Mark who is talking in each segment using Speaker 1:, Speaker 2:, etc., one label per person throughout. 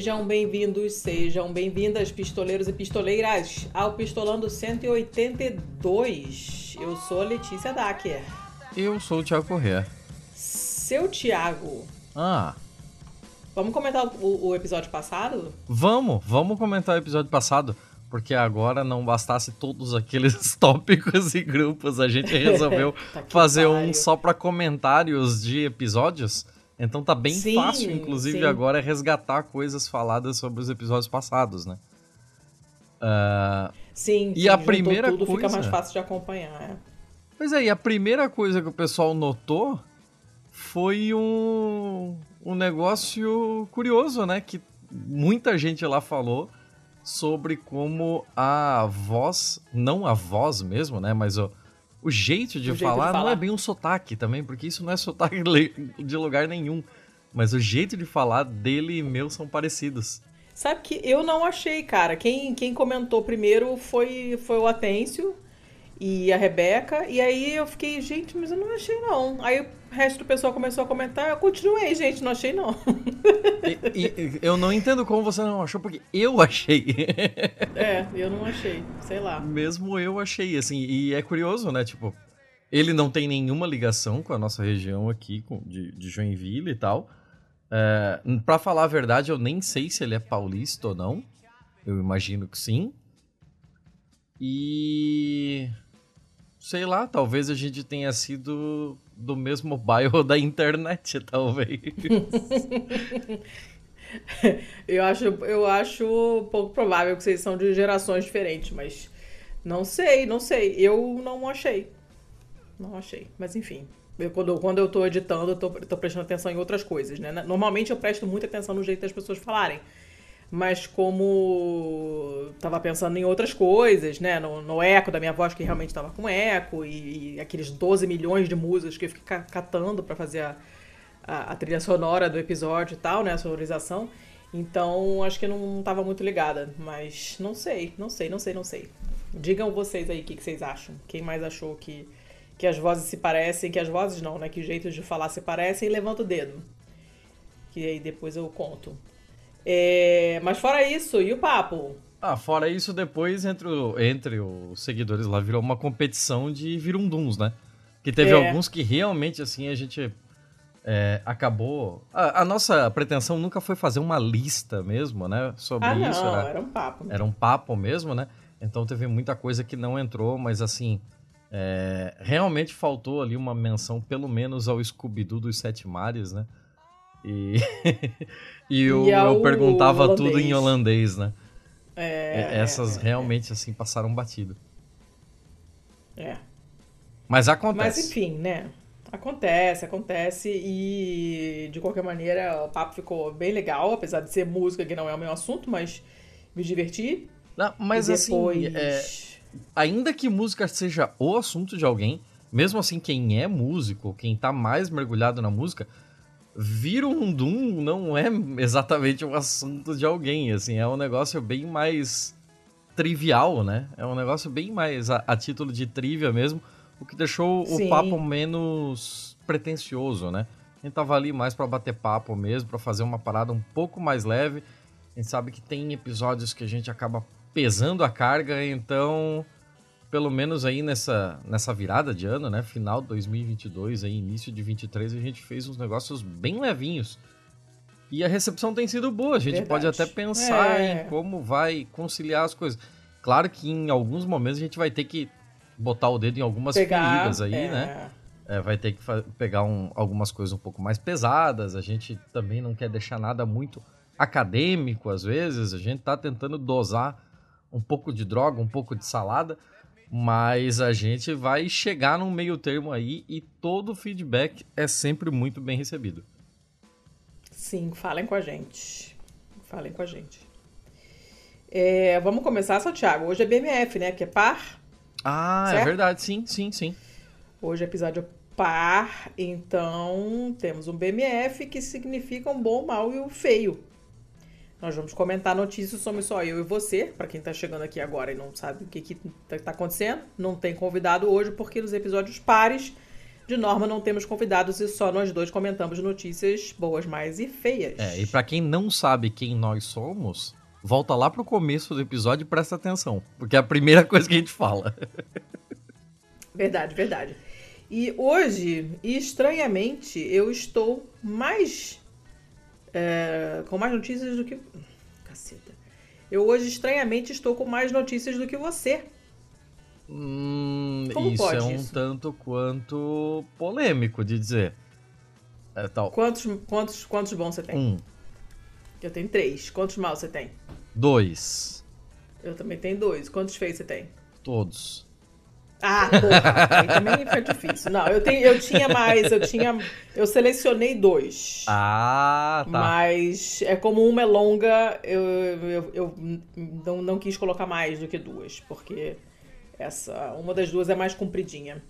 Speaker 1: Sejam bem-vindos, sejam bem-vindas, pistoleiros e pistoleiras, ao Pistolando 182. Eu sou a Letícia Dacker.
Speaker 2: Eu sou o Thiago Corrêa.
Speaker 1: Seu Thiago.
Speaker 2: Ah.
Speaker 1: Vamos comentar o, o episódio passado?
Speaker 2: Vamos, vamos comentar o episódio passado. Porque agora não bastasse todos aqueles tópicos e grupos, a gente resolveu tá fazer pariu. um só para comentários de episódios. Então tá bem sim, fácil, inclusive, sim. agora resgatar coisas faladas sobre os episódios passados, né?
Speaker 1: Uh, sim,
Speaker 2: e sim, a primeira
Speaker 1: tudo,
Speaker 2: coisa.
Speaker 1: Fica mais fácil de acompanhar. É.
Speaker 2: Pois é, e a primeira coisa que o pessoal notou foi um, um negócio curioso, né? Que muita gente lá falou sobre como a voz, não a voz mesmo, né? Mas o, o jeito de, o falar, jeito de falar não é bem um sotaque também, porque isso não é sotaque de lugar nenhum. Mas o jeito de falar dele e meu são parecidos.
Speaker 1: Sabe que eu não achei, cara. Quem, quem comentou primeiro foi, foi o Atêncio e a Rebeca. E aí eu fiquei, gente, mas eu não achei não. Aí o resto do pessoal começou a comentar, eu continuei, gente, não achei não.
Speaker 2: E, e, eu não entendo como você não achou, porque eu achei.
Speaker 1: É, eu não achei, sei lá.
Speaker 2: Mesmo eu achei, assim, e é curioso, né? Tipo, ele não tem nenhuma ligação com a nossa região aqui, com, de, de Joinville e tal. É, pra falar a verdade, eu nem sei se ele é paulista ou não. Eu imagino que sim. E sei lá, talvez a gente tenha sido do mesmo bairro da internet, talvez.
Speaker 1: eu acho, eu acho pouco provável que vocês são de gerações diferentes, mas não sei, não sei. Eu não achei. Não achei. Mas enfim. Eu, quando, quando eu tô editando, eu tô, tô prestando atenção em outras coisas, né? Normalmente eu presto muita atenção no jeito das pessoas falarem mas como estava pensando em outras coisas, né? No, no, eco da minha voz, que realmente estava com eco, e, e, aqueles 12 milhões de músicas que eu fiquei catando para fazer a, a, a, trilha sonora do episódio e tal, né? A sonorização. Então, acho que não estava muito ligada. Mas não sei, não sei, não sei, não sei. Digam vocês aí o que, que vocês acham. Quem mais achou que, que as vozes se parecem, que as vozes não, né? Que jeitos de falar se parecem, levanta o dedo. Que aí depois eu conto. É, mas fora isso, e o papo?
Speaker 2: Ah, fora isso, depois entre, o, entre os seguidores lá virou uma competição de virunduns, né? Que teve é. alguns que realmente, assim, a gente é, acabou. A, a, nossa pretensão nunca foi fazer uma lista mesmo, né? Sobre
Speaker 1: ah,
Speaker 2: isso.
Speaker 1: Não, era, era um papo.
Speaker 2: Era um papo mesmo, né? Então teve muita coisa que não entrou, mas assim. É, realmente faltou ali uma menção, pelo menos, ao Scooby-Doo dos Sete Mares, né? E, e, eu, e eu perguntava holandês. tudo em holandês, né? É, Essas é, realmente, assim, passaram batido.
Speaker 1: É.
Speaker 2: Mas acontece.
Speaker 1: Mas enfim, né? Acontece, acontece e de qualquer maneira o papo ficou bem legal, apesar de ser música que não é o meu assunto, mas me diverti.
Speaker 2: Não, mas assim, depois... assim, é, ainda que música seja o assunto de alguém, mesmo assim quem é músico, quem tá mais mergulhado na música, Vira um Doom não é exatamente um assunto de alguém, assim, é um negócio bem mais trivial, né? É um negócio bem mais a, a título de trivia mesmo, o que deixou Sim. o papo menos pretencioso, né? A gente tava ali mais para bater papo mesmo, para fazer uma parada um pouco mais leve. A gente sabe que tem episódios que a gente acaba pesando a carga, então pelo menos aí nessa, nessa virada de ano, né? Final de 2022, aí, início de 23, a gente fez uns negócios bem levinhos. E a recepção tem sido boa. A gente Verdade. pode até pensar é. em como vai conciliar as coisas. Claro que em alguns momentos a gente vai ter que botar o dedo em algumas Pegar, feridas aí, é. né? É, vai ter que pegar um, algumas coisas um pouco mais pesadas. A gente também não quer deixar nada muito acadêmico às vezes. A gente tá tentando dosar um pouco de droga, um pouco de salada. Mas a gente vai chegar num meio termo aí e todo feedback é sempre muito bem recebido.
Speaker 1: Sim, falem com a gente. Falem com a gente. É, vamos começar, Santiago. Hoje é BMF, né? Que é par.
Speaker 2: Ah, é certo? é verdade. Sim, sim, sim.
Speaker 1: Hoje é episódio par. Então, temos um BMF que significa um bom, mal e o feio. Nós vamos comentar notícias, somos só eu e você, para quem está chegando aqui agora e não sabe o que está tá acontecendo. Não tem convidado hoje, porque nos episódios pares De norma, não temos convidados e só nós dois comentamos notícias boas, mais e feias.
Speaker 2: É, e para quem não sabe quem nós somos, volta lá pro começo do episódio e presta atenção, porque é a primeira coisa que a gente fala.
Speaker 1: Verdade, verdade. E hoje, estranhamente, eu estou mais. É, com mais notícias do que. Caceta. Eu hoje, estranhamente, estou com mais notícias do que você.
Speaker 2: Hum, Como isso é um isso? tanto quanto polêmico de dizer.
Speaker 1: É, tal. Quantos, quantos, quantos bons você tem?
Speaker 2: Um.
Speaker 1: Eu tenho três. Quantos maus você tem?
Speaker 2: Dois.
Speaker 1: Eu também tenho dois. Quantos feios você tem?
Speaker 2: Todos.
Speaker 1: Ah, porra, também foi difícil. Não, eu, tenho, eu tinha mais, eu tinha. Eu selecionei dois.
Speaker 2: Ah, tá.
Speaker 1: Mas é como uma é longa, eu, eu, eu não, não quis colocar mais do que duas, porque essa uma das duas é mais compridinha.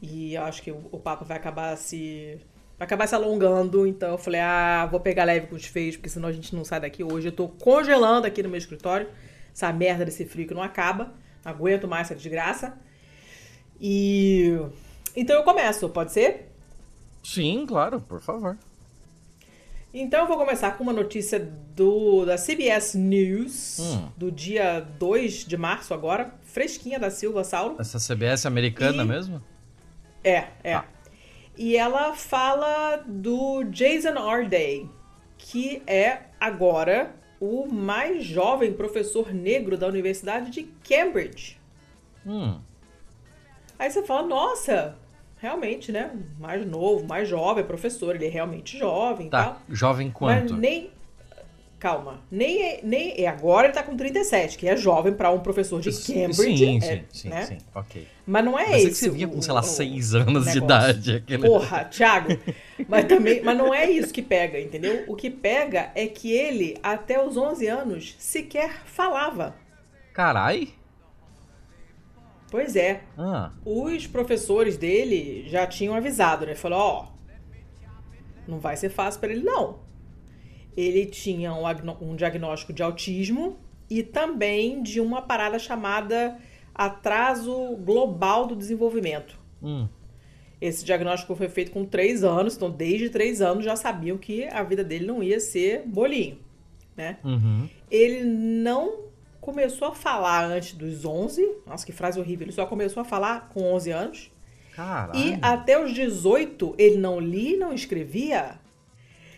Speaker 1: E eu acho que o, o papo vai acabar se. Vai acabar se alongando, então eu falei, ah, vou pegar leve com os feios, porque senão a gente não sai daqui hoje. Eu tô congelando aqui no meu escritório, essa merda desse frio que não acaba. Não aguento mais essa desgraça. E. Então eu começo, pode ser?
Speaker 2: Sim, claro, por favor.
Speaker 1: Então eu vou começar com uma notícia do, da CBS News, hum. do dia 2 de março agora, fresquinha da Silva Saulo.
Speaker 2: Essa CBS americana e... mesmo?
Speaker 1: É, é. Ah. E ela fala do Jason Arday, que é agora o mais jovem professor negro da Universidade de Cambridge.
Speaker 2: Hum.
Speaker 1: Aí você fala, nossa, realmente, né? Mais novo, mais jovem, professor, ele é realmente jovem
Speaker 2: tá,
Speaker 1: tal.
Speaker 2: Jovem quanto?
Speaker 1: Mas nem. Calma, nem, é, nem é, agora ele tá com 37, que é jovem para um professor de Cambridge.
Speaker 2: Sim,
Speaker 1: é,
Speaker 2: sim,
Speaker 1: né?
Speaker 2: sim, ok.
Speaker 1: Mas não é esse. Que
Speaker 2: você via com, sei lá, 6 anos de idade. Aquele...
Speaker 1: Porra, Thiago. mas, também, mas não é isso que pega, entendeu? O que pega é que ele, até os 11 anos, sequer falava.
Speaker 2: Carai.
Speaker 1: Pois é.
Speaker 2: Ah.
Speaker 1: Os professores dele já tinham avisado, né? Falou, ó, oh, não vai ser fácil para ele não. Ele tinha um, um diagnóstico de autismo e também de uma parada chamada atraso global do desenvolvimento.
Speaker 2: Hum.
Speaker 1: Esse diagnóstico foi feito com três anos, então desde três anos já sabiam que a vida dele não ia ser bolinho, né?
Speaker 2: Uhum.
Speaker 1: Ele não começou a falar antes dos 11. Nossa, que frase horrível. Ele só começou a falar com 11 anos.
Speaker 2: Caralho.
Speaker 1: E até os 18 ele não lia, não escrevia.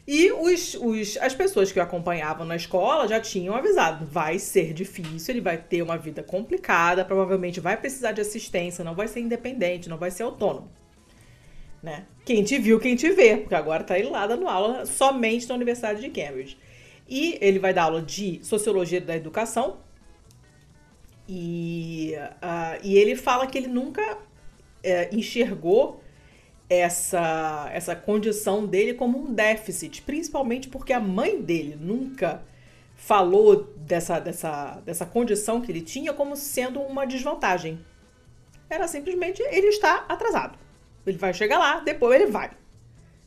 Speaker 1: E os, os, as pessoas que o acompanhavam na escola já tinham avisado: vai ser difícil, ele vai ter uma vida complicada, provavelmente vai precisar de assistência, não vai ser independente, não vai ser autônomo. Né? Quem te viu, quem te vê, porque agora tá ele lá dando aula somente na Universidade de Cambridge. E ele vai dar aula de Sociologia da Educação, e, uh, e ele fala que ele nunca uh, enxergou essa, essa condição dele como um déficit, principalmente porque a mãe dele nunca falou dessa, dessa, dessa condição que ele tinha como sendo uma desvantagem. Era simplesmente ele está atrasado. Ele vai chegar lá, depois ele vai.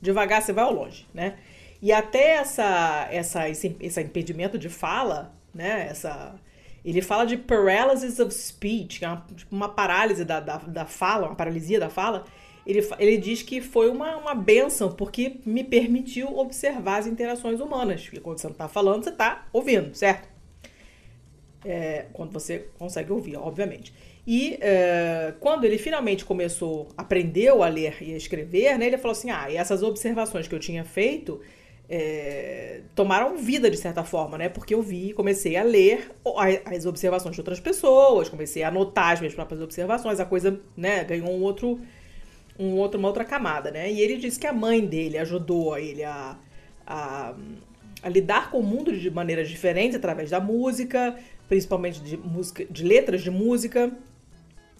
Speaker 1: Devagar você vai ao longe, né? E até essa, essa, esse, esse impedimento de fala, né? Essa, ele fala de paralysis of speech, que é uma, tipo, uma parálise da, da, da, fala, uma paralisia da fala. Ele, ele diz que foi uma, uma benção, porque me permitiu observar as interações humanas. Porque quando você não está falando, você está ouvindo, certo? É, quando você consegue ouvir, obviamente. E é, quando ele finalmente começou, aprendeu a ler e a escrever, né, ele falou assim: ah, e essas observações que eu tinha feito é, tomaram vida de certa forma, né? Porque eu vi, comecei a ler as observações de outras pessoas, comecei a anotar as minhas próprias observações, a coisa, né, ganhou um outro, um outro, uma outra camada, né? E ele disse que a mãe dele ajudou ele a, a, a lidar com o mundo de maneiras diferentes através da música, principalmente de música, de letras de música,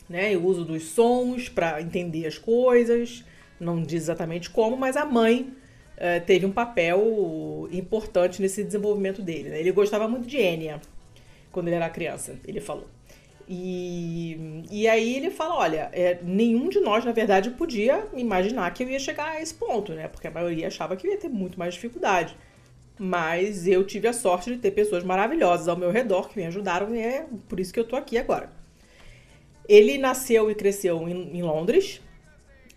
Speaker 1: né? E o uso dos sons para entender as coisas. Não diz exatamente como, mas a mãe eh, teve um papel importante nesse desenvolvimento dele. Né? Ele gostava muito de Enya quando ele era criança, ele falou. E, e aí ele fala, olha, é, nenhum de nós, na verdade, podia imaginar que eu ia chegar a esse ponto, né? Porque a maioria achava que eu ia ter muito mais dificuldade. Mas eu tive a sorte de ter pessoas maravilhosas ao meu redor que me ajudaram e é por isso que eu tô aqui agora. Ele nasceu e cresceu em, em Londres,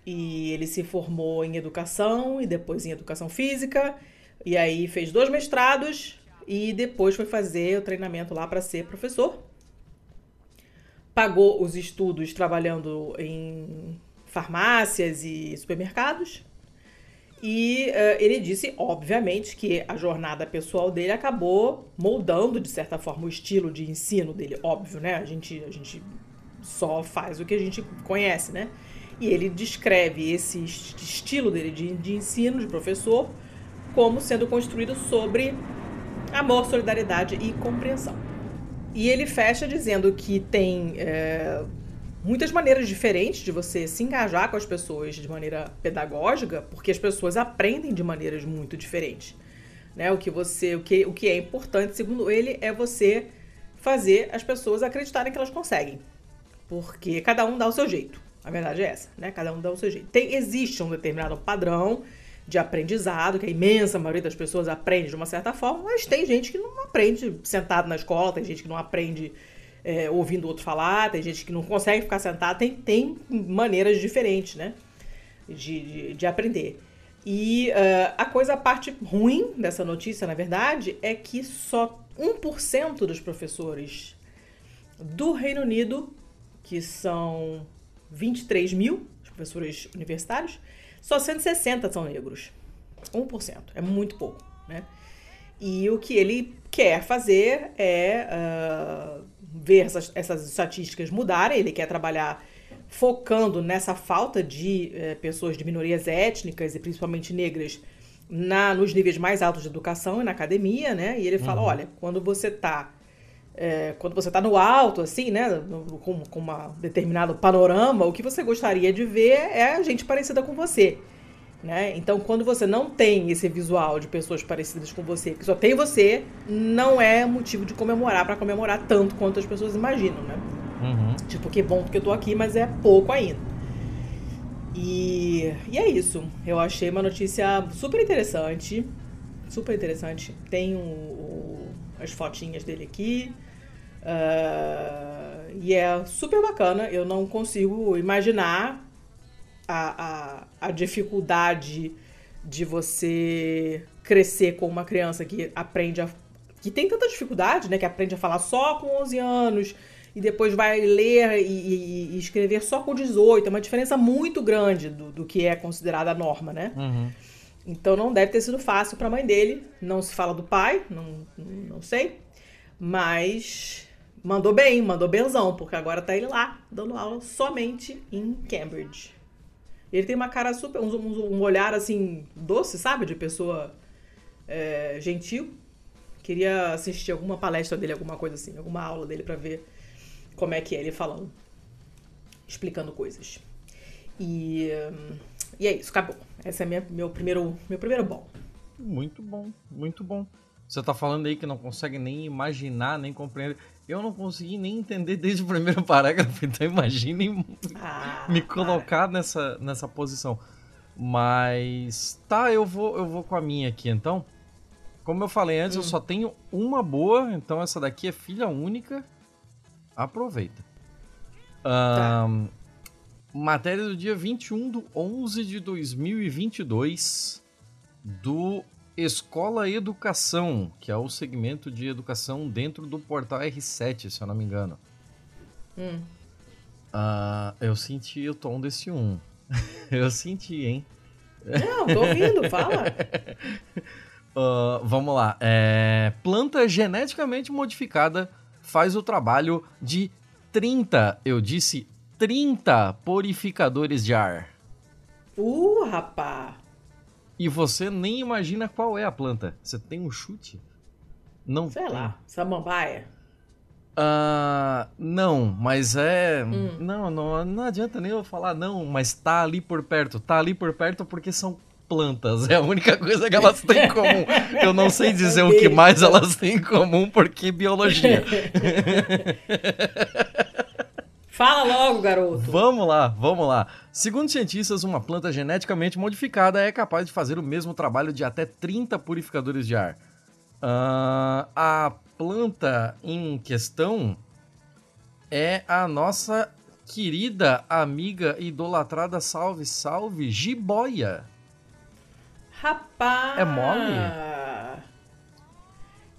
Speaker 1: E ele se formou em educação e depois em educação física. E aí fez dois mestrados e depois foi fazer o treinamento lá para ser professor. Pagou os estudos trabalhando em farmácias e supermercados. E uh, ele disse, obviamente, que a jornada pessoal dele acabou moldando, de certa forma, o estilo de ensino dele. Óbvio, né? A gente, a gente só faz o que a gente conhece, né? E ele descreve esse estilo dele de, de ensino, de professor, como sendo construído sobre amor, solidariedade e compreensão. E ele fecha dizendo que tem é, muitas maneiras diferentes de você se engajar com as pessoas de maneira pedagógica, porque as pessoas aprendem de maneiras muito diferentes. Né? O que você, o que, o que é importante, segundo ele, é você fazer as pessoas acreditarem que elas conseguem, porque cada um dá o seu jeito. A verdade é essa, né? Cada um dá o seu jeito. Tem, existe um determinado padrão de aprendizado, que a imensa maioria das pessoas aprende de uma certa forma, mas tem gente que não aprende sentado na escola, tem gente que não aprende é, ouvindo outro falar, tem gente que não consegue ficar sentado, tem, tem maneiras diferentes, né? De, de, de aprender. E uh, a coisa, a parte ruim dessa notícia, na verdade, é que só 1% dos professores do Reino Unido, que são 23 mil professores universitários, só 160 são negros. 1%. É muito pouco, né? E o que ele quer fazer é uh, ver essas, essas estatísticas mudarem. Ele quer trabalhar focando nessa falta de uh, pessoas de minorias étnicas e principalmente negras na, nos níveis mais altos de educação e na academia, né? E ele fala, uhum. olha, quando você está é, quando você está no alto, assim, né, no, com, com um determinado panorama, o que você gostaria de ver é a gente parecida com você. Né? Então, quando você não tem esse visual de pessoas parecidas com você, que só tem você, não é motivo de comemorar para comemorar tanto quanto as pessoas imaginam, né? Uhum. Tipo, que bom que eu tô aqui, mas é pouco ainda. E, e é isso. Eu achei uma notícia super interessante. Super interessante. Tem o, o, as fotinhas dele aqui. Uh, e é super bacana. Eu não consigo imaginar a, a, a dificuldade de você crescer com uma criança que aprende a. que tem tanta dificuldade, né? Que aprende a falar só com 11 anos e depois vai ler e, e, e escrever só com 18. É uma diferença muito grande do, do que é considerada a norma, né? Uhum. Então não deve ter sido fácil para a mãe dele. Não se fala do pai, não, não sei. Mas Mandou bem, mandou benzão, porque agora tá ele lá, dando aula somente em Cambridge. Ele tem uma cara super. Um, um olhar assim, doce, sabe? De pessoa é, gentil. Queria assistir alguma palestra dele, alguma coisa assim, alguma aula dele para ver como é que é ele falando, explicando coisas. E, e é isso, acabou. Esse é minha, meu primeiro, meu primeiro bom.
Speaker 2: Muito bom, muito bom. Você tá falando aí que não consegue nem imaginar, nem compreender. Eu não consegui nem entender desde o primeiro parágrafo, então imaginem ah, me colocar nessa, nessa posição. Mas tá, eu vou, eu vou com a minha aqui então. Como eu falei antes, hum. eu só tenho uma boa, então essa daqui é filha única. Aproveita. Tá. Um, matéria do dia 21 de 11 de 2022 do Escola Educação, que é o segmento de educação dentro do portal R7, se eu não me engano. Hum. Uh, eu senti o tom desse 1. eu senti, hein?
Speaker 1: Não, tô ouvindo, fala.
Speaker 2: uh, vamos lá. É, planta geneticamente modificada faz o trabalho de 30, eu disse 30 purificadores de ar.
Speaker 1: Uh, rapá!
Speaker 2: e você nem imagina qual é a planta. Você tem um chute?
Speaker 1: Não Sei tem. lá, samambaia?
Speaker 2: Uh, não, mas é. Hum. Não, não, não adianta nem eu falar não, mas tá ali por perto. Tá ali por perto porque são plantas. É a única coisa que elas têm em comum. Eu não sei dizer o que mais elas têm em comum porque biologia.
Speaker 1: Fala logo, garoto.
Speaker 2: Vamos lá, vamos lá. Segundo cientistas, uma planta geneticamente modificada é capaz de fazer o mesmo trabalho de até 30 purificadores de ar. Uh, a planta em questão é a nossa querida amiga idolatrada, salve, salve, Jiboia.
Speaker 1: Rapaz!
Speaker 2: É mole?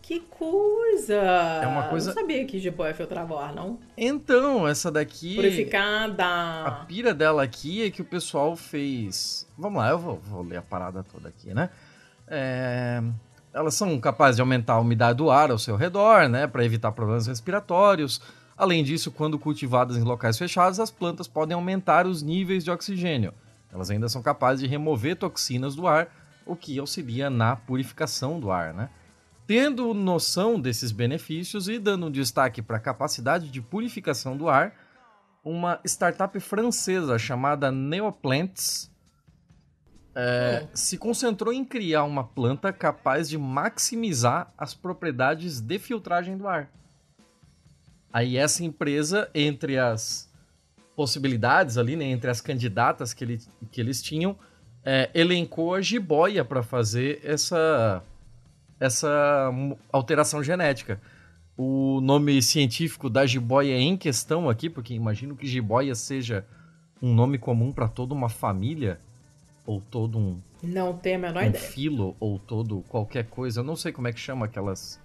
Speaker 1: Que coisa!
Speaker 2: É uma coisa.
Speaker 1: Eu não sabia que jiboia filtrava o ar, não.
Speaker 2: Então, essa daqui.
Speaker 1: Purificada.
Speaker 2: A pira dela aqui é que o pessoal fez. Vamos lá, eu vou, vou ler a parada toda aqui, né? É... Elas são capazes de aumentar a umidade do ar ao seu redor, né? Para evitar problemas respiratórios. Além disso, quando cultivadas em locais fechados, as plantas podem aumentar os níveis de oxigênio. Elas ainda são capazes de remover toxinas do ar, o que auxilia na purificação do ar, né? Tendo noção desses benefícios e dando um destaque para a capacidade de purificação do ar, uma startup francesa chamada Neoplants é, se concentrou em criar uma planta capaz de maximizar as propriedades de filtragem do ar. Aí essa empresa, entre as possibilidades ali, né, entre as candidatas que, ele, que eles tinham, é, elencou a jiboia para fazer essa essa alteração genética. O nome científico da jiboia em questão aqui, porque imagino que jiboia seja um nome comum para toda uma família, ou todo um.
Speaker 1: Não tenho a menor
Speaker 2: um
Speaker 1: ideia.
Speaker 2: filo, ou todo qualquer coisa. Eu não sei como é que chama aquelas.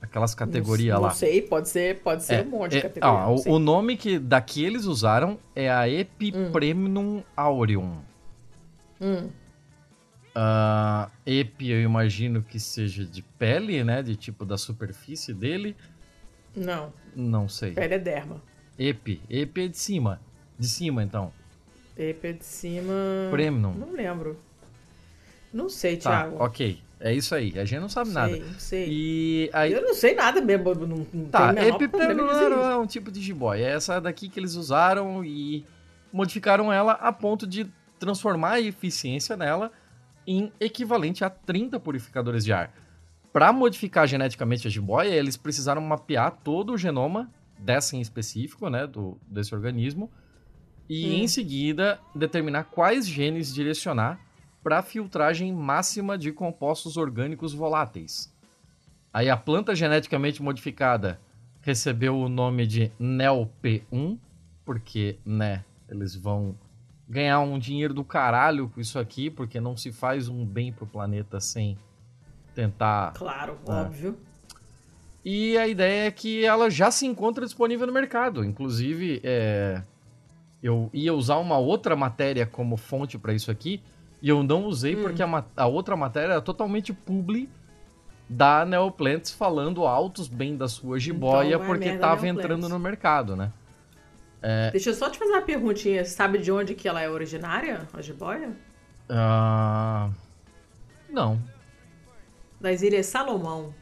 Speaker 2: Aquelas categorias
Speaker 1: não,
Speaker 2: lá.
Speaker 1: Não sei, pode ser, pode ser
Speaker 2: É,
Speaker 1: um monte de
Speaker 2: é,
Speaker 1: categoria.
Speaker 2: ah, o, o nome que daqui eles usaram é a Epipremnum aureum.
Speaker 1: Hum,
Speaker 2: Epi, eu imagino que seja de pele, né? De tipo da superfície dele.
Speaker 1: não,
Speaker 2: Não sei.
Speaker 1: pele é derma.
Speaker 2: Epi. Epi é de cima. De cima, então.
Speaker 1: Epe é de cima.
Speaker 2: Premium.
Speaker 1: Não lembro. Não sei,
Speaker 2: Tá,
Speaker 1: Thiago.
Speaker 2: ok. É isso aí. A gente não sabe
Speaker 1: Sei,
Speaker 2: nada.
Speaker 1: Não sei.
Speaker 2: E aí.
Speaker 1: Eu não sei nada mesmo. Não, não
Speaker 2: Tá,
Speaker 1: isso.
Speaker 2: é um tipo de jiboia. É essa daqui que eles usaram e modificaram ela a ponto de transformar a eficiência nela em equivalente a 30 purificadores de ar. Para modificar geneticamente a jiboia, eles precisaram mapear todo o genoma dessa em específico, né, do, desse organismo, e
Speaker 1: Hum.
Speaker 2: em seguida determinar quais genes direcionar para filtragem máxima de compostos orgânicos voláteis. Aí a planta geneticamente modificada recebeu o nome de NELP1, porque, né, eles vão ganhar um dinheiro do caralho com isso aqui, porque não se faz um bem pro planeta sem tentar.
Speaker 1: Claro,
Speaker 2: É.
Speaker 1: óbvio.
Speaker 2: E a ideia é que ela já se encontra disponível no mercado. Inclusive, é, eu ia usar uma outra matéria como fonte para isso aqui, e eu não usei
Speaker 1: Hum.
Speaker 2: porque a, a outra matéria era totalmente publi da Neoplants falando altos bem da sua jiboia
Speaker 1: vai
Speaker 2: porque
Speaker 1: merda,
Speaker 2: tava
Speaker 1: Neoplants.
Speaker 2: entrando no mercado, né?
Speaker 1: Deixa eu só te fazer uma perguntinha. Você sabe de onde que ela é originária, a jiboia?
Speaker 2: Ah, não.
Speaker 1: Das Ilhas Salomão.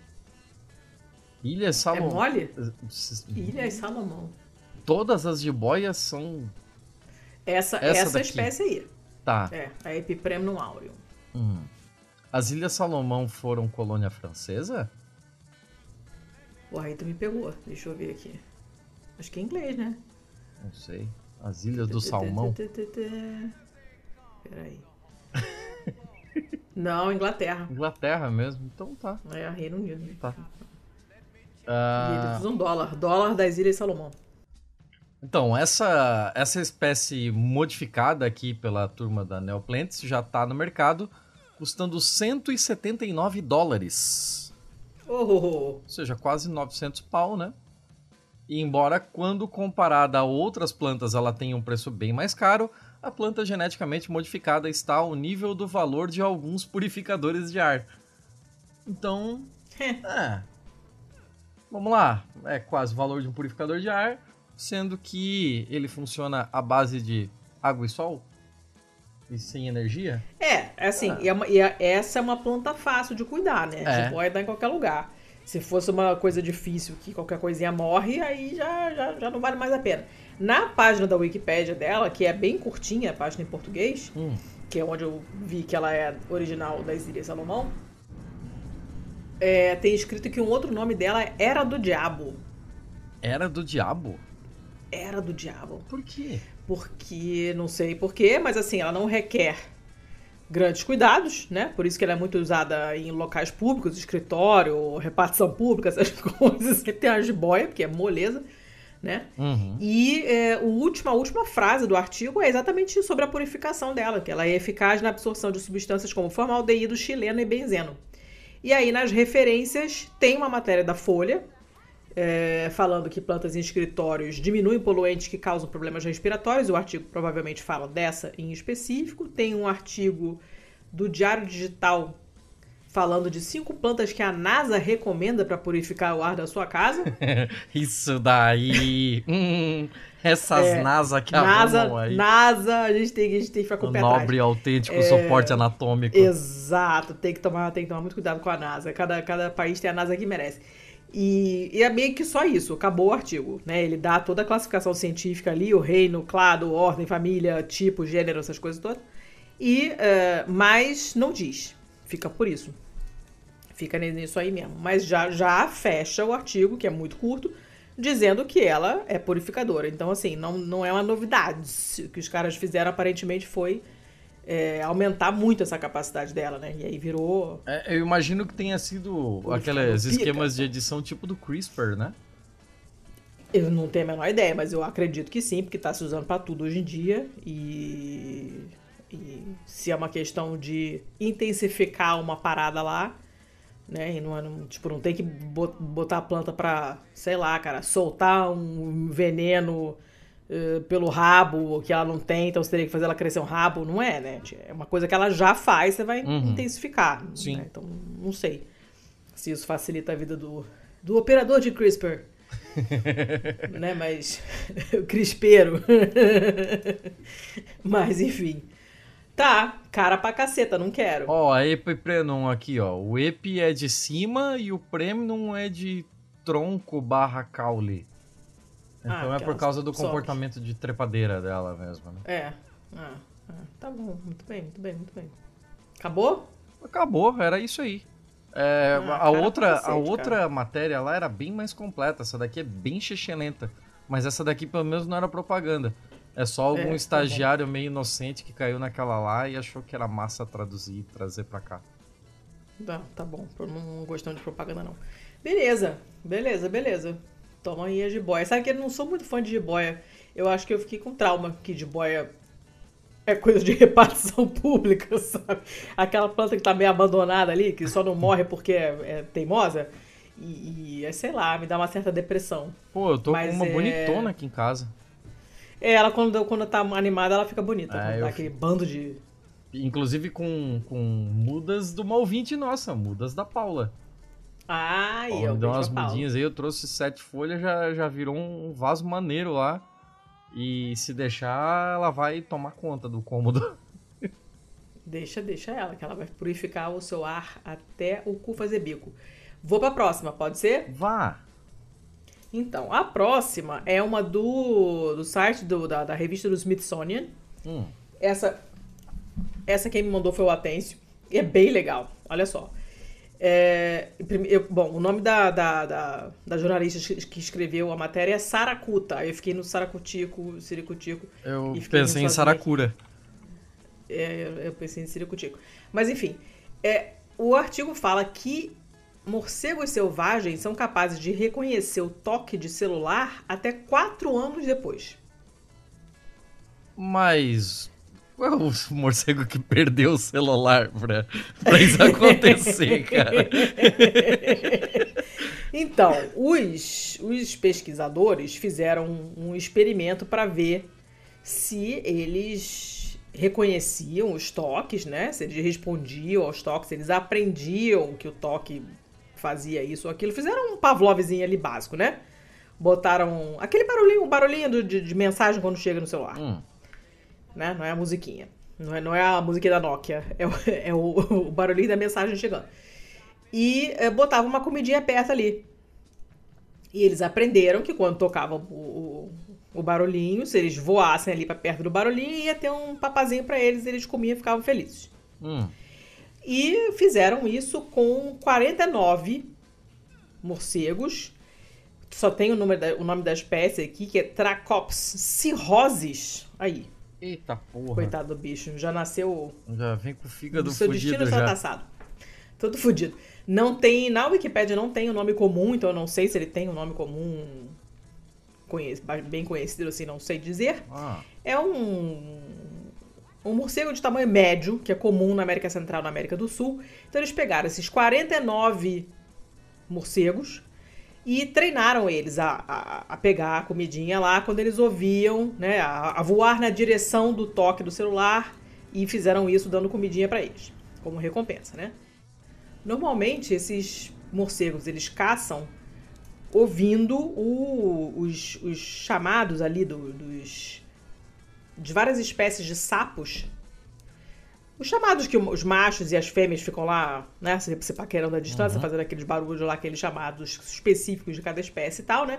Speaker 2: Ilha
Speaker 1: É
Speaker 2: Salomão.
Speaker 1: mole?
Speaker 2: S-
Speaker 1: Ilhas Salomão.
Speaker 2: Todas as jiboias são.
Speaker 1: Essa,
Speaker 2: Essa
Speaker 1: essa, espécie aí.
Speaker 2: Tá.
Speaker 1: É, a Epipremnum aureum.
Speaker 2: Hum. As Ilhas Salomão foram colônia francesa?
Speaker 1: Porra, aí tu me pegou. Deixa eu ver aqui. Acho que é inglês, né?
Speaker 2: Não sei. As Ilhas do Salmão?
Speaker 1: Peraí. Não, Inglaterra.
Speaker 2: Inglaterra mesmo? Então tá.
Speaker 1: É, Reino Unido.
Speaker 2: tá.
Speaker 1: E eles usam dólar. Dólar das Ilhas Salomão.
Speaker 2: então, essa, essa espécie modificada aqui pela turma da Neoplants já tá no mercado, custando 179 dólares.
Speaker 1: Oh.
Speaker 2: Ou seja, quase 900 pau, né? E embora quando comparada a outras plantas ela tenha um preço bem mais caro, a planta geneticamente modificada está ao nível do valor de alguns purificadores de ar. Então, é. Vamos lá, é quase o valor de um purificador de ar, sendo que ele funciona à base de água e sol e sem energia.
Speaker 1: É, é assim,
Speaker 2: Ah.
Speaker 1: e é uma- e é- essa é uma planta fácil de cuidar, né?
Speaker 2: É.
Speaker 1: Jiboia dá em qualquer lugar. Se fosse uma coisa difícil que qualquer coisinha morre, aí já, já, já não vale mais a pena. Na página da Wikipédia dela, que é bem curtinha, a página em português,
Speaker 2: Hum,
Speaker 1: que é onde eu vi que ela é original das Ilhas Salomão, é, tem escrito que um outro nome dela Era do Diabo.
Speaker 2: era do diabo?
Speaker 1: Era do Diabo.
Speaker 2: Por quê?
Speaker 1: Porque, não sei porquê, mas assim, ela não requer grandes cuidados, né? Por isso que ela é muito usada em locais públicos, escritório, repartição pública, essas coisas. Sempre tem uma jiboia, porque é moleza. né?
Speaker 2: Uhum.
Speaker 1: E é, o último, a última frase do artigo é exatamente sobre a purificação dela, que ela é eficaz na absorção de substâncias como formaldeído, xileno e benzeno. E aí, nas referências, tem uma matéria da Folha, é, falando que plantas em escritórios diminuem poluentes que causam problemas respiratórios. O artigo provavelmente fala dessa em específico. Tem um artigo do Diário Digital falando de cinco plantas que a NASA recomenda para purificar o ar da sua casa.
Speaker 2: Isso daí. hum, essas é, NASA que
Speaker 1: NASA, aí. NASA, a gente tem, a gente tem que ficar com o pé
Speaker 2: Nobre, autêntico é, suporte anatômico.
Speaker 1: Exato, tem que, tomar, tem que tomar muito cuidado com a NASA. Cada, cada país tem a NASA que merece. E, e, é meio que só isso, acabou o artigo, né? Ele dá toda a classificação científica ali, o reino, clado, ordem, família, tipo, gênero, essas coisas todas. E, uh, mas não diz. Fica por isso. Fica nisso aí mesmo. Mas já, já fecha o artigo, que é muito curto, dizendo que ela é purificadora. Então, assim, não, não é uma novidade. O que os caras fizeram aparentemente foi é, aumentar muito essa capacidade dela, né? E aí virou.
Speaker 2: É, eu imagino que tenha sido aqueles esquemas de edição tipo do CRISPR, né?
Speaker 1: Eu não tenho a menor ideia, mas eu acredito que sim, porque está se usando para tudo hoje em dia. E, e, se é uma questão de intensificar uma parada lá, né? E não, é, não, tipo, não tem que botar a planta para, sei lá, cara, soltar um veneno uh, pelo rabo que ela não tem, então você teria que fazer ela crescer um rabo. Não é, né? É uma coisa que ela já faz, você vai uhum. intensificar.
Speaker 2: Sim.
Speaker 1: Né? Então, não sei se isso facilita a vida do, do operador de CRISPR. né, mas o crispeiro. mas enfim. Tá, cara pra caceta, não quero.
Speaker 2: Ó, a Epiprenon aqui, ó. O Epi é de cima e o Premium é de tronco barra caule. Então ah, é por causa do comportamento de trepadeira dela mesmo, né?
Speaker 1: É. Ah, ah, tá bom, muito bem, muito bem, muito bem. Acabou?
Speaker 2: Acabou, era isso aí. É, ah, a outra, cacete, a outra matéria lá era bem mais completa. Essa daqui é bem chechelenta. Mas essa daqui pelo menos não era propaganda. É só algum é, tá estagiário tá meio inocente que caiu naquela lá e achou que era massa traduzir e trazer pra cá.
Speaker 1: Tá, tá bom. Não gostando de propaganda, não. Beleza, beleza, beleza. Toma aí a jiboia. Sabe que eu não sou muito fã de jiboia. Eu acho que eu fiquei com trauma que jiboia é coisa de repartição pública, sabe? Aquela planta que tá meio abandonada ali, que só não morre porque é, é teimosa. E, e, é, sei lá, me dá uma certa depressão.
Speaker 2: Pô, eu tô Mas com uma é... bonitona aqui em casa.
Speaker 1: É, ela quando, quando tá animada, ela fica bonita. É, quando tá aquele bando de.
Speaker 2: Inclusive com, com mudas do Malvinte nossa, mudas da Paula.
Speaker 1: Ah, e eu
Speaker 2: deu umas mudinhas aí, eu trouxe sete folhas, já, já virou um vaso maneiro lá. E se deixar, ela vai tomar conta do cômodo.
Speaker 1: Deixa, deixa ela, que ela vai purificar o seu ar até o cu fazer bico. Vou pra próxima, pode ser?
Speaker 2: Vá!
Speaker 1: Então, a próxima é uma do, do site do, da, da revista do Smithsonian.
Speaker 2: Hum.
Speaker 1: Essa, essa quem me mandou foi o Atêncio. E é bem legal, olha só. É, eu, bom, o nome da, da, da, da, jornalista que escreveu a matéria é Saracuta. Eu fiquei no Saracutico, Siricutico.
Speaker 2: Eu pensei em Saracura.
Speaker 1: É, eu pensei em Siricutico. Mas enfim, é, o artigo fala que morcegos selvagens são capazes de reconhecer o toque de celular até quatro anos depois.
Speaker 2: Mas qual é o morcego que perdeu o celular pra, pra isso acontecer, cara?
Speaker 1: Então, os, os pesquisadores fizeram um experimento para ver se eles reconheciam os toques, né? Se eles respondiam aos toques, eles aprendiam que o toque fazia isso ou aquilo. Fizeram um Pavlovzinho ali básico, né? Botaram aquele barulhinho, o barulhinho de, de mensagem quando chega no celular.
Speaker 2: Hum
Speaker 1: né? Não é a musiquinha. Não é, não é a musiquinha da Nokia. É o, é o, o barulhinho da mensagem chegando. E é, botava uma comidinha perto ali. E eles aprenderam que quando tocava o, o, o barulhinho, se eles voassem ali para perto do barulhinho, ia ter um papazinho para eles, eles comiam e ficavam felizes.
Speaker 2: Hum.
Speaker 1: E fizeram isso com 49 morcegos. Só tem o nome da, o nome da espécie aqui, que é Tracops cirrhosis. Aí,
Speaker 2: Eita porra.
Speaker 1: Coitado do bicho. Já nasceu.
Speaker 2: Já vem com o fígado seu fudido. Seu destino já.
Speaker 1: traçado. Todo fudido. Não tem. Na Wikipedia não tem o um nome comum, então eu não sei se ele tem um nome comum bem conhecido assim, não sei dizer. Ah. É um, um morcego de tamanho médio, que é comum na América Central e na América do Sul. Então eles pegaram esses 49 morcegos e treinaram eles a, a, a, pegar a comidinha lá quando eles ouviam, né, a, a, voar na direção do toque do celular e fizeram isso dando comidinha para eles, como recompensa, né? Normalmente esses morcegos eles caçam ouvindo o, os, os, chamados ali do, dos de várias espécies de sapos os chamados que os machos e as fêmeas ficam lá, né, se, se paquerando à distância, uhum. fazendo aqueles barulhos lá, aqueles chamados específicos de cada espécie e tal, né?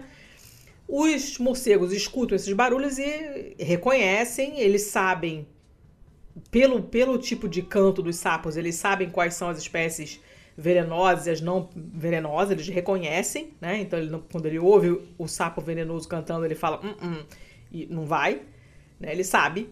Speaker 1: Os morcegos escutam esses barulhos e reconhecem, eles sabem, pelo, pelo tipo de canto dos sapos, eles sabem quais são as espécies venenosas e as não venenosas, eles reconhecem, né? Então, ele, quando ele ouve o sapo venenoso cantando, ele fala, hum, hum, e não vai, né? Ele sabe.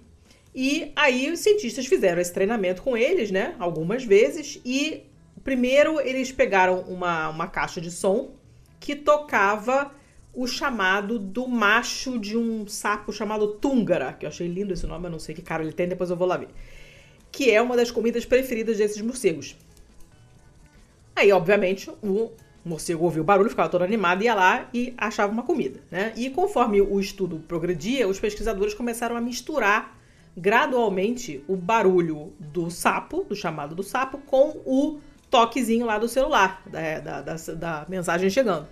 Speaker 1: E aí os cientistas fizeram esse treinamento com eles, né? Algumas vezes. E primeiro eles pegaram uma, uma caixa de som que tocava o chamado do macho de um sapo chamado Túngara, que eu achei lindo esse nome, eu não sei que cara ele tem, depois eu vou lá ver. Que é uma das comidas preferidas desses morcegos. Aí, obviamente, o morcego ouviu o barulho, ficava todo animado, ia lá e achava uma comida, né? E conforme o estudo progredia, os pesquisadores começaram a misturar gradualmente o barulho do sapo, do chamado do sapo, com o toquezinho lá do celular, da, da, da, da mensagem chegando.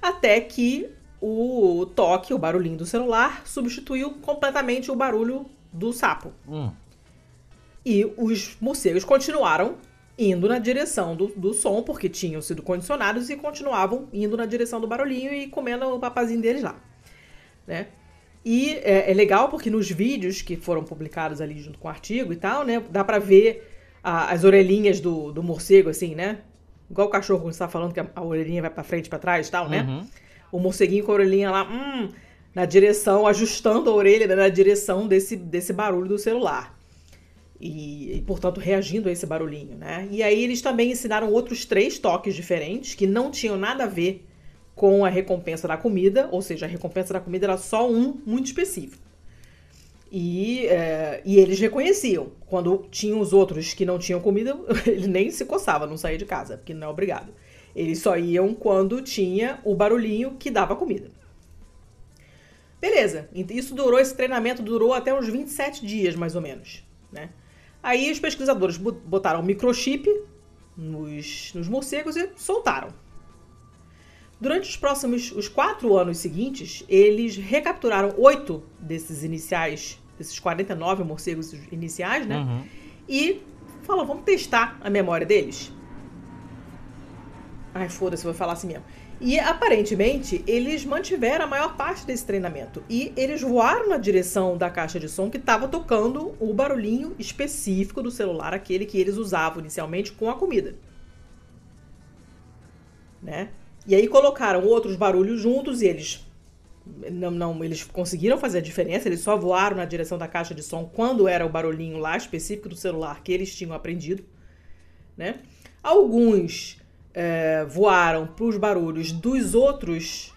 Speaker 1: Até que o toque, o barulhinho do celular, substituiu completamente o barulho do sapo. Hum. E os morcegos continuaram indo na direção do, do som, porque tinham sido condicionados e continuavam indo na direção do barulhinho e comendo o papazinho deles lá. Né? E é, é, legal porque nos vídeos que foram publicados ali junto com o artigo e tal, né? Dá pra ver a, as orelhinhas do, do morcego, assim, né? Igual o cachorro quando você tá falando que a, a orelhinha vai pra frente pra trás e tal, né? Uhum. O morceguinho com a orelhinha lá, hum, na direção, ajustando a orelha né, na direção desse, desse barulho do celular. E, e, portanto, reagindo a esse barulhinho, né? E aí eles também ensinaram outros três toques diferentes que não tinham nada a ver com a recompensa da comida, ou seja, a recompensa da comida era só um muito específico. E, é, e eles reconheciam. Quando tinham os outros que não tinham comida, ele nem se coçava, não saía de casa, porque não é obrigado. Eles só iam quando tinha o barulhinho que dava comida. Beleza, isso durou, esse treinamento durou até uns 27 dias, mais ou menos, né? Aí os pesquisadores botaram microchip nos, nos morcegos e soltaram. Durante os próximos os quatro anos seguintes, eles recapturaram oito desses iniciais, desses 49 morcegos iniciais, né? Uhum. E falou, vamos testar a memória deles. Ai, foda-se, vou falar assim mesmo. E aparentemente eles mantiveram a maior parte desse treinamento. E eles voaram na direção da caixa de som que estava tocando o barulhinho específico do celular, aquele que eles usavam inicialmente com a comida. Né? E aí colocaram outros barulhos juntos e eles não, não, eles conseguiram fazer a diferença, eles só voaram na direção da caixa de som quando era o barulhinho lá específico do celular que eles tinham aprendido, né? Alguns é, voaram para os barulhos dos outros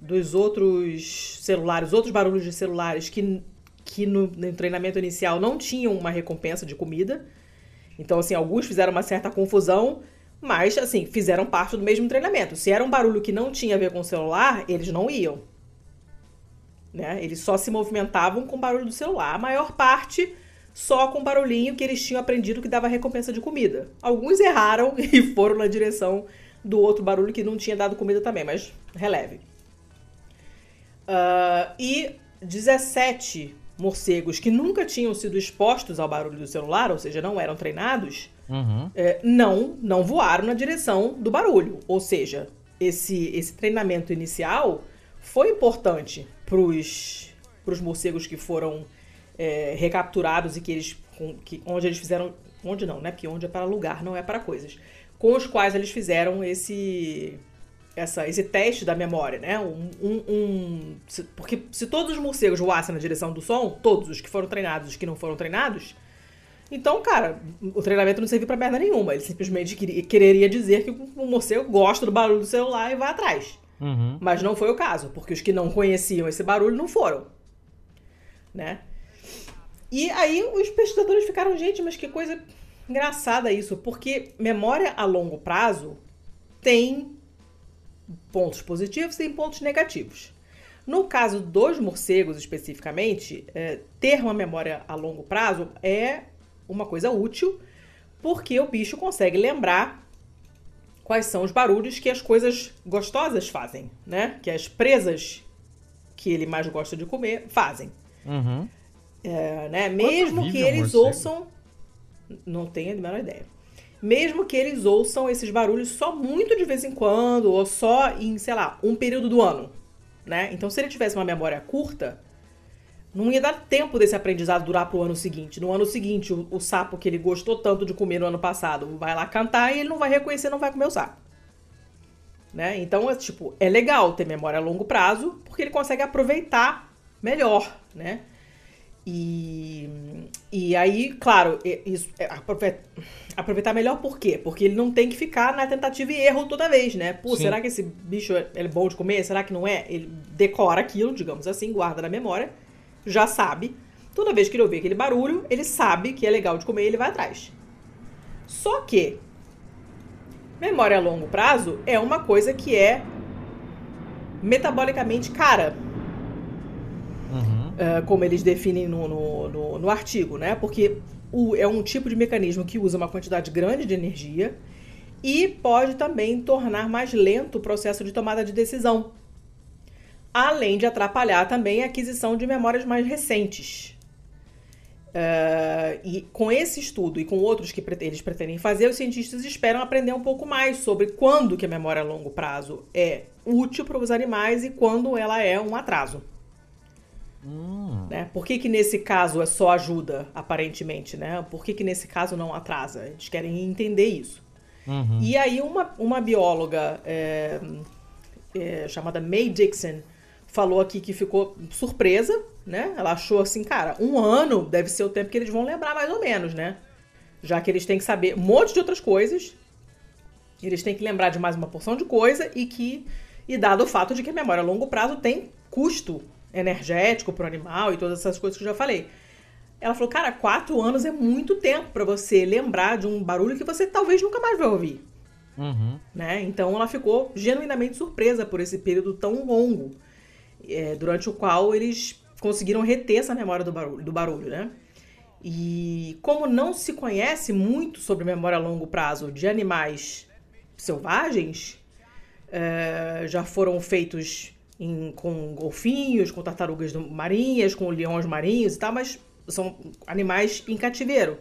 Speaker 1: dos outros celulares, outros barulhos de celulares que, que no, no treinamento inicial não tinham uma recompensa de comida. Então, assim, alguns fizeram uma certa confusão mas, assim, fizeram parte do mesmo treinamento. Se era um barulho que não tinha a ver com o celular, eles não iam. Né? Eles só se movimentavam com o barulho do celular. A maior parte só com o barulhinho que eles tinham aprendido que dava recompensa de comida. Alguns erraram e foram na direção do outro barulho que não tinha dado comida também, mas releve. Uh, e 17 morcegos que nunca tinham sido expostos ao barulho do celular, ou seja, não eram treinados, uhum. é, não, não voaram na direção do barulho. Ou seja, esse, esse treinamento inicial foi importante para os morcegos que foram é, recapturados e que eles, que, onde eles fizeram, onde não, né? Porque onde é para lugar, não é para coisas, com os quais eles fizeram esse essa, esse teste da memória, né? Um, um, um se, porque se todos os morcegos voassem na direção do som, todos os que foram treinados, os que não foram treinados, então, cara, o treinamento não serviu pra merda nenhuma. Ele simplesmente quereria dizer que o morcego gosta do barulho do celular e vai atrás. Uhum. Mas não foi o caso, porque os que não conheciam esse barulho não foram. Né? E aí os pesquisadores ficaram, gente, mas que coisa engraçada isso, porque memória a longo prazo tem pontos positivos e tem pontos negativos. No caso dos morcegos especificamente, é, ter uma memória a longo prazo é uma coisa útil, porque o bicho consegue lembrar quais são os barulhos que as coisas gostosas fazem, né? Que as presas que ele mais gosta de comer fazem. Uhum. É, né? Mesmo que eles ouçam. Não tenho a menor ideia. Mesmo que eles ouçam esses barulhos só muito de vez em quando, ou só em, sei lá, um período do ano. Né? Então, se ele tivesse uma memória curta, não ia dar tempo desse aprendizado durar pro ano seguinte. No ano seguinte, o, o, sapo que ele gostou tanto de comer no ano passado vai lá cantar e ele não vai reconhecer, não vai comer o sapo. Né? Então, é, tipo, é legal ter memória a longo prazo, porque ele consegue aproveitar melhor, né? E, e aí, claro, isso, é, aproveitar melhor por quê? Porque ele não tem que ficar na tentativa e erro toda vez, né? Pô, Sim. será que esse bicho é, é bom de comer? Será que não é? Ele decora aquilo, digamos assim, guarda na memória já sabe. Toda vez que ele ouvir aquele barulho, ele sabe que é legal de comer e ele vai atrás. Só que memória a longo prazo é uma coisa que é metabolicamente cara. Uhum. Uh, como eles definem no, no, no, no artigo, né? Porque o, é um tipo de mecanismo que usa uma quantidade grande de energia e pode também tornar mais lento o processo de tomada de decisão além de atrapalhar também a aquisição de memórias mais recentes. Uh, e com esse estudo e com outros que eles pretendem fazer, os cientistas esperam aprender um pouco mais sobre quando que a memória a longo prazo é útil para os animais e quando ela é um atraso. Hum. Né? Por que, que nesse caso é só ajuda, aparentemente? Né? Por que, que nesse caso não atrasa? Eles querem entender isso. Uhum. E aí uma, uma bióloga é, é, chamada May Dixon falou aqui que ficou surpresa, né? Ela achou assim, cara, um ano deve ser o tempo que eles vão lembrar mais ou menos, né? Já que eles têm que saber um monte de outras coisas, eles têm que lembrar de mais uma porção de coisa e que e dado o fato de que a memória a longo prazo tem custo energético para o animal e todas essas coisas que eu já falei. Ela falou, cara, quatro anos é muito tempo para você lembrar de um barulho que você talvez nunca mais vai ouvir. Uhum. Né? Então ela ficou genuinamente surpresa por esse período tão longo é, durante o qual eles conseguiram reter essa memória do barulho, do barulho, né? E como não se conhece muito sobre memória a longo prazo de animais selvagens, é, já foram feitos em, com golfinhos, com tartarugas marinhas, com leões marinhos e tal, mas são animais em cativeiro.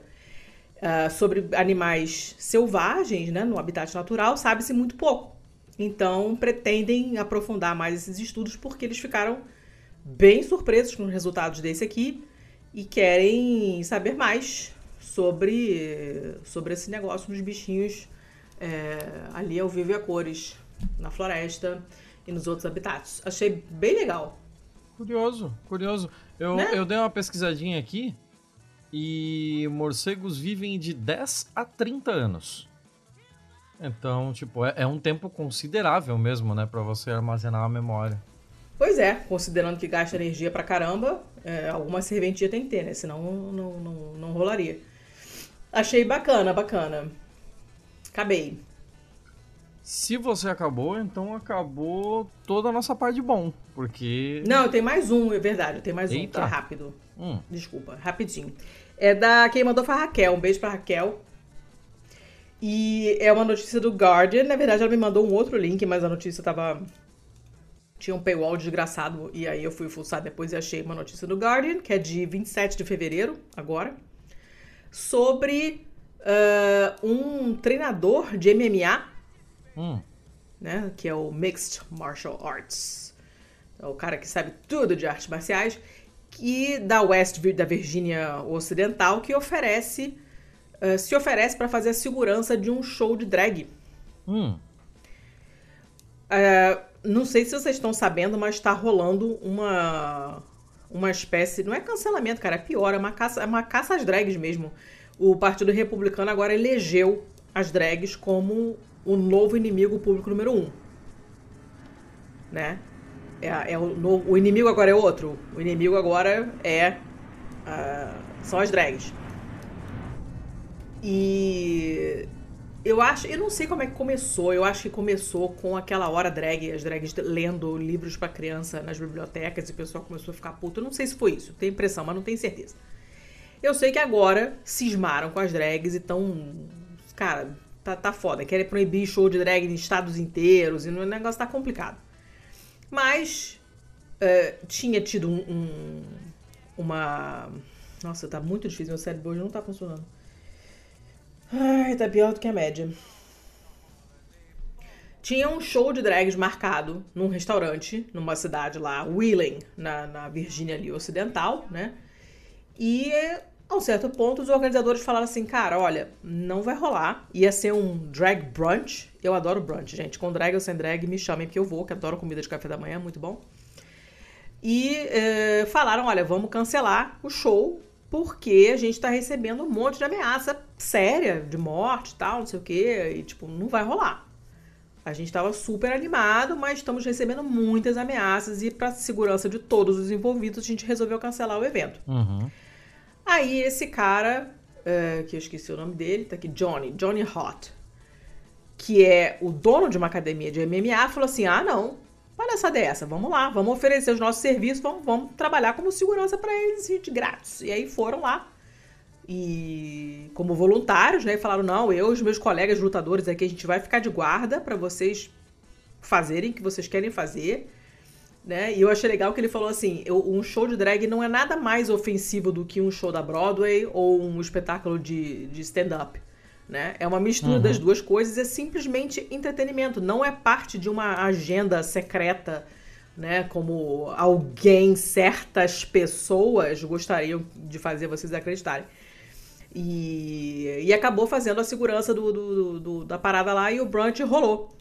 Speaker 1: Uh, sobre animais selvagens, né, no habitat natural, sabe-se muito pouco. Então, pretendem aprofundar mais esses estudos porque eles ficaram bem surpresos com os resultados desse aqui e querem saber mais sobre, sobre esse negócio dos bichinhos é, ali ao vivo e a cores, na floresta e nos outros habitats. Achei bem legal.
Speaker 2: Curioso, curioso. Eu, né? eu dei uma pesquisadinha aqui e morcegos vivem de 10 a 30 anos. Então, tipo, é, é um tempo considerável mesmo, né, para você armazenar a memória.
Speaker 1: Pois é, considerando que gasta energia pra caramba, é, alguma serventia tem que ter, né? Senão não, não, não rolaria. Achei bacana, bacana. Acabei.
Speaker 2: Se você acabou, então acabou toda a nossa parte de bom, porque...
Speaker 1: Não, tem mais um, é verdade, tem mais Eita. um, que é rápido. Hum. Desculpa, rapidinho. É da... Quem mandou foi a Raquel, um beijo pra Raquel. E é uma notícia do Guardian. Na verdade, ela me mandou um outro link, mas a notícia tava. Tinha um paywall desgraçado. E aí eu fui fuçar depois e achei uma notícia do Guardian, que é de 27 de fevereiro, agora. Sobre uh, um treinador de MMA. Hum. Né, que é o Mixed Martial Arts. É o cara que sabe tudo de artes marciais. Que da West da Virgínia Ocidental, que oferece eh, se oferece para fazer a segurança de um show de drag. Hum. Uh, não sei se vocês estão sabendo, mas está rolando uma uma espécie. Não é cancelamento, cara, é pior, é uma caça, é uma caça às drags mesmo. O Partido Republicano agora elegeu as drags como o novo inimigo público número um. né? É, é o, no, o, inimigo agora é outro. O inimigo agora é uh, são as drags. E eu acho, eu não sei como é que começou. Eu acho que começou com aquela hora drag, as drags lendo livros para criança nas bibliotecas e o pessoal começou a ficar puto. Eu não sei se foi isso, tenho impressão, mas não tenho certeza. Eu sei que agora cismaram com as drags e estão. Cara, tá, tá foda. Querem proibir show de drag em estados inteiros e o negócio tá complicado. Mas uh, tinha tido um, um, uma. Nossa, tá muito difícil. Meu cérebro hoje não tá funcionando. Ai, tá pior do que a média. Tinha um show de drags marcado num restaurante, numa cidade lá, Wheeling, na, na Virgínia ali ocidental, né? E a um certo ponto os organizadores falaram assim, cara, olha, não vai rolar. Ia ser um drag brunch. Eu adoro brunch, gente. Com drag ou sem drag, me chamem que eu vou, que adoro comida de café da manhã, muito bom. E eh, falaram, olha, vamos cancelar o show porque a gente tá recebendo um monte de ameaça séria, de morte e tal, não sei o quê, e tipo, não vai rolar. A gente tava super animado, mas estamos recebendo muitas ameaças e para segurança de todos os envolvidos, a gente resolveu cancelar o evento.
Speaker 2: Uhum.
Speaker 1: Aí esse cara, é, que eu esqueci o nome dele, tá aqui, Johnny, Johnny Hot, que é o dono de uma academia de MMA, falou assim: ah, não, palhaçada dessa, vamos lá, vamos oferecer os nossos serviços, vamos, vamos trabalhar como segurança para eles de grátis. E aí foram lá e como voluntários, né, falaram não, eu e os meus colegas lutadores aqui a gente vai ficar de guarda para vocês fazerem o que vocês querem fazer, né? E eu achei legal que ele falou assim, um show de drag não é nada mais ofensivo do que um show da Broadway ou um espetáculo de, de stand-up. Né? É uma mistura uhum. das duas coisas, é simplesmente entretenimento, não é parte de uma agenda secreta, né? Como alguém, certas pessoas gostariam de fazer vocês acreditarem. E, e acabou fazendo a segurança do, do, do, da parada lá e o brunch rolou.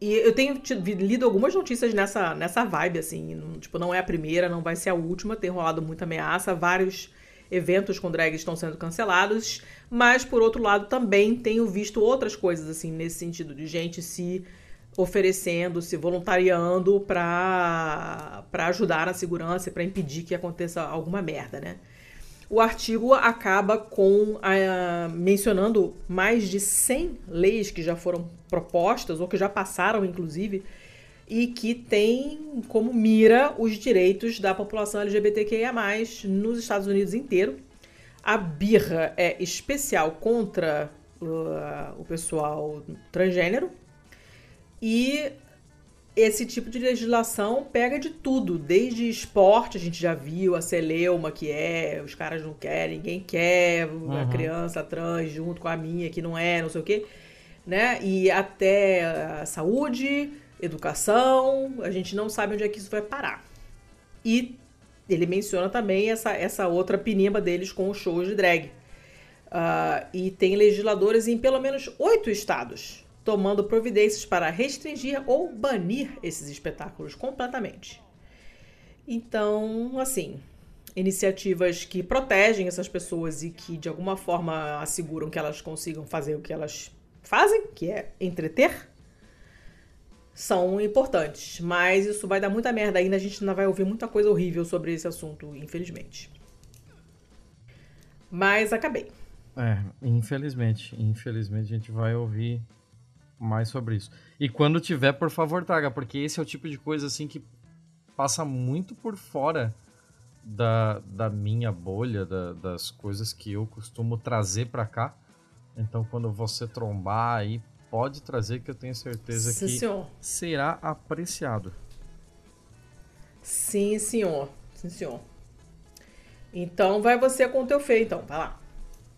Speaker 1: E eu tenho lido algumas notícias nessa, nessa vibe, assim. Tipo, não é a primeira, não vai ser a última. Tem rolado muita ameaça. Vários eventos com drag estão sendo cancelados. Mas, por outro lado, também tenho visto outras coisas, assim, nesse sentido, de gente se oferecendo, se voluntariando para ajudar na segurança para impedir que aconteça alguma merda, né? O artigo acaba com uh, mencionando mais de 100 leis que já foram propostas ou que já passaram, inclusive, e que tem como mira os direitos da população LGBTQIA+, nos Estados Unidos inteiro. A birra é especial contra uh, o pessoal transgênero e esse tipo de legislação pega de tudo, desde esporte, a gente já viu, a celeuma que é, os caras não querem, ninguém quer, uhum. a criança trans junto com a minha que não é, não sei o quê, né? E até a saúde, educação, a gente não sabe onde é que isso vai parar. E ele menciona também essa, essa outra pinimba deles com os shows de drag. Uh, e tem legisladores em pelo menos oito estados tomando providências para restringir ou banir esses espetáculos completamente. Então, assim, iniciativas que protegem essas pessoas e que de alguma forma asseguram que elas consigam fazer o que elas fazem, que é entreter, são importantes, mas isso vai dar muita merda ainda, a gente ainda vai ouvir muita coisa horrível sobre esse assunto, infelizmente. Mas acabei.
Speaker 2: É, infelizmente, infelizmente a gente vai ouvir mais sobre isso. E quando tiver, por favor, traga, porque esse é o tipo de coisa assim que passa muito por fora da, da minha bolha, da, das coisas que eu costumo trazer para cá. Então, quando você trombar aí, pode trazer que eu tenho certeza Sim, que senhor. será apreciado.
Speaker 1: Sim, senhor. Sim, senhor. Então vai você com o teu feio, então. Vai lá.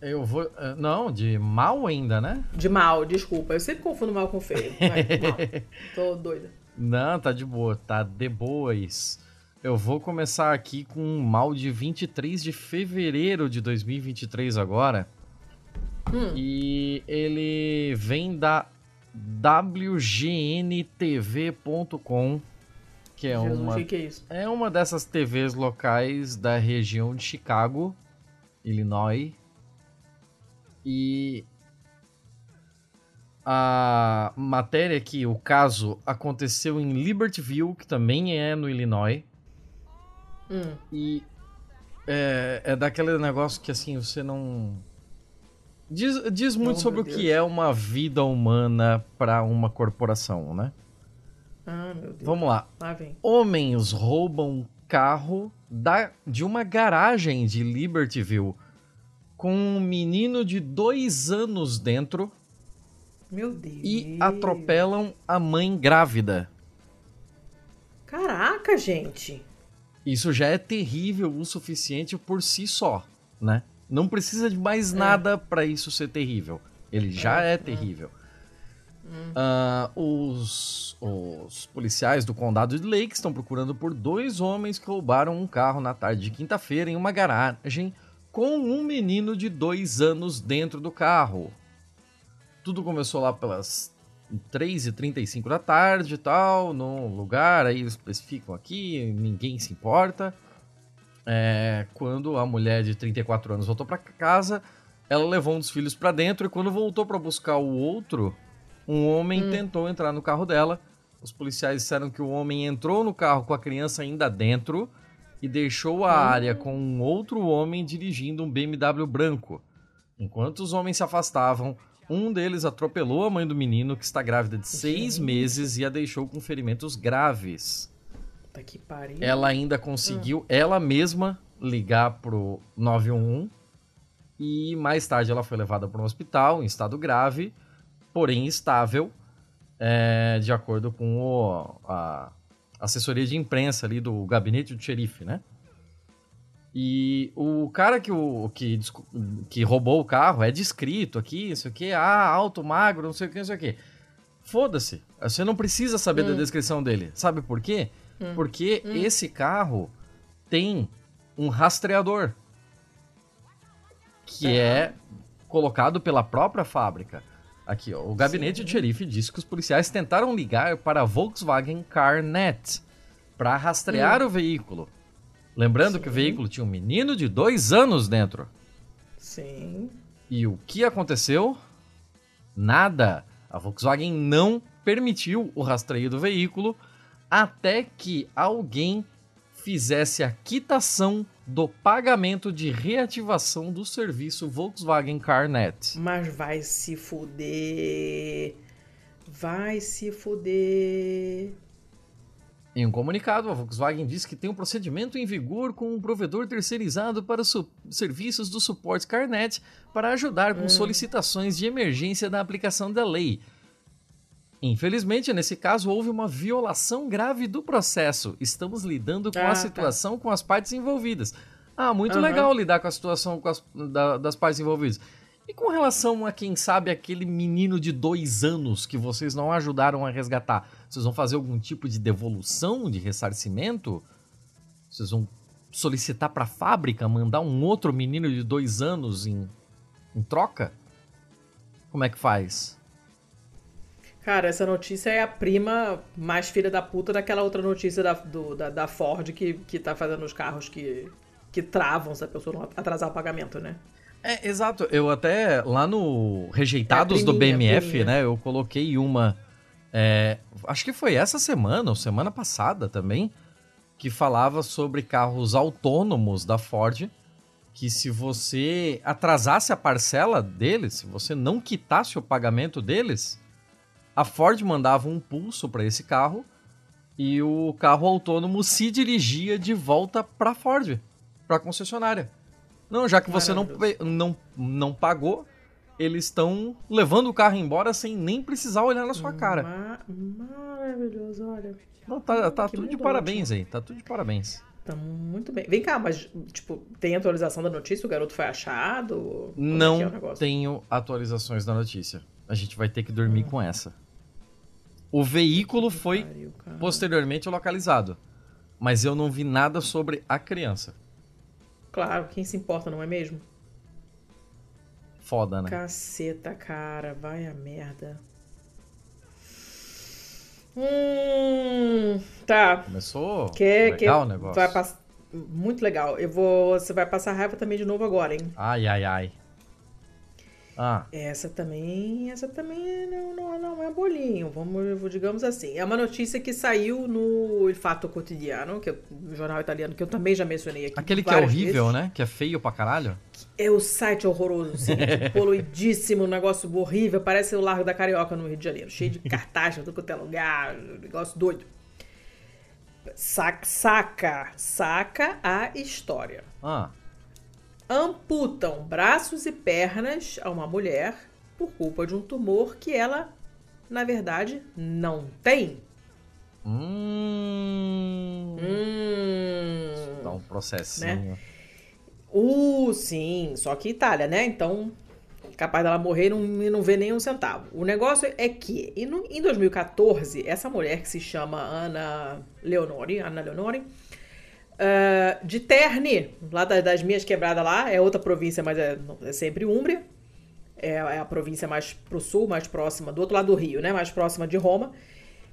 Speaker 2: Eu vou. Eh, não, de mal ainda, né?
Speaker 1: De mal, desculpa. Eu sempre confundo mal com feio. Vai, mal. Tô doida.
Speaker 2: Não, tá de boa. Tá de boas. Eu vou começar aqui com um mal de 23 de fevereiro de 2023 agora. Hum. E ele vem da WGNTV.com, que é Jesus, uma
Speaker 1: que é, isso?
Speaker 2: é uma dessas TVs locais da região de Chicago, Illinois. E a matéria aqui, o caso aconteceu em Libertyville, que também é no Illinois.
Speaker 1: Hum.
Speaker 2: E é, é daquele negócio que assim, você não. Diz, diz muito
Speaker 1: Oh,
Speaker 2: sobre o que é uma vida humana para uma corporação, né?
Speaker 1: Ah, meu Deus.
Speaker 2: Vamos lá. Homens roubam um carro da, de uma garagem de Libertyville com um menino de dois anos dentro
Speaker 1: Meu Deus.
Speaker 2: e atropelam a mãe grávida.
Speaker 1: Caraca, gente.
Speaker 2: Isso já é terrível o suficiente por si só, né? Não precisa de mais nada para isso ser terrível. Ele já é, terrível. Ah, os, os policiais do condado de Lake estão procurando por dois homens que roubaram um carro na tarde de quinta-feira em uma garagem com um menino de dois anos dentro do carro. Tudo começou lá pelas 3h35 da tarde e tal, no lugar, aí eles especificam aqui, ninguém se importa. É, quando a mulher de 34 anos voltou para casa, ela levou um dos filhos para dentro e quando voltou para buscar o outro, um homem tentou entrar no carro dela. Os policiais disseram que o homem entrou no carro com a criança ainda dentro e deixou a área com um outro homem dirigindo um BMW branco. Enquanto os homens se afastavam, um deles atropelou a mãe do menino, que está grávida de seis meses, e a deixou com ferimentos graves.
Speaker 1: Puta que pariu.
Speaker 2: Ela ainda conseguiu ela mesma ligar pro 911 e mais tarde ela foi levada para um hospital em estado grave, porém estável, é, de acordo com o- a assessoria de imprensa ali do gabinete do xerife, né? E o cara que, o, que, que roubou o carro é descrito aqui, isso aqui, ah, alto, magro, não sei o que, não sei o que. Foda-se. Você não precisa saber da descrição dele. Sabe por quê? Porque esse carro tem um rastreador que é colocado pela própria fábrica. Aqui, ó, o gabinete de xerife disse que os policiais tentaram ligar para a Volkswagen CarNet para rastrear o veículo. Lembrando que o
Speaker 1: Sim.
Speaker 2: veículo tinha um menino de dois anos dentro.
Speaker 1: Sim.
Speaker 2: E o que aconteceu? Nada. A Volkswagen não permitiu o rastreio do veículo até que alguém fizesse a quitação do pagamento de reativação do serviço Volkswagen CarNet.
Speaker 1: Mas vai se fuder. Vai se fuder.
Speaker 2: Em um comunicado, a Volkswagen diz que tem um procedimento em vigor com um provedor terceirizado para serviços do suporte CarNet para ajudar com solicitações de emergência da aplicação da lei. Infelizmente, nesse caso, houve uma violação grave do processo. Estamos lidando com
Speaker 1: Ah,
Speaker 2: a
Speaker 1: tá.
Speaker 2: situação com as partes envolvidas. Ah, muito
Speaker 1: Aham.
Speaker 2: legal lidar com a situação com as- da- das partes envolvidas. E com relação a, quem sabe, aquele menino de dois anos que vocês não ajudaram a resgatar? Vocês vão fazer algum tipo de devolução, de ressarcimento? Vocês vão solicitar para a fábrica mandar um outro menino de dois anos em, em troca? Como é que faz?
Speaker 1: Cara, essa notícia é a prima mais filha da puta daquela outra notícia da, do- da, da Ford que, que tá fazendo os carros que, que travam se a pessoa não atrasar o pagamento, né?
Speaker 2: É, exato. Eu até, lá no Rejeitados
Speaker 1: É
Speaker 2: do BMF, né, eu coloquei uma. é, acho que foi essa semana, ou semana passada também, que falava sobre carros autônomos da Ford. Que se você atrasasse a parcela deles, se você não quitasse o pagamento deles, a Ford mandava um pulso para esse carro e o carro autônomo se dirigia de volta para Ford, para a concessionária. Não, já que você não, não, não pagou, eles estão levando o carro embora sem nem precisar olhar na sua cara.
Speaker 1: Ma- maravilhoso, olha.
Speaker 2: Não, tá tá
Speaker 1: Que
Speaker 2: tudo de parabéns aí, tá tudo de parabéns.
Speaker 1: Tá muito bem. Vem cá, mas, tipo, tem atualização da notícia? O garoto foi achado? Como é que é
Speaker 2: Não
Speaker 1: negócio?
Speaker 2: tenho atualizações da notícia. A gente vai ter que dormir com essa. O veículo foi
Speaker 1: Pariu,
Speaker 2: posteriormente localizado, mas eu não vi nada sobre a criança.
Speaker 1: Claro, quem se importa, não é mesmo?
Speaker 2: Foda, né?
Speaker 1: Caceta, cara, vai a merda. Hum, tá.
Speaker 2: Começou
Speaker 1: Quer,
Speaker 2: legal
Speaker 1: quer,
Speaker 2: o negócio.
Speaker 1: vai pass... Muito legal. Eu vou, você vai passar raiva também de novo agora, hein?
Speaker 2: Ai, ai, ai. Ah.
Speaker 1: Essa também, essa também não, não, não é bolinho, vamos, digamos assim. É uma notícia que saiu no Il Fatto Quotidiano, que é o jornal italiano, que eu também já mencionei aqui.
Speaker 2: Aquele que é horrível, vezes. né? Que é feio pra caralho.
Speaker 1: É o site horroroso, assim, poluidíssimo, um negócio horrível, parece o Largo da Carioca no Rio de Janeiro, cheio de cartaz, tudo quanto é lugar, negócio doido. Saca, saca, saca a história.
Speaker 2: Ah
Speaker 1: amputam braços e pernas a uma mulher por culpa de um tumor que ela, na verdade, não tem.
Speaker 2: Hum.
Speaker 1: hum
Speaker 2: Dá um processinho. Né?
Speaker 1: Uh, sim, só que Itália, né? Então, capaz dela morrer e não, não ver nem um centavo. O negócio é que, em 2014, essa mulher que se chama Ana Leonori, Ana Leonori, Uh, de Terni, lá das, das, minhas quebradas lá, é outra província, mas é, é sempre Úmbria. É, é, a província mais pro sul, mais próxima, do outro lado do Rio, né? Mais próxima de Roma.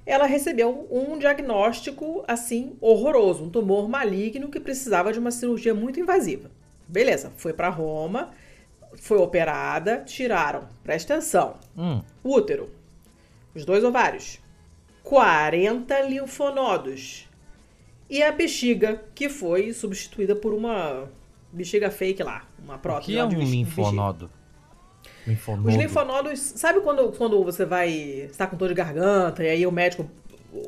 Speaker 1: Ela recebeu um diagnóstico, assim, horroroso. Um tumor maligno que precisava de uma cirurgia muito invasiva. Beleza, foi para Roma, foi operada, tiraram, presta atenção,
Speaker 2: hum.
Speaker 1: útero, os dois ovários, 40 linfonodos e a bexiga, que foi substituída por uma bexiga fake lá, uma prótese.
Speaker 2: Que é um linfonodo?
Speaker 1: Linfonodo. Os linfonodos, sabe quando, quando você vai, está com dor de garganta e aí o médico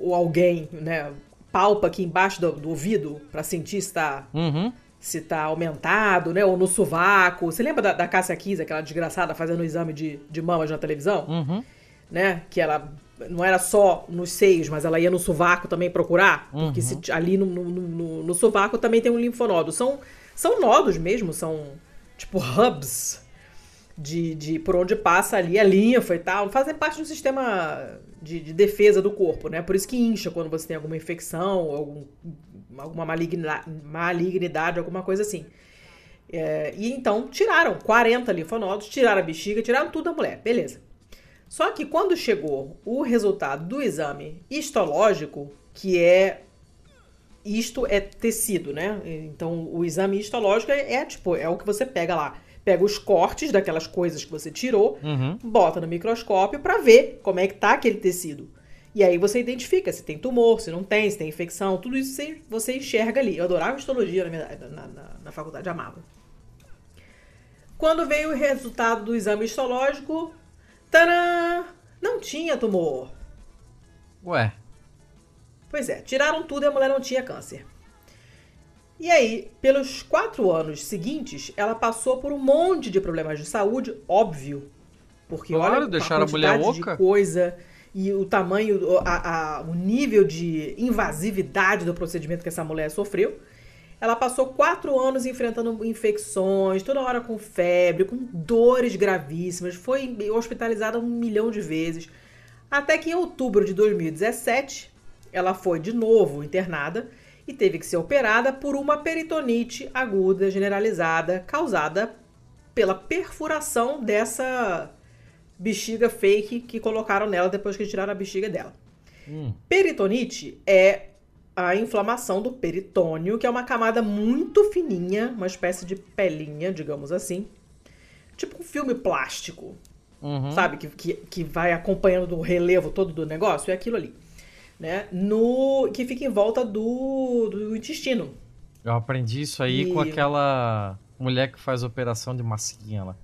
Speaker 1: ou alguém, né, palpa aqui embaixo do, do ouvido para sentir se está
Speaker 2: uhum.
Speaker 1: se tá aumentado, né, ou no sovaco. Você lembra da, da Cássia Kiss, aquela desgraçada fazendo o exame de, de mamas na televisão?
Speaker 2: Uhum.
Speaker 1: Né, que ela não era só nos seios, mas ela ia no sovaco também procurar, uhum. porque se, ali no, no, no, no, sovaco também tem um linfonodo. São, são nodos mesmo, são tipo hubs de, de por onde passa ali a linfa e tal. Fazem parte do sistema de, de defesa do corpo, né? Por isso que incha quando você tem alguma infecção, algum, alguma malignidade, malignidade, alguma coisa assim. É, e então tiraram 40 linfonodos, tiraram a bexiga, tiraram tudo da mulher. Beleza. Só que quando chegou o resultado do exame histológico, que é isto é tecido, né? Então o exame histológico é, é, tipo é o que você pega lá, pega os cortes daquelas coisas que você tirou,
Speaker 2: uhum.
Speaker 1: bota no microscópio para ver como é que tá aquele tecido. E aí você identifica se tem tumor, se não tem, se tem infecção, tudo isso você, você enxerga ali. Eu adorava histologia na, na, na, na faculdade, amava. Quando veio o resultado do exame histológico, Tadã! Não tinha tumor.
Speaker 2: Ué.
Speaker 1: Pois é, tiraram tudo e a mulher não tinha câncer. E aí, pelos quatro anos seguintes, ela passou por um monte de problemas de saúde, óbvio. Porque
Speaker 2: claro,
Speaker 1: olha
Speaker 2: deixaram a, a mulher oca.
Speaker 1: de coisa e o tamanho, a, a, o nível de invasividade do procedimento que essa mulher sofreu. Ela passou quatro anos enfrentando infecções, toda hora com febre, com dores gravíssimas, foi hospitalizada um milhão de vezes. Até que em outubro de 2017, ela foi de novo internada e teve que ser operada por uma peritonite aguda generalizada causada pela perfuração dessa bexiga fake que colocaram nela depois que tiraram a bexiga dela.
Speaker 2: Hum.
Speaker 1: Peritonite é a inflamação do peritônio, que é uma camada muito fininha, uma espécie de pelinha, digamos assim. Tipo um filme plástico,
Speaker 2: uhum.
Speaker 1: sabe? Que, que, que vai acompanhando o relevo todo do negócio, é aquilo ali. Né? No, que fica em volta do, do intestino.
Speaker 2: Eu aprendi isso aí e... com aquela mulher que faz operação de massinha lá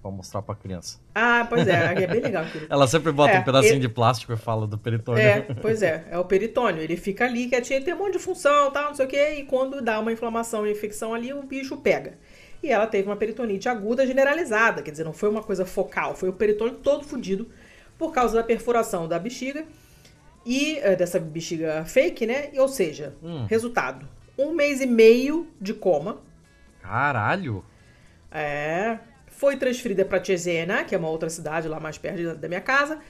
Speaker 2: pra mostrar pra criança.
Speaker 1: Ah, pois é, é bem legal aquilo.
Speaker 2: Ela sempre bota é, um pedacinho ele... de plástico e fala do peritônio.
Speaker 1: É, pois é, é o peritônio. Ele fica ali quietinho, tem um monte de função, tal, não sei o quê, e quando dá uma inflamação e infecção ali, o bicho pega. E ela teve uma peritonite aguda generalizada, quer dizer, não foi uma coisa focal, foi o peritônio todo fudido por causa da perfuração da bexiga e é, dessa bexiga fake, né? Ou seja,
Speaker 2: hum.
Speaker 1: resultado: um mês e meio de coma.
Speaker 2: Caralho!
Speaker 1: É, foi transferida para Cesena, que é uma outra cidade lá mais perto da minha casa,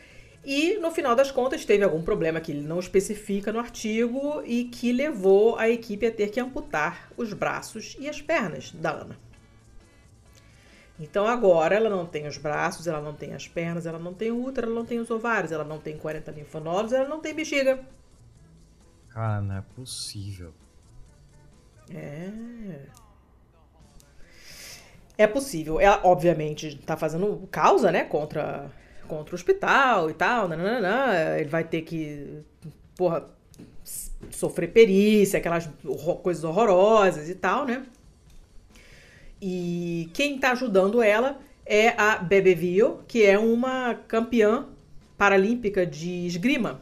Speaker 1: e no final das contas teve algum problema que ele não especifica no artigo e que levou a equipe a ter que amputar os braços e as pernas da Ana. Então agora ela não tem os braços, ela não tem as pernas, ela não tem o útero, ela não tem os ovários, ela não tem 40 linfonodos, ela não tem bexiga.
Speaker 2: Cara, não é possível.
Speaker 1: É. É possível. Ela, obviamente, tá fazendo causa, né, contra, contra o hospital e tal. Nananana. Ele vai ter que, porra, sofrer perícia, aquelas coisas horrorosas e tal, né? E quem tá ajudando ela é a Bebe Vio, que é uma campeã paralímpica de esgrima.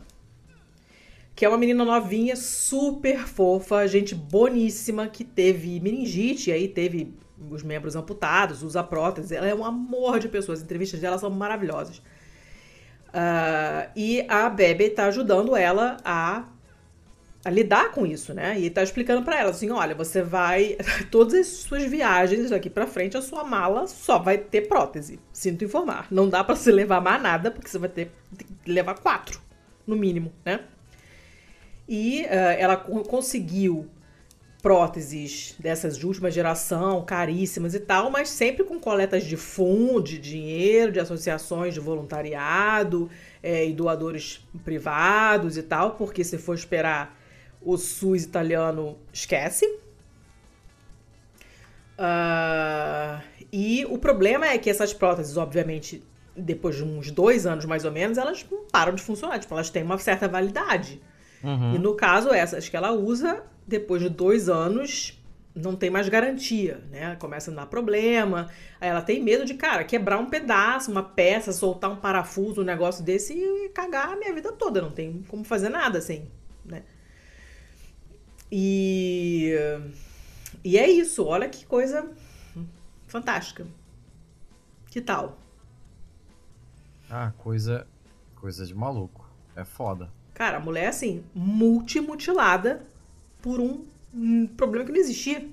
Speaker 1: Que é uma menina novinha, super fofa, gente boníssima, que teve meningite, aí teve os membros amputados, usa prótese. Ela é um amor de pessoas, as entrevistas dela são maravilhosas. Uh, e a Bebe está ajudando ela a, a, lidar com isso, né? E está explicando para ela assim: olha, você vai. Todas as suas viagens daqui para frente, a sua mala só vai ter prótese. Sinto informar. Não dá para se levar mais nada, porque você vai ter que levar quatro, no mínimo, né? E uh, ela conseguiu próteses dessas de última geração, caríssimas e tal, mas sempre com coletas de fundo, de dinheiro, de associações de voluntariado é, e doadores privados e tal, porque se for esperar o SUS italiano, esquece. Uh, e o problema é que essas próteses, obviamente, depois de uns dois anos mais ou menos, elas param de funcionar. Tipo, elas têm uma certa validade. Uhum. E no caso, essas que ela usa, depois de dois anos, não tem mais garantia, né? Começa a dar problema. Aí ela tem medo de, cara, quebrar um pedaço, uma peça, soltar um parafuso, um negócio desse e cagar a minha vida toda. Não tem como fazer nada assim, né? E. E é isso, olha que coisa fantástica. Que tal?
Speaker 2: Ah, coisa. Coisa de maluco. É foda.
Speaker 1: Cara, a mulher, assim, multimutilada por um, um problema que não existia.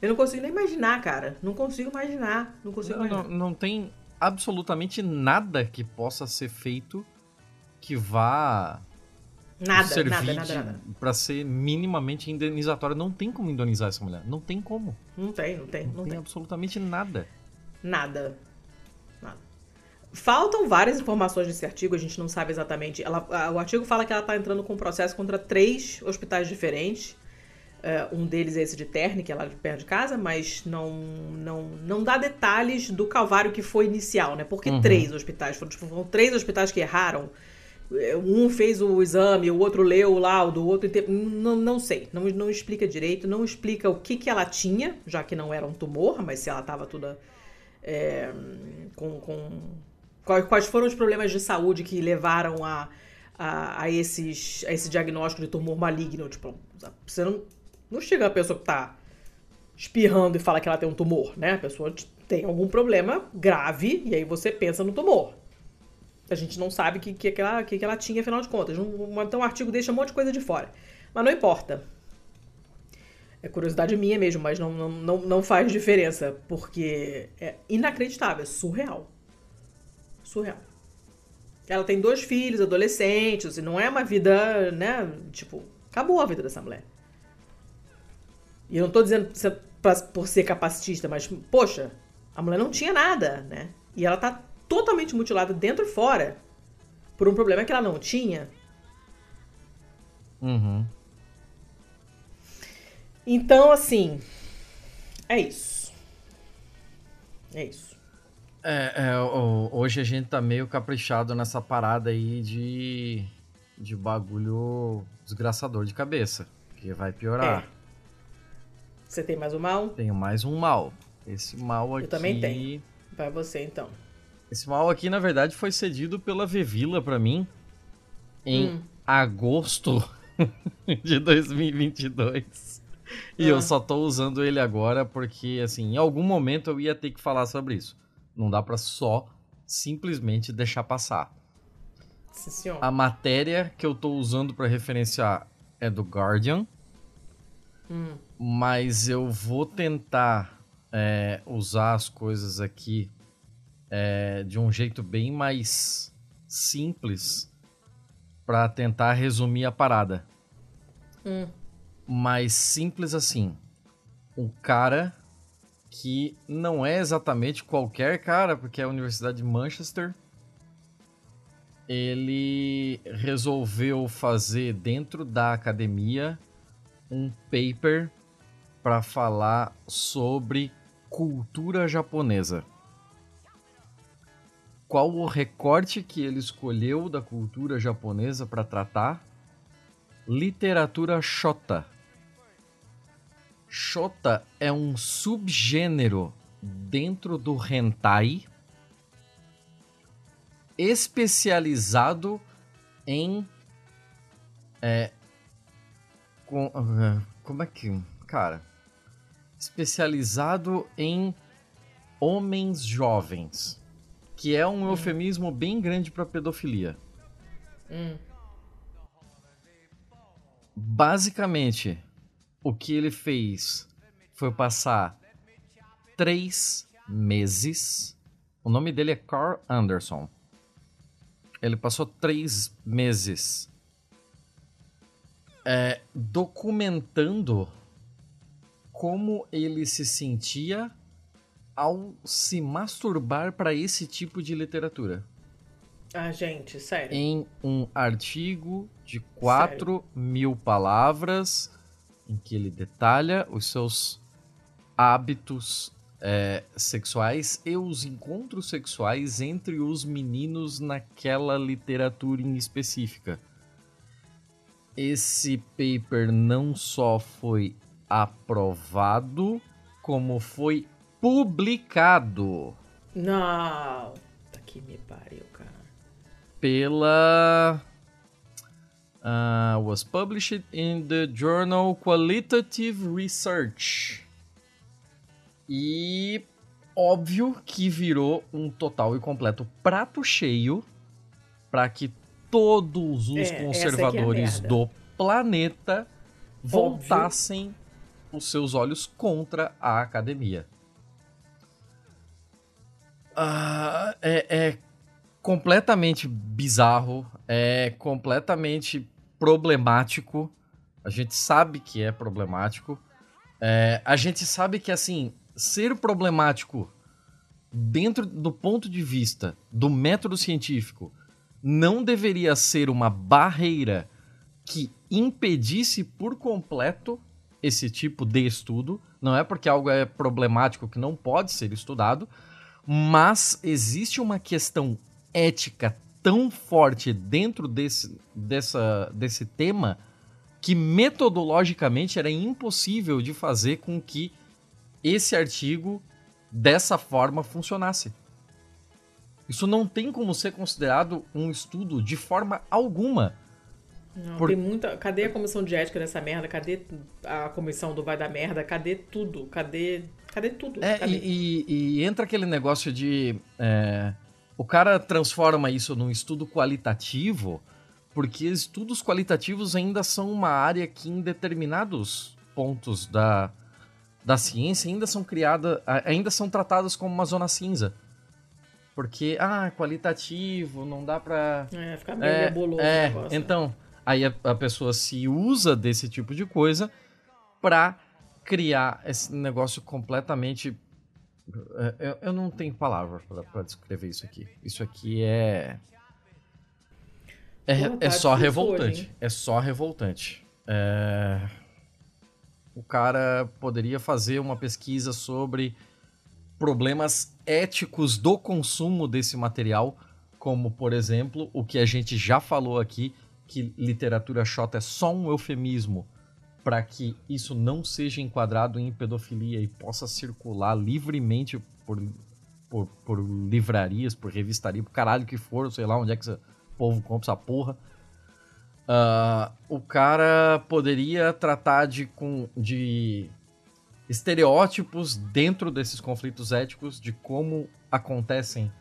Speaker 1: Eu não consigo nem imaginar, cara. Não consigo imaginar. Não consigo
Speaker 2: não,
Speaker 1: imaginar.
Speaker 2: Não, não tem absolutamente nada que possa ser feito que vá
Speaker 1: nada, servir nada, nada, nada.
Speaker 2: para ser minimamente indenizatório. Não tem como indenizar essa mulher. Não tem como.
Speaker 1: Não tem, não tem. Não,
Speaker 2: não tem, tem absolutamente nada.
Speaker 1: Nada. Faltam várias informações nesse artigo, a gente não sabe exatamente. Ela, o artigo fala que ela está entrando com um processo contra três hospitais diferentes. Uh, um deles é esse de Terne, que é lá perto de casa, mas não, não, não dá detalhes do calvário que foi inicial, né? Porque uhum. três hospitais? Foram, tipo, foram três hospitais que erraram. É, um fez o exame, o outro leu o laudo, o outro. Não, não sei, não, não explica direito, não explica o que, que ela tinha, já que não era um tumor, mas se ela estava toda é, com, com Quais foram os problemas de saúde que levaram a, a, a, esses, a esse diagnóstico de tumor maligno? Tipo, você não, não chega a pessoa que tá espirrando e fala que ela tem um tumor, né? A pessoa tem algum problema grave e aí você pensa no tumor. A gente não sabe o que, que, que, ela, que, que ela tinha, afinal de contas. Um, então o artigo deixa um monte de coisa de fora. Mas não importa. É curiosidade minha mesmo, mas não, não, não, não faz diferença, porque é inacreditável, é surreal surreal. Ela tem dois filhos, adolescentes, e não é uma vida, né? Tipo, acabou a vida dessa mulher. E eu não tô dizendo por ser capacitista, mas, poxa, a mulher não tinha nada, né? E ela tá totalmente mutilada dentro e fora por um problema que ela não tinha.
Speaker 2: Uhum.
Speaker 1: Então, assim, é isso. É isso.
Speaker 2: É, é, hoje a gente tá meio caprichado nessa parada aí de, de bagulho desgraçador de cabeça. Que vai piorar. É.
Speaker 1: Você tem mais um mal?
Speaker 2: Tenho mais um mal. Esse mal aqui.
Speaker 1: Eu também tenho. Vai você então.
Speaker 2: Esse mal aqui, na verdade, foi cedido pela Vevila para mim em hum. agosto de 2022. E ah. eu só tô usando ele agora porque, assim, em algum momento eu ia ter que falar sobre isso. Não dá para só simplesmente deixar passar.
Speaker 1: Sim,
Speaker 2: a matéria que eu tô usando para referenciar é do Guardian.
Speaker 1: Hum.
Speaker 2: Mas eu vou tentar é, usar as coisas aqui é, de um jeito bem mais simples para tentar resumir a parada.
Speaker 1: Hum.
Speaker 2: Mais simples assim. Um cara que não é exatamente qualquer cara, porque é a Universidade de Manchester. Ele resolveu fazer dentro da academia um paper para falar sobre cultura japonesa. Qual o recorte que ele escolheu da cultura japonesa para tratar? Literatura shota. Shota é um subgênero dentro do hentai especializado em é, com, uh, como é que cara especializado em homens jovens, que é um hum. eufemismo bem grande para pedofilia. Hum. Basicamente, o que ele fez foi passar três meses. O nome dele é Carl Anderson. Ele passou três meses é, documentando como ele se sentia ao se masturbar para esse tipo de literatura.
Speaker 1: Ah, gente, sério.
Speaker 2: Em um artigo de 4 mil palavras, em que ele detalha os seus hábitos é, sexuais e os encontros sexuais entre os meninos naquela literatura em específica. Esse paper não só foi aprovado, como foi publicado.
Speaker 1: Não, tá que me pariu, cara.
Speaker 2: Pela uh, was published in the journal Qualitative Research. E óbvio que virou um total e completo prato cheio para que todos os é, é conservadores é do planeta voltassem óbvio os seus olhos contra a academia. Uh, é, é completamente bizarro, é completamente problemático. A gente sabe que é problemático. É, a gente sabe que, assim, ser problemático dentro do ponto de vista do método científico não deveria ser uma barreira que impedisse por completo esse tipo de estudo. Não é porque algo é problemático que não pode ser estudado, mas existe uma questão ética tão forte dentro desse, dessa, desse tema que metodologicamente era impossível de fazer com que esse artigo dessa forma funcionasse. Isso não tem como ser considerado um estudo de forma alguma.
Speaker 1: Não, Por... tem muita. Cadê a comissão de ética dessa merda? Cadê a comissão do vai da merda? Cadê tudo? Cadê. Cadê tudo?
Speaker 2: É,
Speaker 1: Cadê?
Speaker 2: E, e, e, entra aquele negócio de. É, o cara transforma isso num estudo qualitativo, porque estudos qualitativos ainda são uma área que, em determinados pontos da, da ciência, ainda são criadas. ainda são tratadas como uma zona cinza. Porque, ah, qualitativo, não dá pra.
Speaker 1: É, fica meio é, nebuloso
Speaker 2: é, o negócio. Né? Então. Aí a, a pessoa se usa desse tipo de coisa para criar esse negócio completamente. É, eu, eu não tenho palavras para descrever isso aqui. Isso aqui é. É, é só revoltante. É só revoltante. É... O cara poderia fazer uma pesquisa sobre problemas éticos do consumo desse material, como, por exemplo, o que a gente já falou aqui que literatura chota é só um eufemismo para que isso não seja enquadrado em pedofilia e possa circular livremente por, por, por livrarias, por revistaria, por caralho que for, sei lá onde é que o povo compra essa porra. Uh, o cara poderia tratar de, com, de estereótipos dentro desses conflitos éticos, de como acontecem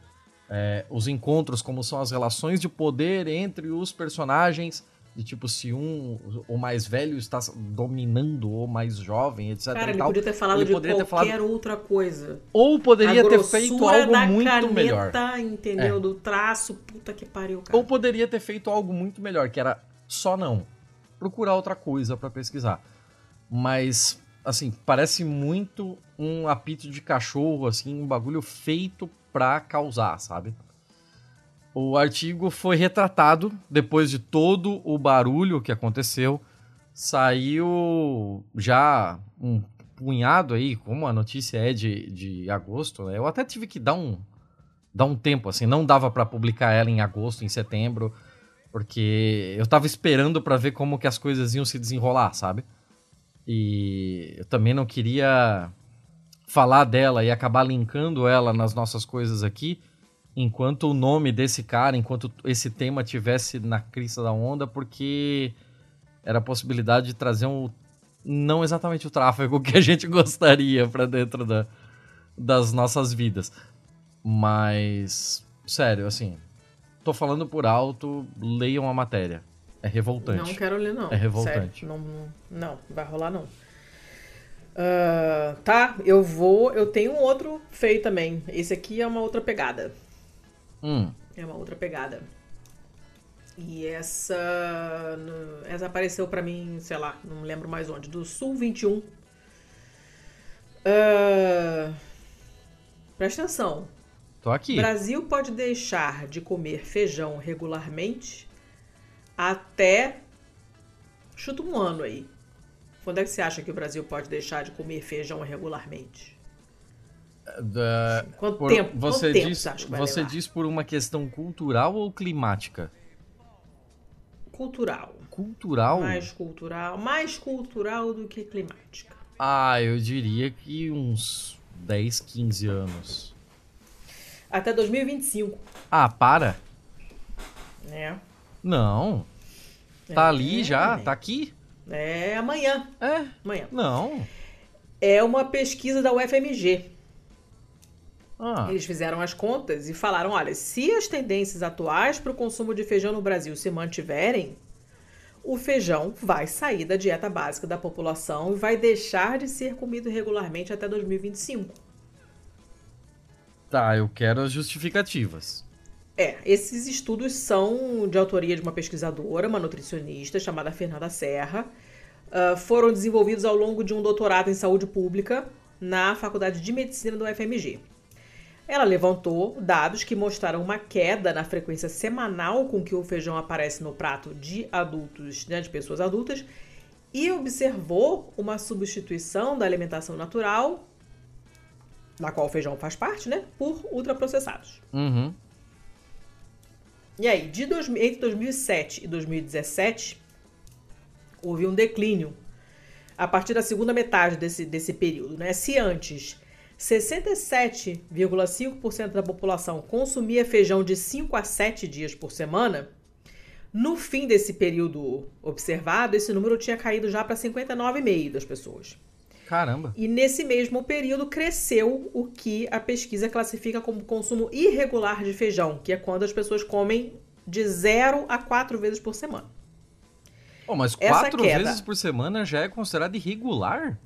Speaker 2: é, os encontros, como são as relações de poder entre os personagens, tipo se um, o mais velho está dominando o mais jovem, etc.
Speaker 1: Cara, ele podia ter falado de qualquer falado... outra coisa.
Speaker 2: Ou poderia ter feito algo muito caneta, melhor.
Speaker 1: entendeu? É. Do traço, puta que pariu, cara.
Speaker 2: Ou poderia ter feito algo muito melhor, que era só não. Procurar outra coisa para pesquisar. Mas, assim, parece muito um apito de cachorro, assim, um bagulho feito para causar, sabe? O artigo foi retratado depois de todo o barulho que aconteceu. Saiu já um punhado aí, como a notícia é de, de agosto, né, eu até tive que dar um, dar um tempo, assim, não dava para publicar ela em agosto, em setembro, porque eu tava esperando para ver como que as coisas iam se desenrolar, sabe? E eu também não queria falar dela e acabar linkando ela nas nossas coisas aqui, enquanto o nome desse cara, enquanto esse tema tivesse na crista da onda, porque era a possibilidade de trazer um não exatamente o tráfego que a gente gostaria para dentro da, das nossas vidas. Mas sério, assim, tô falando por alto, leiam a matéria. É revoltante.
Speaker 1: Não quero ler, não.
Speaker 2: É revoltante.
Speaker 1: Sério, não, não, não, vai rolar, não. Uh, tá, eu vou. Eu tenho um outro feio também. Esse aqui é uma outra pegada.
Speaker 2: Hum.
Speaker 1: É uma outra pegada. E essa. Essa apareceu para mim, sei lá, não lembro mais onde. Do Sul 21. Uh, ah, presta atenção.
Speaker 2: Tô aqui.
Speaker 1: Brasil pode deixar de comer feijão regularmente até. Chuta um ano aí. Quando é que você acha que o Brasil pode deixar de comer feijão regularmente?
Speaker 2: Da,
Speaker 1: quanto por, tempo?
Speaker 2: Você,
Speaker 1: quanto
Speaker 2: diz,
Speaker 1: tempo você, levar?
Speaker 2: diz por uma questão cultural ou climática?
Speaker 1: Cultural.
Speaker 2: Cultural?
Speaker 1: Mais cultural. Mais cultural do que climática.
Speaker 2: Ah, eu diria que uns 10, 15 anos.
Speaker 1: Até 2025.
Speaker 2: Ah, para?
Speaker 1: É.
Speaker 2: Não. Tá é, ali já? É. Tá aqui?
Speaker 1: É amanhã.
Speaker 2: É?
Speaker 1: Amanhã.
Speaker 2: Não.
Speaker 1: É uma pesquisa da UFMG.
Speaker 2: Ah.
Speaker 1: Eles fizeram as contas e falaram: olha, se as tendências atuais para o consumo de feijão no Brasil se mantiverem, o feijão vai sair da dieta básica da população e vai deixar de ser comido regularmente até 2025.
Speaker 2: Tá, eu quero as justificativas.
Speaker 1: É, esses estudos são de autoria de uma pesquisadora, uma nutricionista chamada Fernanda Serra. Uh, foram desenvolvidos ao longo de um doutorado em saúde pública na Faculdade de Medicina do FMG. Ela levantou dados que mostraram uma queda na frequência semanal com que o feijão aparece no prato de adultos, né, de pessoas adultas, e observou uma substituição da alimentação natural, na qual o feijão faz parte, né, por ultraprocessados.
Speaker 2: Uhum.
Speaker 1: E aí, de dois, entre 2007 e 2017, houve um declínio a partir da segunda metade desse, desse período. Né? Se antes 67,5% da população consumia feijão de 5 a 7 dias por semana, no fim desse período observado, esse número tinha caído já para 59,5% das pessoas.
Speaker 2: Caramba!
Speaker 1: E nesse mesmo período cresceu o que a pesquisa classifica como consumo irregular de feijão, que é quando as pessoas comem de 0 a 4 vezes por semana.
Speaker 2: Oh, mas 4 vezes por semana já é considerado irregular?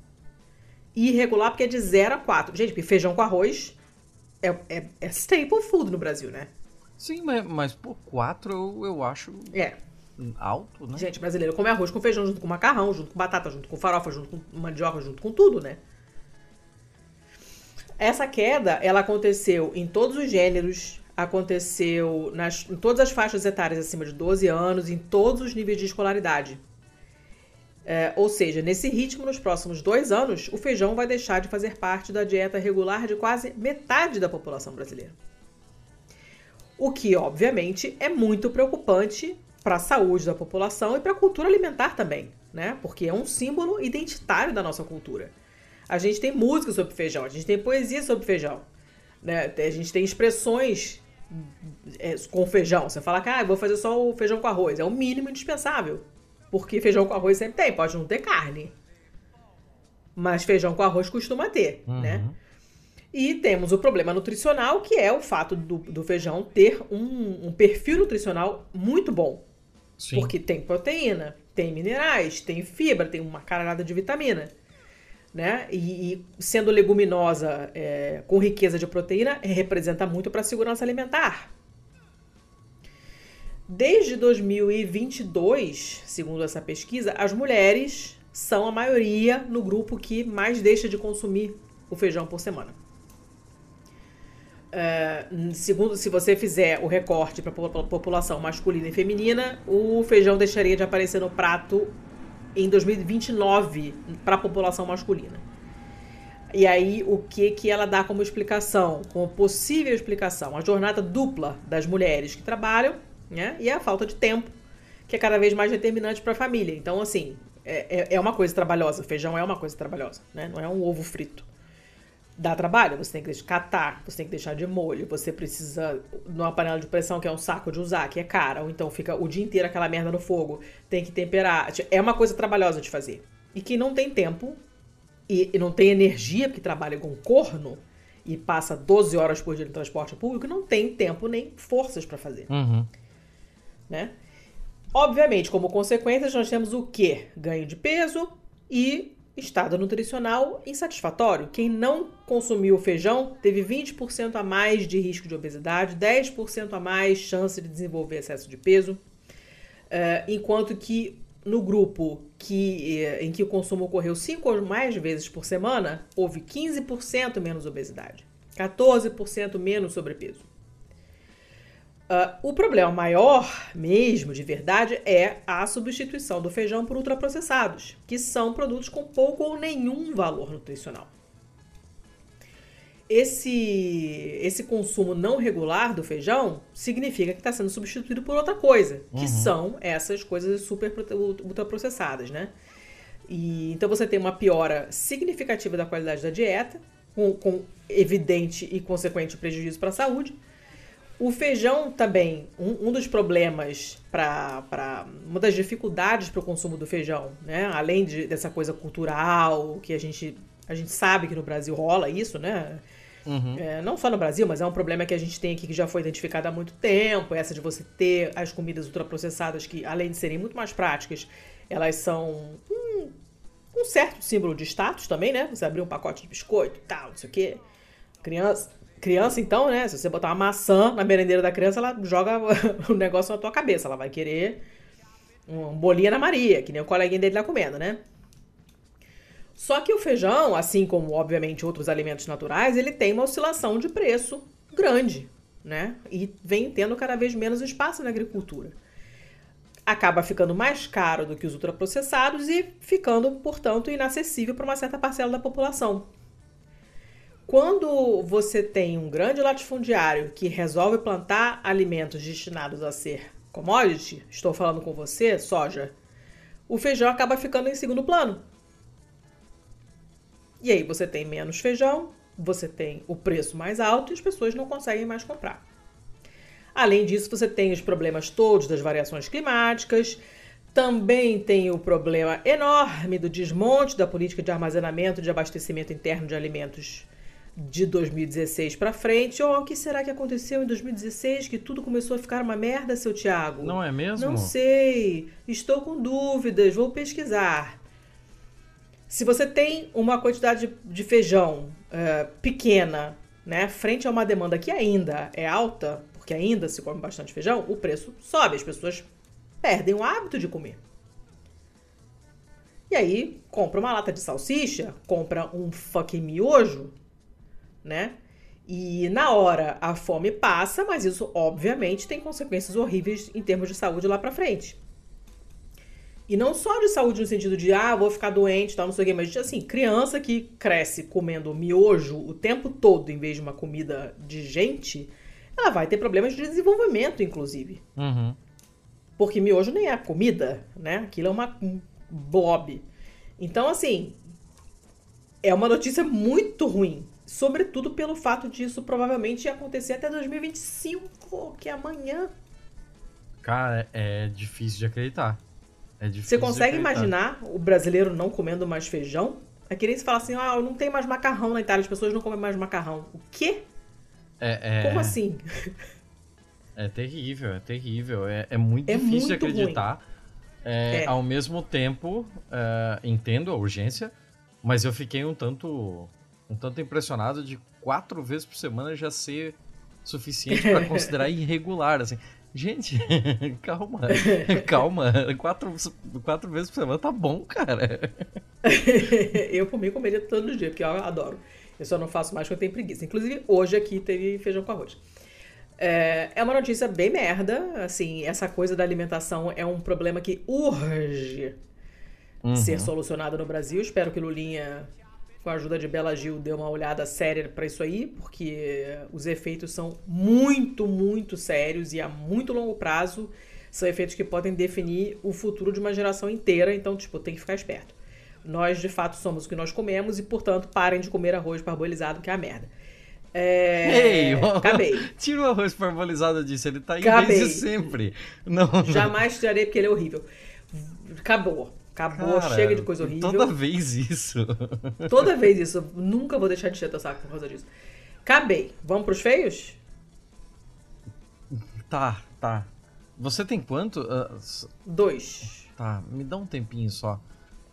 Speaker 1: Irregular porque é de 0 a 4. Gente, feijão com arroz é, é, é staple food no Brasil, né?
Speaker 2: Sim, mas, mas por 4 eu, eu acho.
Speaker 1: É
Speaker 2: alto, né?
Speaker 1: Gente, brasileiro come arroz com feijão, junto com macarrão, junto com batata, junto com farofa, junto com mandioca, junto com tudo, né? Essa queda, ela aconteceu em todos os gêneros, aconteceu nas, em todas as faixas etárias acima de 12 anos, em todos os níveis de escolaridade. É, ou seja, nesse ritmo, nos próximos dois anos, o feijão vai deixar de fazer parte da dieta regular de quase metade da população brasileira. O que, obviamente, é muito preocupante para a saúde da população e para a cultura alimentar também, né? Porque é um símbolo identitário da nossa cultura. A gente tem música sobre feijão, a gente tem poesia sobre feijão, né? A gente tem expressões é, com feijão. Você fala que ah, vou fazer só o feijão com arroz, é o mínimo indispensável, porque feijão com arroz sempre tem, pode não ter carne, mas feijão com arroz costuma ter,
Speaker 2: uhum.
Speaker 1: né? E temos o problema nutricional, que é o fato do, do feijão ter um, um perfil nutricional muito bom.
Speaker 2: Sim.
Speaker 1: Porque tem proteína, tem minerais, tem fibra, tem uma caralhada de vitamina. Né? E, e sendo leguminosa é, com riqueza de proteína, representa muito para a segurança alimentar. Desde 2022, segundo essa pesquisa, as mulheres são a maioria no grupo que mais deixa de consumir o feijão por semana. Uh, segundo, se você fizer o recorte para a população masculina e feminina, o feijão deixaria de aparecer no prato em 2029 para a população masculina. E aí, o que que ela dá como explicação, como possível explicação? A jornada dupla das mulheres que trabalham, né? E a falta de tempo, que é cada vez mais determinante para a família. Então, assim, é, é, é uma coisa trabalhosa. Feijão é uma coisa trabalhosa, né? Não é um ovo frito. Dá trabalho, você tem que catar, você tem que deixar de molho, você precisa, numa panela de pressão, que é um saco de usar, que é cara, ou então fica o dia inteiro aquela merda no fogo, tem que temperar. É uma coisa trabalhosa de fazer. E que não tem tempo e, e não tem energia, porque trabalha com corno e passa 12 horas por dia no transporte público, não tem tempo nem forças para fazer.
Speaker 2: Uhum.
Speaker 1: Né? Obviamente, como consequência, nós temos o quê? Ganho de peso e estado nutricional insatisfatório. Quem não consumiu feijão teve 20% a mais de risco de obesidade, 10% a mais chance de desenvolver excesso de peso, uh, enquanto que no grupo que, eh, em que o consumo ocorreu 5 ou mais vezes por semana, houve 15% menos obesidade, 14% menos sobrepeso. Uh, o problema maior, mesmo de verdade, é a substituição do feijão por ultraprocessados, que são produtos com pouco ou nenhum valor nutricional. Esse, esse consumo não regular do feijão significa que está sendo substituído por outra coisa, que uhum. são essas coisas super ultraprocessadas, né? E, então você tem uma piora significativa da qualidade da dieta, com, com evidente e consequente prejuízo para a saúde o feijão também, um, um dos problemas para. Uma das dificuldades para o consumo do feijão, né? Além de, dessa coisa cultural, que a gente, a gente sabe que no Brasil rola isso, né? Uhum. É, não só no Brasil, mas é um problema que a gente tem aqui que já foi identificado há muito tempo, essa de você ter as comidas ultraprocessadas que, além de serem muito mais práticas, elas são um, um certo símbolo de status também, né? Você abrir um pacote de biscoito tal, não sei o quê. Criança, Criança, então, né? Se você botar uma maçã na merendeira da criança, ela joga o negócio na tua cabeça. Ela vai querer um bolinha na Maria, que nem o coleguinha dele lá comendo, né? Só que o feijão, assim como, obviamente, outros alimentos naturais, ele tem uma oscilação de preço grande, né? E vem tendo cada vez menos espaço na agricultura. Acaba ficando mais caro do que os ultraprocessados e ficando, portanto, inacessível para uma certa parcela da população. Quando você tem um grande latifundiário que resolve plantar alimentos destinados a ser commodity, estou falando com você, soja, o feijão acaba ficando em segundo plano. E aí você tem menos feijão, você tem o preço mais alto e as pessoas não conseguem mais comprar. Além disso, você tem os problemas todos das variações climáticas, também tem o problema enorme do desmonte da política de armazenamento e de abastecimento interno de alimentos de 2016 para frente. Oh, o que será que aconteceu em 2016 que tudo começou a ficar uma merda, seu Tiago?
Speaker 2: Não é mesmo?
Speaker 1: Não sei. Estou com dúvidas. Vou pesquisar. Se você tem uma quantidade de feijão uh, pequena, né, frente a uma demanda que ainda é alta, porque ainda se come bastante feijão, o preço sobe. As pessoas perdem o hábito de comer. E aí, compra uma lata de salsicha, compra um fucking miojo, né? E na hora a fome passa, mas isso obviamente tem consequências horríveis em termos de saúde lá para frente. E não só de saúde no sentido de, ah, vou ficar doente, tal, não sei o quê, mas assim, criança que cresce comendo miojo o tempo todo em vez de uma comida de gente, ela vai ter problemas de desenvolvimento, inclusive.
Speaker 2: Uhum.
Speaker 1: Porque miojo nem é comida, né? Aquilo é uma, um blob. Então, assim, é uma notícia muito ruim Sobretudo pelo fato disso provavelmente acontecer até 2025, que é amanhã.
Speaker 2: Cara, é difícil de acreditar. É difícil
Speaker 1: Você consegue imaginar o brasileiro não comendo mais feijão? É que nem se falar assim, ah, não tem mais macarrão na Itália, as pessoas não comem mais macarrão. O quê?
Speaker 2: É, é...
Speaker 1: Como assim?
Speaker 2: É terrível, é terrível. É, é muito é difícil muito de acreditar. É, é, ao mesmo tempo, é, entendo a urgência, mas eu fiquei um tanto um tanto impressionado de quatro vezes por semana já ser suficiente para considerar irregular, assim. Gente, calma, calma. Quatro, quatro vezes por semana tá bom, cara.
Speaker 1: eu, por mim, comeria todo dia, porque eu adoro. Eu só não faço mais porque eu tenho preguiça. Inclusive, hoje aqui teve feijão com arroz. É, é uma notícia bem merda, assim, essa coisa da alimentação é um problema que urge uhum. ser solucionado no Brasil. Espero que Lulinha com a ajuda de Bela Gil, deu uma olhada séria para isso aí, porque os efeitos são muito, muito sérios e a muito longo prazo são efeitos que podem definir o futuro de uma geração inteira, então, tipo, tem que ficar esperto. Nós, de fato, somos o que nós comemos e, portanto, parem de comer arroz parbolizado, que é a merda. É...
Speaker 2: Ei,
Speaker 1: acabei.
Speaker 2: Tira o arroz parbolizado disso, ele tá aí
Speaker 1: Acabei.
Speaker 2: desde sempre. Não,
Speaker 1: Jamais tirarei porque ele é horrível. Acabou. Acabou,
Speaker 2: Cara,
Speaker 1: chega de coisa horrível.
Speaker 2: Toda vez isso.
Speaker 1: Toda vez isso. Nunca vou deixar de encher teu saco por causa disso. Acabei. Vamos pros feios?
Speaker 2: Tá, tá. Você tem quanto? Ah,
Speaker 1: Dois.
Speaker 2: tá, me dá um tempinho só.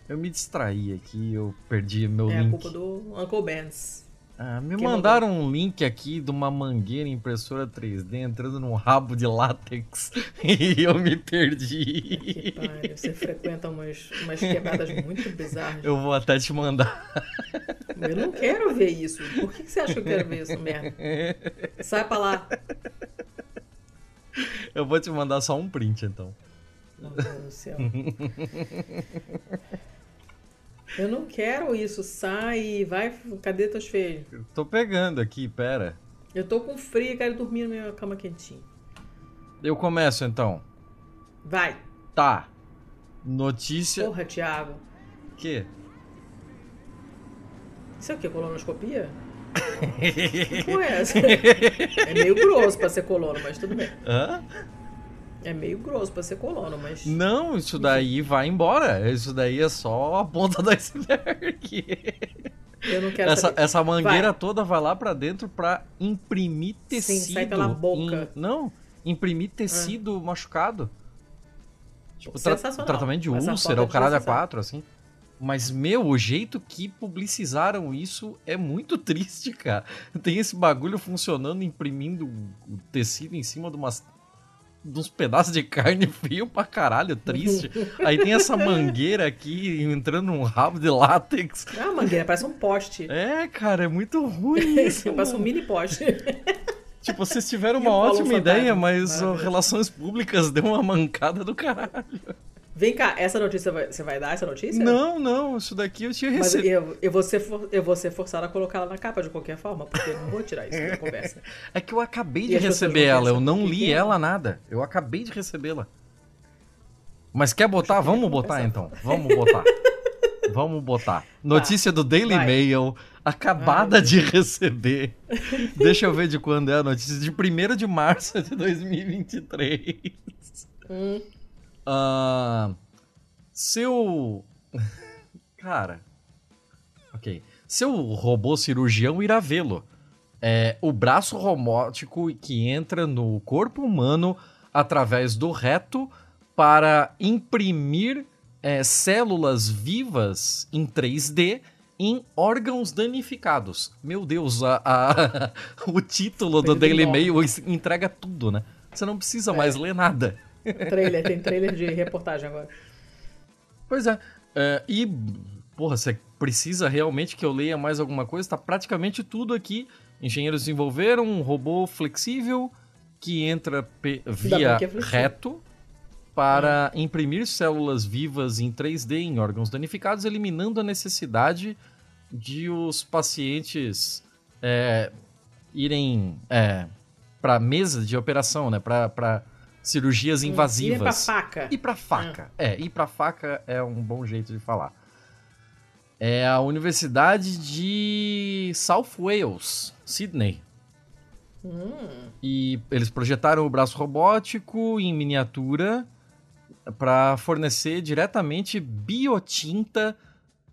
Speaker 2: Eu me distraí aqui, eu perdi meu
Speaker 1: É a
Speaker 2: link.
Speaker 1: culpa do Uncle Ben's.
Speaker 2: Ah, me
Speaker 1: Quem
Speaker 2: mandaram um link aqui de uma mangueira impressora 3D entrando num rabo de látex e eu me perdi.
Speaker 1: pariu. Você frequenta umas, umas quebradas muito bizarras.
Speaker 2: Eu vou até te mandar.
Speaker 1: Eu não quero ver isso. Por que que você acha que eu quero ver isso, merda? Sai pra lá.
Speaker 2: Eu vou te mandar só um print então.
Speaker 1: Meu Deus do céu. Eu não quero isso. Sai, vai. Cadê teus feios?
Speaker 2: Eu tô pegando aqui, pera.
Speaker 1: Eu tô com frio e quero dormir na minha cama quentinha.
Speaker 2: Eu começo então.
Speaker 1: Vai.
Speaker 2: Tá. Notícia.
Speaker 1: Porra, Thiago.
Speaker 2: Que?
Speaker 1: Isso é o quê? Colonoscopia? Que porra é essa? É meio grosso pra ser colono, mas tudo bem.
Speaker 2: Hã?
Speaker 1: É meio grosso pra ser colono, mas.
Speaker 2: Não, isso daí vai embora. Isso daí é só a ponta do iceberg.
Speaker 1: Eu não quero
Speaker 2: Essa,
Speaker 1: saber.
Speaker 2: essa mangueira
Speaker 1: Vai.
Speaker 2: toda vai lá pra dentro pra imprimir tecido.
Speaker 1: sai pela boca.
Speaker 2: não, imprimir tecido machucado. Tipo, tra- tratamento de úlcera, o caralho a
Speaker 1: é desnecessária.
Speaker 2: quatro, assim. Mas, meu, o jeito que publicizaram isso é muito triste, cara. Tem esse bagulho funcionando, imprimindo o tecido em cima de umas uns pedaços de carne frio pra caralho, triste. Aí tem essa mangueira aqui entrando num rabo de látex.
Speaker 1: Ah, mangueira, parece um poste.
Speaker 2: É, cara, é muito ruim isso.
Speaker 1: parece um mini poste.
Speaker 2: Tipo, vocês tiveram uma ótima
Speaker 1: Fantasma?
Speaker 2: ideia, mas ó, relações públicas deu uma mancada do caralho.
Speaker 1: Vem cá, essa notícia vai, você vai dar essa notícia?
Speaker 2: Não, não, isso daqui eu tinha
Speaker 1: Mas
Speaker 2: recebido.
Speaker 1: eu, eu, vou ser for- eu vou ser forçado a colocá-la na capa de qualquer forma, porque eu não vou tirar isso da conversa.
Speaker 2: É que eu acabei de receber ela, eu não li
Speaker 1: que é?
Speaker 2: ela nada. Eu acabei de recebê-la. Mas quer botar? Vamos botar então. Vamos botar. Vamos botar. Notícia do Daily
Speaker 1: vai.
Speaker 2: Mail, acabada de receber. Deixa eu ver de quando é a notícia. De 1 de março de 2023.
Speaker 1: Hum,
Speaker 2: Ah, seu. Cara. Ok. Seu robô cirurgião irá vê-lo. É o braço robótico que entra no corpo humano através do reto para imprimir é, células vivas em 3D em órgãos danificados. Meu Deus, a- a- o título do Daily. Mail entrega tudo, né? Você não precisa
Speaker 1: É.
Speaker 2: mais ler nada.
Speaker 1: Trailer, tem trailer de reportagem agora.
Speaker 2: Pois é. É, e, porra, você precisa realmente que eu leia mais alguma coisa? Tá praticamente tudo aqui. Engenheiros desenvolveram um robô flexível que entra via
Speaker 1: que é
Speaker 2: reto para imprimir células vivas em 3D em órgãos danificados, eliminando a necessidade de os pacientes é, irem para mesa de operação, né? Para cirurgias invasivas.
Speaker 1: pra faca.
Speaker 2: Ir pra faca. É, ir pra faca é um bom jeito de falar. É a Universidade de South Wales, Sydney.
Speaker 1: Hum,
Speaker 2: E eles projetaram o braço robótico em miniatura para fornecer diretamente biotinta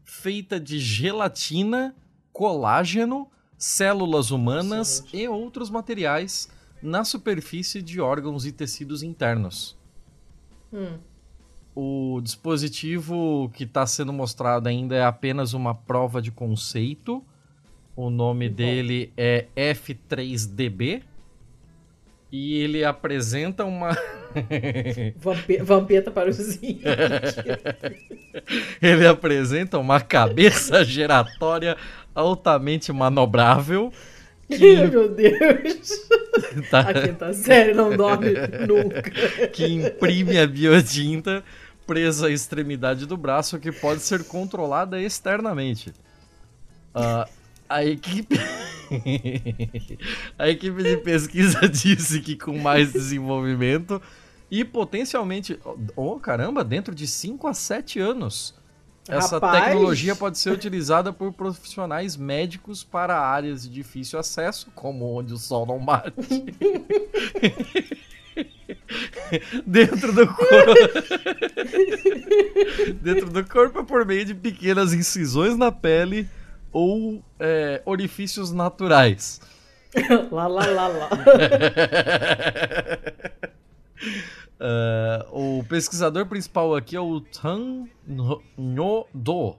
Speaker 2: feita de gelatina, colágeno, células humanas e outros materiais na superfície de órgãos e tecidos internos.
Speaker 1: hum.
Speaker 2: O dispositivo que está sendo mostrado ainda é apenas uma prova de conceito. O nome dele é F3DB. E ele apresenta uma.
Speaker 1: Vampe- Vampeta para os índios.
Speaker 2: ele apresenta uma cabeça giratória altamente manobrável.
Speaker 1: Meu Deus.
Speaker 2: tá?
Speaker 1: A quinta série não dorme nunca.
Speaker 2: que imprime a biotinta presa à extremidade do braço que pode ser controlada externamente. Uh, a equipe. a equipe de pesquisa disse que com mais desenvolvimento e potencialmente, oh caramba, dentro de 5 a 7 anos, essa
Speaker 1: Rapaz.
Speaker 2: tecnologia pode ser utilizada por profissionais médicos para áreas de difícil acesso, como onde o sol não bate. dentro do corpo. dentro do corpo por meio de pequenas incisões na pele ou é, orifícios naturais.
Speaker 1: lá, lá, lá, lá.
Speaker 2: Uh, o pesquisador principal aqui é o Tan Nho-do.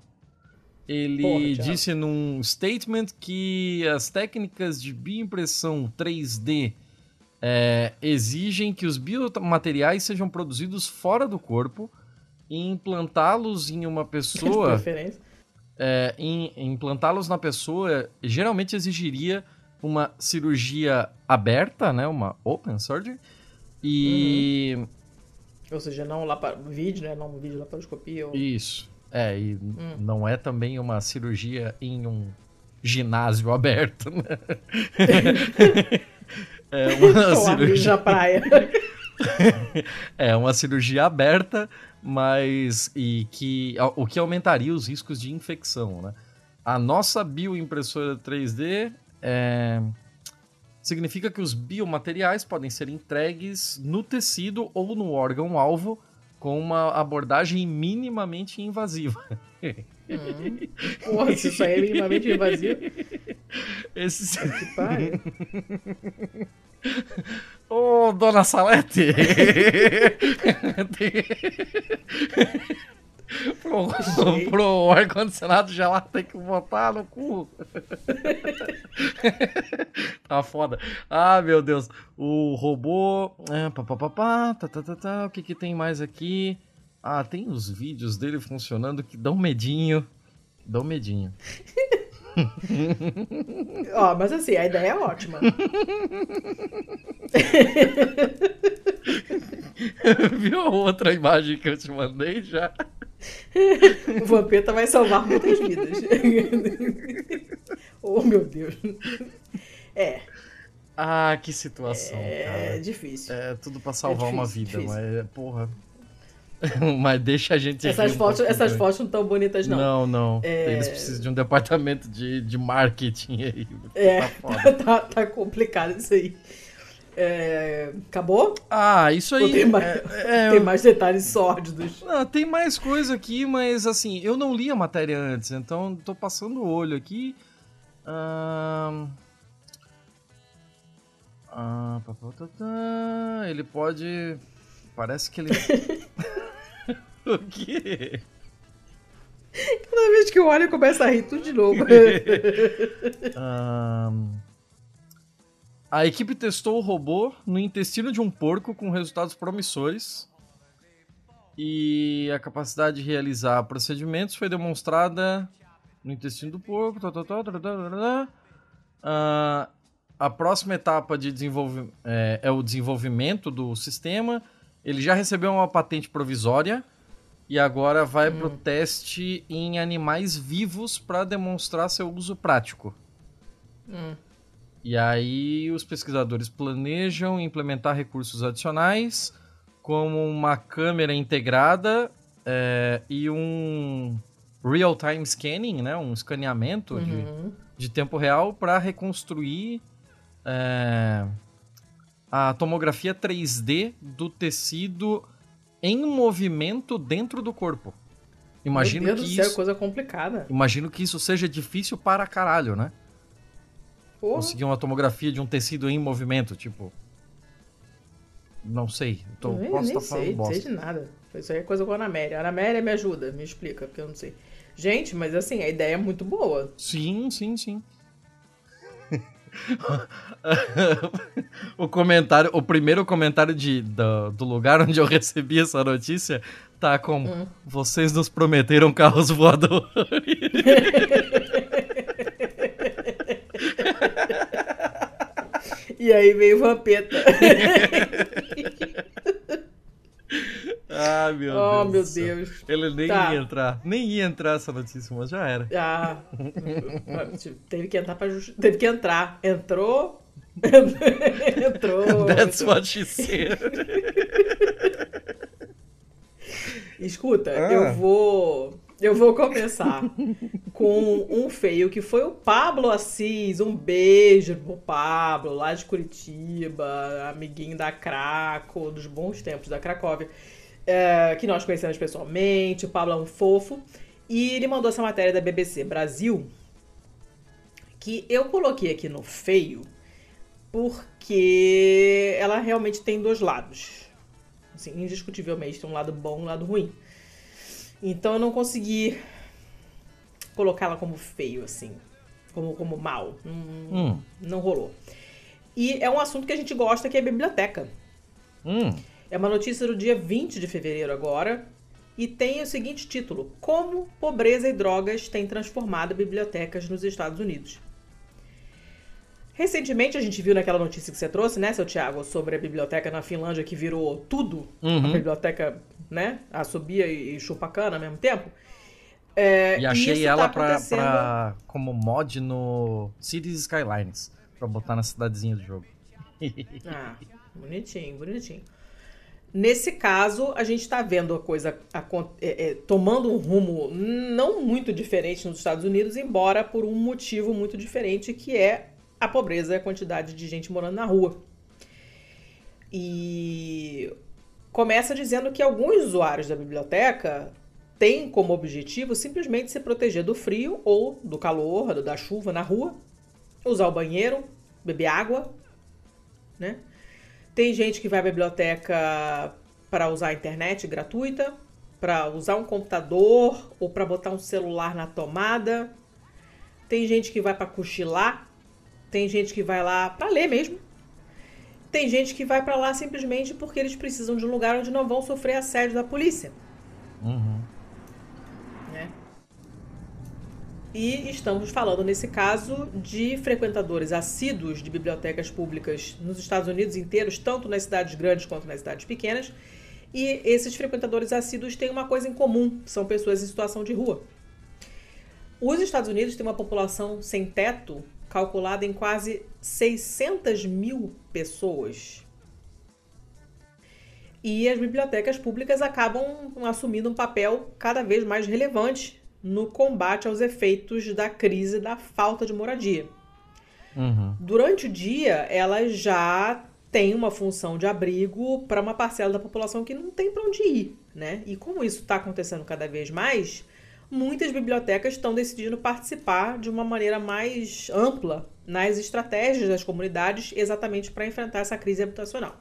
Speaker 2: Ele Porra, disse num statement que as técnicas de bioimpressão 3D é, exigem que os biomateriais sejam produzidos fora do corpo e implantá-los em uma pessoa. é, implantá-los na pessoa geralmente exigiria uma cirurgia aberta, né, uma open surgery, e.
Speaker 1: Uhum. Ou seja, não lá para vídeo, né? Não vídeo laparoscopia. Ou...
Speaker 2: Isso. É, e hum. não é também uma cirurgia em um ginásio aberto, né?
Speaker 1: é uma cirurgia. Na praia.
Speaker 2: é uma cirurgia aberta, mas e que o que aumentaria os riscos de infecção, né? A nossa bioimpressora 3D é significa que os biomateriais podem ser entregues no tecido ou no órgão-alvo com uma abordagem minimamente invasiva.
Speaker 1: Hum. Porra, se isso aí é minimamente invasivo.
Speaker 2: Esse... Ô, oh, dona Salete! pro, pro ar-condicionado gelado tem que botar no cu. tá foda. Ah, meu Deus. O robô. É, pá, pá, pá, tá, tá, tá, tá. O que, que tem mais aqui? Ah, tem os vídeos dele funcionando que dão medinho. Dão medinho.
Speaker 1: Ó, mas assim, a ideia é ótima.
Speaker 2: Viu a outra imagem que eu te mandei já?
Speaker 1: O Vampeta vai salvar muitas vidas. oh, meu Deus. É.
Speaker 2: Ah, que situação. É
Speaker 1: cara. difícil.
Speaker 2: É tudo pra salvar é difícil, uma vida, difícil. mas porra. mas deixa a gente.
Speaker 1: Essas, fotos, um essas fotos não estão bonitas, não.
Speaker 2: Não, não. É... Eles precisam de um departamento de, de marketing aí.
Speaker 1: É, tá, tá, tá complicado isso aí. É, acabou?
Speaker 2: Ah, isso aí.
Speaker 1: tem, mais, é, é, tem mais detalhes sórdidos?
Speaker 2: Não, tem mais coisa aqui, mas assim, eu não li a matéria antes, então tô passando o olho aqui. Ah, ah, ele pode. Parece que ele. O quê?
Speaker 1: Cada vez que eu olho, eu começo a rir tudo de novo.
Speaker 2: um... A equipe testou o robô no intestino de um porco com resultados promissores. E a capacidade de realizar procedimentos foi demonstrada no intestino do porco. Tá, tá, tá, a próxima etapa de desenvolvimento é, é, o desenvolvimento do sistema. Ele já recebeu uma patente provisória e agora vai hum. para o teste em animais vivos para demonstrar seu uso prático.
Speaker 1: Hum.
Speaker 2: E aí os pesquisadores planejam implementar recursos adicionais, como uma câmera integrada é, e um real-time scanning, né? um escaneamento uhum. de, de tempo real para reconstruir é, a tomografia 3D do tecido em movimento dentro do corpo. Imagino
Speaker 1: Meu Deus
Speaker 2: que
Speaker 1: do céu,
Speaker 2: isso,
Speaker 1: coisa complicada.
Speaker 2: Imagino que isso seja difícil para caralho, né?
Speaker 1: Porra.
Speaker 2: Conseguir uma tomografia de um tecido em movimento, tipo. Não sei. Tô,
Speaker 1: nem,
Speaker 2: posso
Speaker 1: estar tá sei. Não sei de nada. Isso aí é coisa com a Anaméria. A Anaméria me ajuda, me explica, porque eu não sei. Gente, mas assim, a ideia é muito boa.
Speaker 2: Sim, sim, sim. o comentário, o primeiro comentário de, do, do, lugar onde eu recebi essa notícia tá como hum. vocês nos prometeram carros voadores.
Speaker 1: E aí veio o Vampeta.
Speaker 2: ah, meu
Speaker 1: oh,
Speaker 2: Deus.
Speaker 1: meu Deus Deus.
Speaker 2: Ele nem tá. ia entrar. Nem ia entrar essa notícia, mas já era.
Speaker 1: Ah, teve que entrar pra just... Teve que entrar. Entrou. Entrou.
Speaker 2: That's what she said.
Speaker 1: Escuta, ah. eu vou. Eu vou começar com um feio que foi o Pablo Assis. Um beijo pro Pablo, lá de Curitiba, amiguinho da Craco, dos bons tempos da Cracóvia, é, que nós conhecemos pessoalmente. O Pablo é um fofo. E ele mandou essa matéria da BBC Brasil, que eu coloquei aqui no feio, porque ela realmente tem dois lados. Assim, indiscutivelmente tem um lado bom e um lado ruim. Então eu não consegui colocá-la como feio, assim. Como, como mal. Hum, hum. Não rolou. E é um assunto que a gente gosta, que é a biblioteca.
Speaker 2: Hum.
Speaker 1: É uma notícia do dia 20 de fevereiro agora. E tem o seguinte título: Como pobreza e drogas têm transformado bibliotecas nos Estados Unidos. Recentemente a gente viu naquela notícia que você trouxe, né, seu Thiago, sobre a biblioteca na Finlândia que virou tudo. Uhum. A biblioteca, né, assobia e chupa cana ao mesmo tempo.
Speaker 2: É, e achei e ela tá pra, pra, como mod no Cities Skylines, pra botar na cidadezinha do jogo.
Speaker 1: ah, bonitinho, bonitinho. Nesse caso, a gente está vendo a coisa a, é, é, tomando um rumo não muito diferente nos Estados Unidos, embora por um motivo muito diferente, que é a pobreza e a quantidade de gente morando na rua. E começa dizendo que alguns usuários da biblioteca têm como objetivo simplesmente se proteger do frio ou do calor, da chuva na rua, usar o banheiro, beber água, né? Tem gente que vai à biblioteca para usar a internet gratuita, para usar um computador ou para botar um celular na tomada. Tem gente que vai para cochilar tem gente que vai lá para ler mesmo. Tem gente que vai para lá simplesmente porque eles precisam de um lugar onde não vão sofrer assédio da polícia.
Speaker 2: Uhum.
Speaker 1: E estamos falando, nesse caso, de frequentadores assíduos de bibliotecas públicas nos Estados Unidos inteiros, tanto nas cidades grandes quanto nas cidades pequenas. E esses frequentadores assíduos têm uma coisa em comum: são pessoas em situação de rua. Os Estados Unidos têm uma população sem teto calculada em quase 600 mil pessoas. E as bibliotecas públicas acabam assumindo um papel cada vez mais relevante no combate aos efeitos da crise da falta de moradia.
Speaker 2: Uhum.
Speaker 1: Durante o dia, elas já têm uma função de abrigo para uma parcela da população que não tem para onde ir, né? E como isso está acontecendo cada vez mais, muitas bibliotecas estão decidindo participar de uma maneira mais ampla nas estratégias das comunidades, exatamente para enfrentar essa crise habitacional.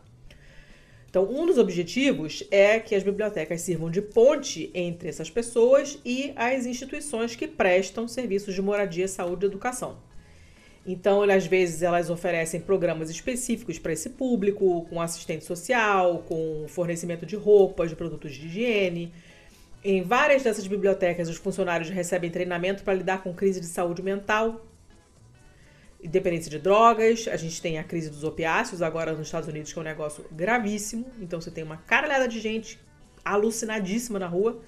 Speaker 1: Então, um dos objetivos é que as bibliotecas sirvam de ponte entre essas pessoas e as instituições que prestam serviços de moradia, saúde e educação. Então, às vezes, elas oferecem programas específicos para esse público, com assistente social, com fornecimento de roupas, de produtos de higiene, em várias dessas bibliotecas, os funcionários recebem treinamento para lidar com crise de saúde mental, dependência de drogas. A gente tem a crise dos opiáceos agora nos Estados Unidos, que é um negócio gravíssimo. Então você tem uma caralhada de gente alucinadíssima na rua.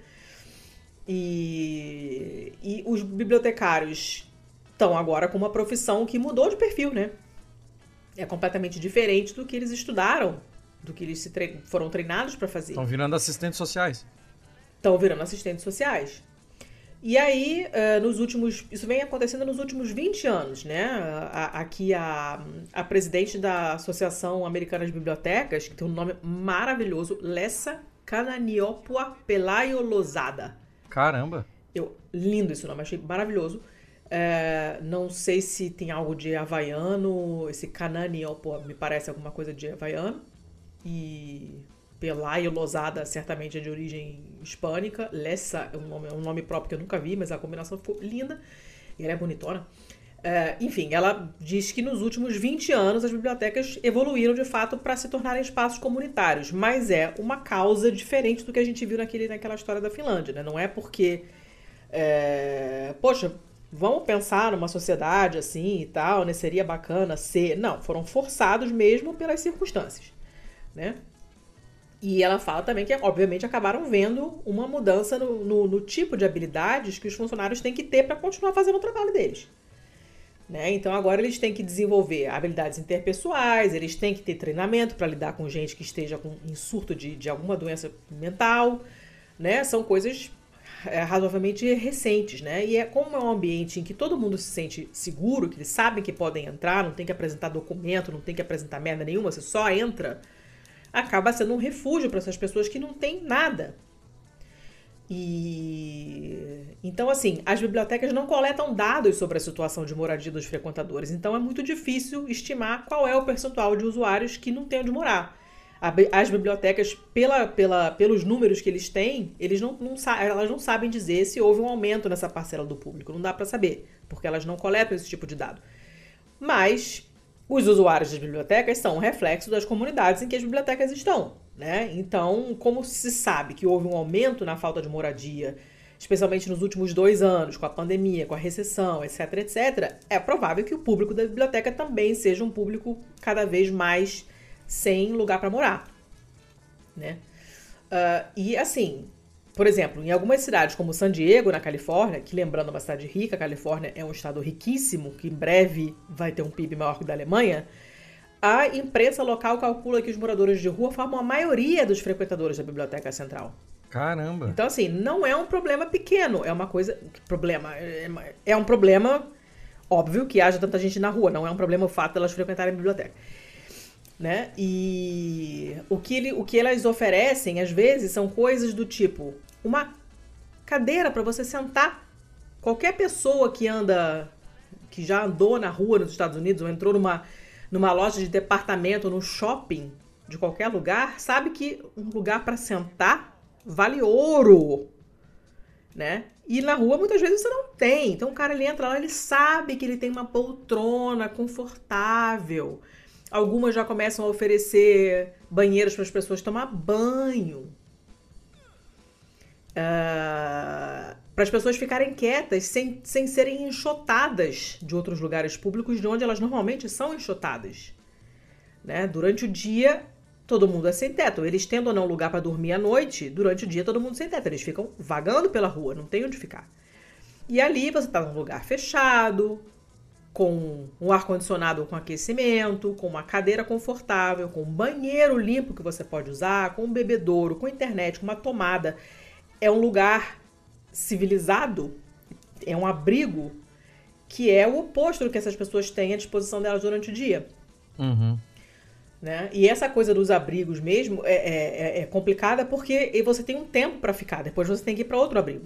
Speaker 1: E, e os bibliotecários estão agora com uma profissão que mudou de perfil, né? É completamente diferente do que eles estudaram, do que eles tre foram treinados para fazer.
Speaker 2: Estão virando assistentes sociais
Speaker 1: estão virando assistentes sociais. E aí, uh, nos últimos. Isso vem acontecendo nos últimos 20 anos, né? Aqui a, a presidente da Associação Americana de Bibliotecas, que tem um nome maravilhoso, Lessa Cananiopua Pelayo Lozada.
Speaker 2: Caramba!
Speaker 1: Eu, lindo esse nome, achei maravilhoso. É, não sei se tem algo de havaiano, esse Cananiopua me parece alguma coisa de havaiano. E Pelayo Losada certamente é de origem hispânica. Lessa é um nome, é um nome próprio que eu nunca vi, mas a combinação ficou linda. E ela é bonitona. É, enfim, ela diz que nos últimos 20 anos as bibliotecas evoluíram de fato para se tornarem espaços comunitários, mas é uma causa diferente do que a gente viu naquele, naquela história da Finlândia. Né? Não é porque, é, poxa, vamos pensar numa sociedade assim e tal, né? seria bacana ser. Não, foram forçados mesmo pelas circunstâncias. Né? E ela fala também que, obviamente, acabaram vendo uma mudança no, no, no tipo de habilidades que os funcionários têm que ter para continuar fazendo o trabalho deles. Né? Então agora eles têm que desenvolver habilidades interpessoais, eles têm que ter treinamento para lidar com gente que esteja com, em surto de, de alguma doença mental. Né? São coisas é, razoavelmente recentes, né? E é como é um ambiente em que todo mundo se sente seguro, que eles sabem que podem entrar, não tem que apresentar documento, não tem que apresentar merda nenhuma, você só entra acaba sendo um refúgio para essas pessoas que não têm nada. E então assim, as bibliotecas não coletam dados sobre a situação de moradia dos frequentadores, então é muito difícil estimar qual é o percentual de usuários que não tem onde morar. As bibliotecas, pela, pela, pelos números que eles têm, eles não, não, elas não sabem dizer se houve um aumento nessa parcela do público. Não dá para saber, porque elas não coletam esse tipo de dado. Mas os usuários das bibliotecas são um reflexo das comunidades em que as bibliotecas estão. Né? Então, como se sabe que houve um aumento na falta de moradia, especialmente nos últimos dois anos, com a pandemia, com a recessão, etc., etc., é provável que o público da biblioteca também seja um público cada vez mais sem lugar para morar. Né? Uh, e assim, por exemplo, em algumas cidades como San Diego, na Califórnia, que lembrando uma cidade rica, a Califórnia é um estado riquíssimo, que em breve vai ter um PIB maior que o da Alemanha, a imprensa local calcula que os moradores de rua formam a maioria dos frequentadores da biblioteca central.
Speaker 2: Caramba!
Speaker 1: Então, assim, não é um problema pequeno, é uma coisa. Problema. É um problema óbvio que haja tanta gente na rua, não é um problema o fato de elas frequentarem a biblioteca né? E o que, ele, o que elas oferecem, às vezes, são coisas do tipo uma cadeira para você sentar. Qualquer pessoa que anda, que já andou na rua nos Estados Unidos ou entrou numa, numa loja de departamento, no shopping de qualquer lugar, sabe que um lugar para sentar vale ouro, né? E na rua muitas vezes você não tem. Então o cara ele entra lá, ele sabe que ele tem uma poltrona confortável Algumas já começam a oferecer banheiros para as pessoas tomar banho. Uh, para as pessoas ficarem quietas sem, sem serem enxotadas de outros lugares públicos de onde elas normalmente são enxotadas. Né? Durante o dia, todo mundo é sem teto. Eles tendo ou não lugar para dormir à noite, durante o dia todo mundo sem teto. Eles ficam vagando pela rua, não tem onde ficar. E ali você está num lugar fechado, com um ar-condicionado com aquecimento, com uma cadeira confortável, com um banheiro limpo que você pode usar, com um bebedouro, com internet, com uma tomada. É um lugar civilizado, é um abrigo que é o oposto do que essas pessoas têm à disposição delas durante o dia.
Speaker 2: Uhum.
Speaker 1: Né? E essa coisa dos abrigos mesmo é, é, é, é complicada porque você tem um tempo para ficar, depois você tem que ir para outro abrigo.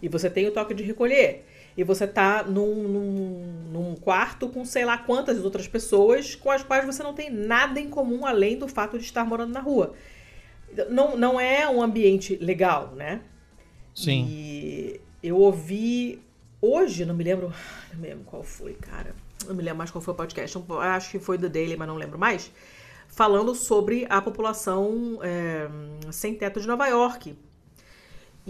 Speaker 1: E você tem o toque de recolher e você tá num, num, num, quarto com sei lá quantas outras pessoas com as quais você não tem nada em comum além do fato de estar morando na rua. Não, não é um ambiente legal, né?
Speaker 2: Sim.
Speaker 1: E eu ouvi hoje, não me lembro, não me lembro qual foi, cara. Não me lembro mais qual foi o podcast. Acho que foi do Daily, mas não lembro mais. Falando sobre a população é, sem teto de Nova York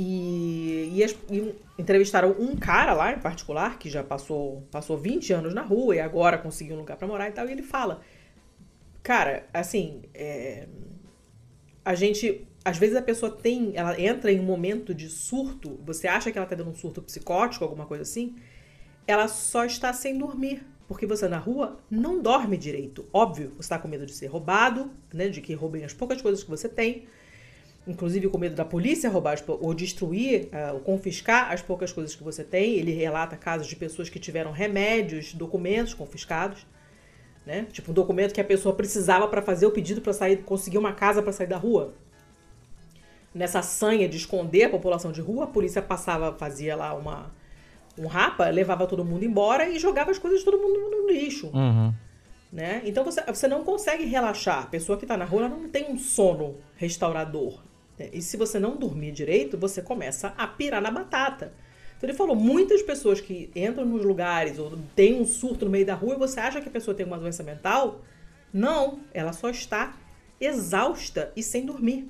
Speaker 1: e, e, e, entrevistaram um cara lá em particular, que já passou, passou 20 anos na rua e agora conseguiu um lugar para morar e tal. E ele fala: Cara, assim, é, a gente. Às vezes a pessoa tem. Ela entra em um momento de surto, você acha que ela tá dando um surto psicótico, alguma coisa assim. Ela só está sem dormir. Porque você na rua não dorme direito. Óbvio, você está com medo de ser roubado, né? De que roubem as poucas coisas que você tem inclusive com medo da polícia roubar ou destruir uh, ou confiscar as poucas coisas que você tem. Ele relata casos de pessoas que tiveram remédios, documentos confiscados, né? Tipo um documento que a pessoa precisava para fazer o pedido para sair, conseguir uma casa para sair da rua. Nessa sanha de esconder a população de rua, a polícia passava, fazia lá uma um rapa, levava todo mundo embora e jogava as coisas de todo mundo no lixo.
Speaker 2: Uhum.
Speaker 1: Né? Então você, você não consegue relaxar. A pessoa que está na rua não tem um sono restaurador. É, e se você não dormir direito, você começa a pirar na batata. Então ele falou, muitas pessoas que entram nos lugares ou tem um surto no meio da rua e você acha que a pessoa tem uma doença mental, não, ela só está exausta e sem dormir.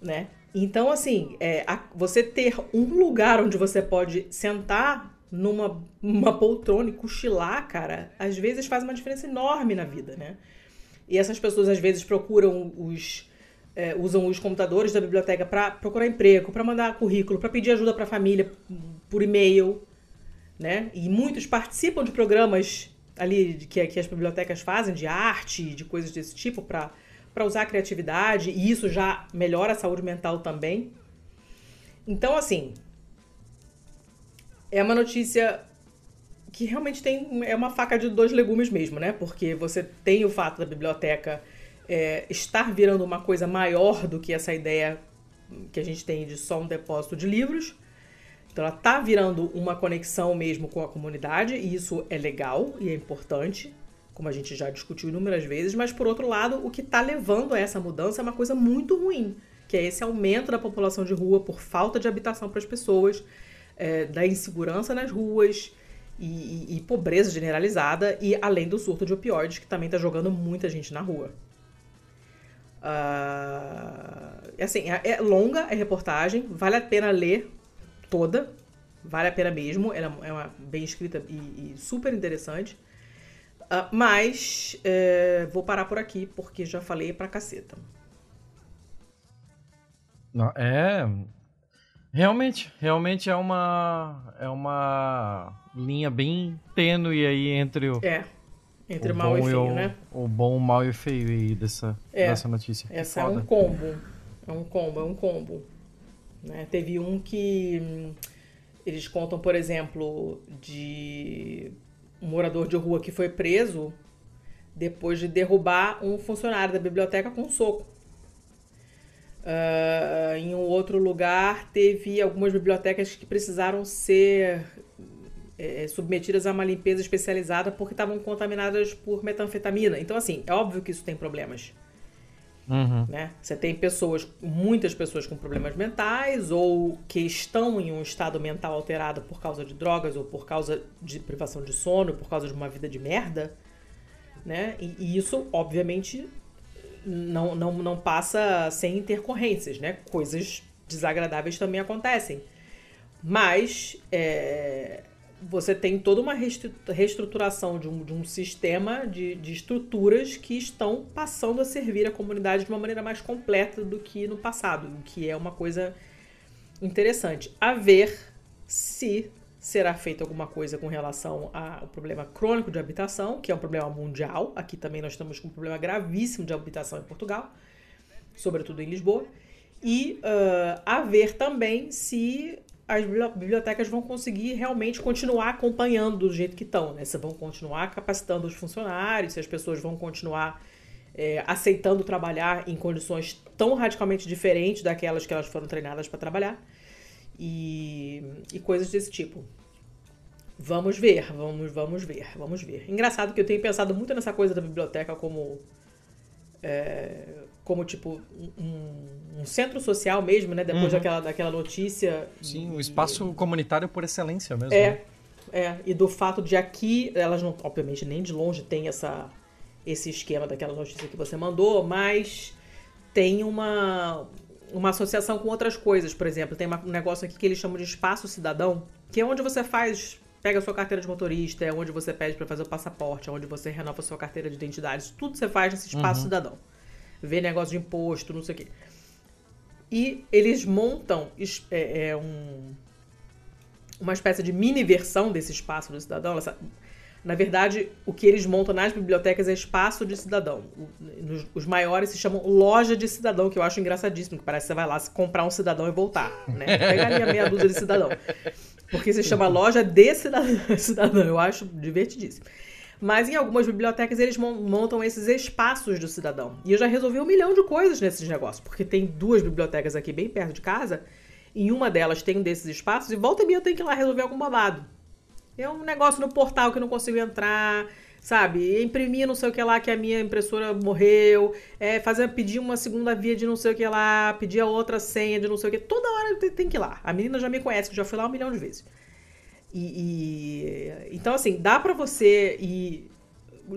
Speaker 1: Né? Então, assim, é, a, você ter um lugar onde você pode sentar numa uma poltrona e cochilar, cara, às vezes faz uma diferença enorme na vida, né? e essas pessoas às vezes procuram os é, usam os computadores da biblioteca para procurar emprego, para mandar currículo, para pedir ajuda para a família por e-mail, né? E muitos participam de programas ali que, que as bibliotecas fazem de arte, de coisas desse tipo para para usar a criatividade e isso já melhora a saúde mental também. Então, assim, é uma notícia que realmente tem é uma faca de dois legumes mesmo, né? Porque você tem o fato da biblioteca é, estar virando uma coisa maior do que essa ideia que a gente tem de só um depósito de livros. Então ela está virando uma conexão mesmo com a comunidade e isso é legal e é importante, como a gente já discutiu inúmeras vezes, mas por outro lado, o que está levando a essa mudança é uma coisa muito ruim, que é esse aumento da população de rua por falta de habitação para as pessoas, é, da insegurança nas ruas, e, e, e, pobreza generalizada, e além do surto de opioides, que também está jogando muita gente na rua. Uh, assim, é, é, longa a reportagem, vale a pena ler toda, vale a pena mesmo, ela é uma, bem escrita e, e super interessante. Uh, mas é, vou parar por aqui porque já falei pra caceta.
Speaker 2: Não, é. Realmente, realmente é uma. É uma linha bem tênue aí entre o.
Speaker 1: É entre o mal e feio,
Speaker 2: o,
Speaker 1: né?
Speaker 2: O bom, o mal e o feio aí dessa, é, dessa notícia.
Speaker 1: Essa é um combo. É um combo, é um combo. Né? Teve um que hum, eles contam, por exemplo, de um morador de rua que foi preso depois de derrubar um funcionário da biblioteca com um soco. Uh, em um outro lugar, teve algumas bibliotecas que precisaram ser é, submetidas a uma limpeza especializada porque estavam contaminadas por metanfetamina. Então, assim, é óbvio que isso tem problemas.
Speaker 2: Uhum.
Speaker 1: Né? Você tem pessoas, muitas pessoas com problemas mentais ou que estão em um estado mental alterado por causa de drogas ou por causa de privação de sono, por causa de uma vida de merda, né? E, e isso, obviamente, não, não, não passa sem intercorrências, né? Coisas desagradáveis também acontecem. Mas é, você tem toda uma reestruturação de um, de um sistema de, de estruturas que estão passando a servir a comunidade de uma maneira mais completa do que no passado, o que é uma coisa interessante. A ver se será feita alguma coisa com relação ao problema crônico de habitação, que é um problema mundial. Aqui também nós estamos com um problema gravíssimo de habitação em Portugal, sobretudo em Lisboa. E uh, a ver também se as bibliotecas vão conseguir realmente continuar acompanhando do jeito que estão, né? Se vão continuar capacitando os funcionários, se as pessoas vão continuar é, aceitando trabalhar em condições tão radicalmente diferentes daquelas que elas foram treinadas para trabalhar e, e coisas desse tipo. Vamos ver, vamos, vamos ver, vamos ver. Engraçado que eu tenho pensado muito nessa coisa da biblioteca como é, como tipo um, um, centro social mesmo, né? Depois uhum. daquela, daquela notícia.
Speaker 2: Sim, um espaço comunitário por excelência mesmo.
Speaker 1: É,
Speaker 2: né?
Speaker 1: é. E do fato de aqui, elas não, obviamente, nem de longe tem essa, esse esquema daquela notícia que você mandou, mas tem uma, uma associação com outras coisas. Por exemplo, tem um negócio aqui que eles chamam de espaço cidadão, que é onde você faz pega a sua carteira de motorista, é onde você pede para fazer o passaporte, é onde você renova a sua carteira de identidade. Tudo você faz nesse espaço uhum. cidadão ver negócio de imposto, não sei o quê. E eles montam é, é um, uma espécie de mini versão desse espaço do cidadão. Na verdade, o que eles montam nas bibliotecas é espaço de cidadão. os maiores se chamam loja de cidadão, que eu acho engraçadíssimo, que parece que você vai lá comprar um cidadão e voltar, né? Pegar ali a meia dúzia de cidadão. Porque se chama loja de cidadão. Eu acho divertidíssimo. Mas em algumas bibliotecas eles montam esses espaços do cidadão. E eu já resolvi um milhão de coisas nesses negócios, porque tem duas bibliotecas aqui bem perto de casa. Em uma delas tem um desses espaços e volta e meia eu tenho que ir lá resolver algum babado. É um negócio no portal que não consigo entrar, sabe? Imprimir não sei o que lá que a minha impressora morreu, é, fazer pedir uma segunda via de não sei o que lá, pedir a outra senha de não sei o que. Toda hora tem que ir lá. A menina já me conhece, que já fui lá um milhão de vezes. E, e, então, assim, dá para você ir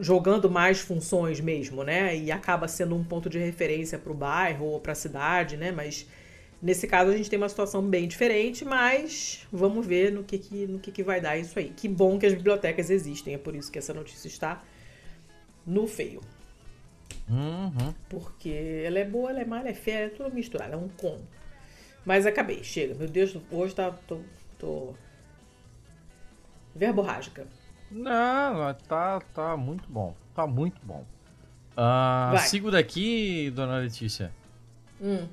Speaker 1: jogando mais funções mesmo, né? E acaba sendo um ponto de referência para o bairro ou para a cidade, né? Mas nesse caso a gente tem uma situação bem diferente, mas vamos ver no que, que, no que, que vai dar isso aí. Que bom que as bibliotecas existem, é por isso que essa notícia está no feio.
Speaker 2: Uhum.
Speaker 1: Porque ela é boa, ela é má, ela é feia, é tudo misturado, é um combo. Mas acabei, chega. Meu Deus, hoje tá. tô. tô... Verborrágica.
Speaker 2: Não, tá, tá muito bom. Tá muito bom. Uh, sigo daqui, dona Letícia.
Speaker 1: Hum.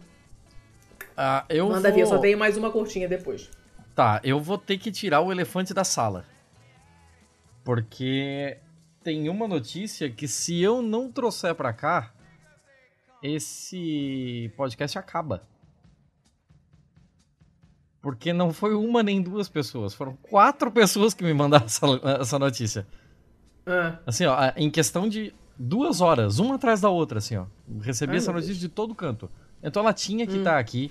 Speaker 2: Uh, eu
Speaker 1: Manda
Speaker 2: vou...
Speaker 1: eu só tenho mais uma curtinha depois.
Speaker 2: Tá, eu vou ter que tirar o elefante da sala. Porque tem uma notícia que se eu não trouxer pra cá, esse podcast acaba. Porque não foi uma nem duas pessoas, foram quatro pessoas que me mandaram essa, essa notícia.
Speaker 1: Ah.
Speaker 2: Assim, ó, em questão de duas horas, uma atrás da outra, assim, ó. Recebi Ai, essa notícia Deus. de todo canto. Então ela tinha que estar hum. tá aqui.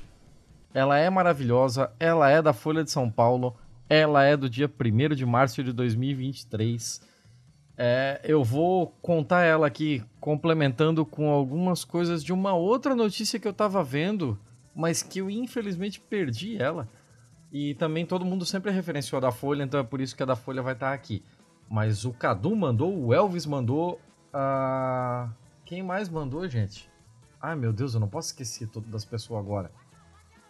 Speaker 2: Ela é maravilhosa, ela é da Folha de São Paulo, ela é do dia 1 de março de 2023. É, eu vou contar ela aqui, complementando com algumas coisas de uma outra notícia que eu tava vendo, mas que eu infelizmente perdi ela. E também todo mundo sempre referenciou a da Folha, então é por isso que a da Folha vai estar aqui. Mas o Cadu mandou, o Elvis mandou. Uh... Quem mais mandou, gente? Ai meu Deus, eu não posso esquecer todas das pessoas agora.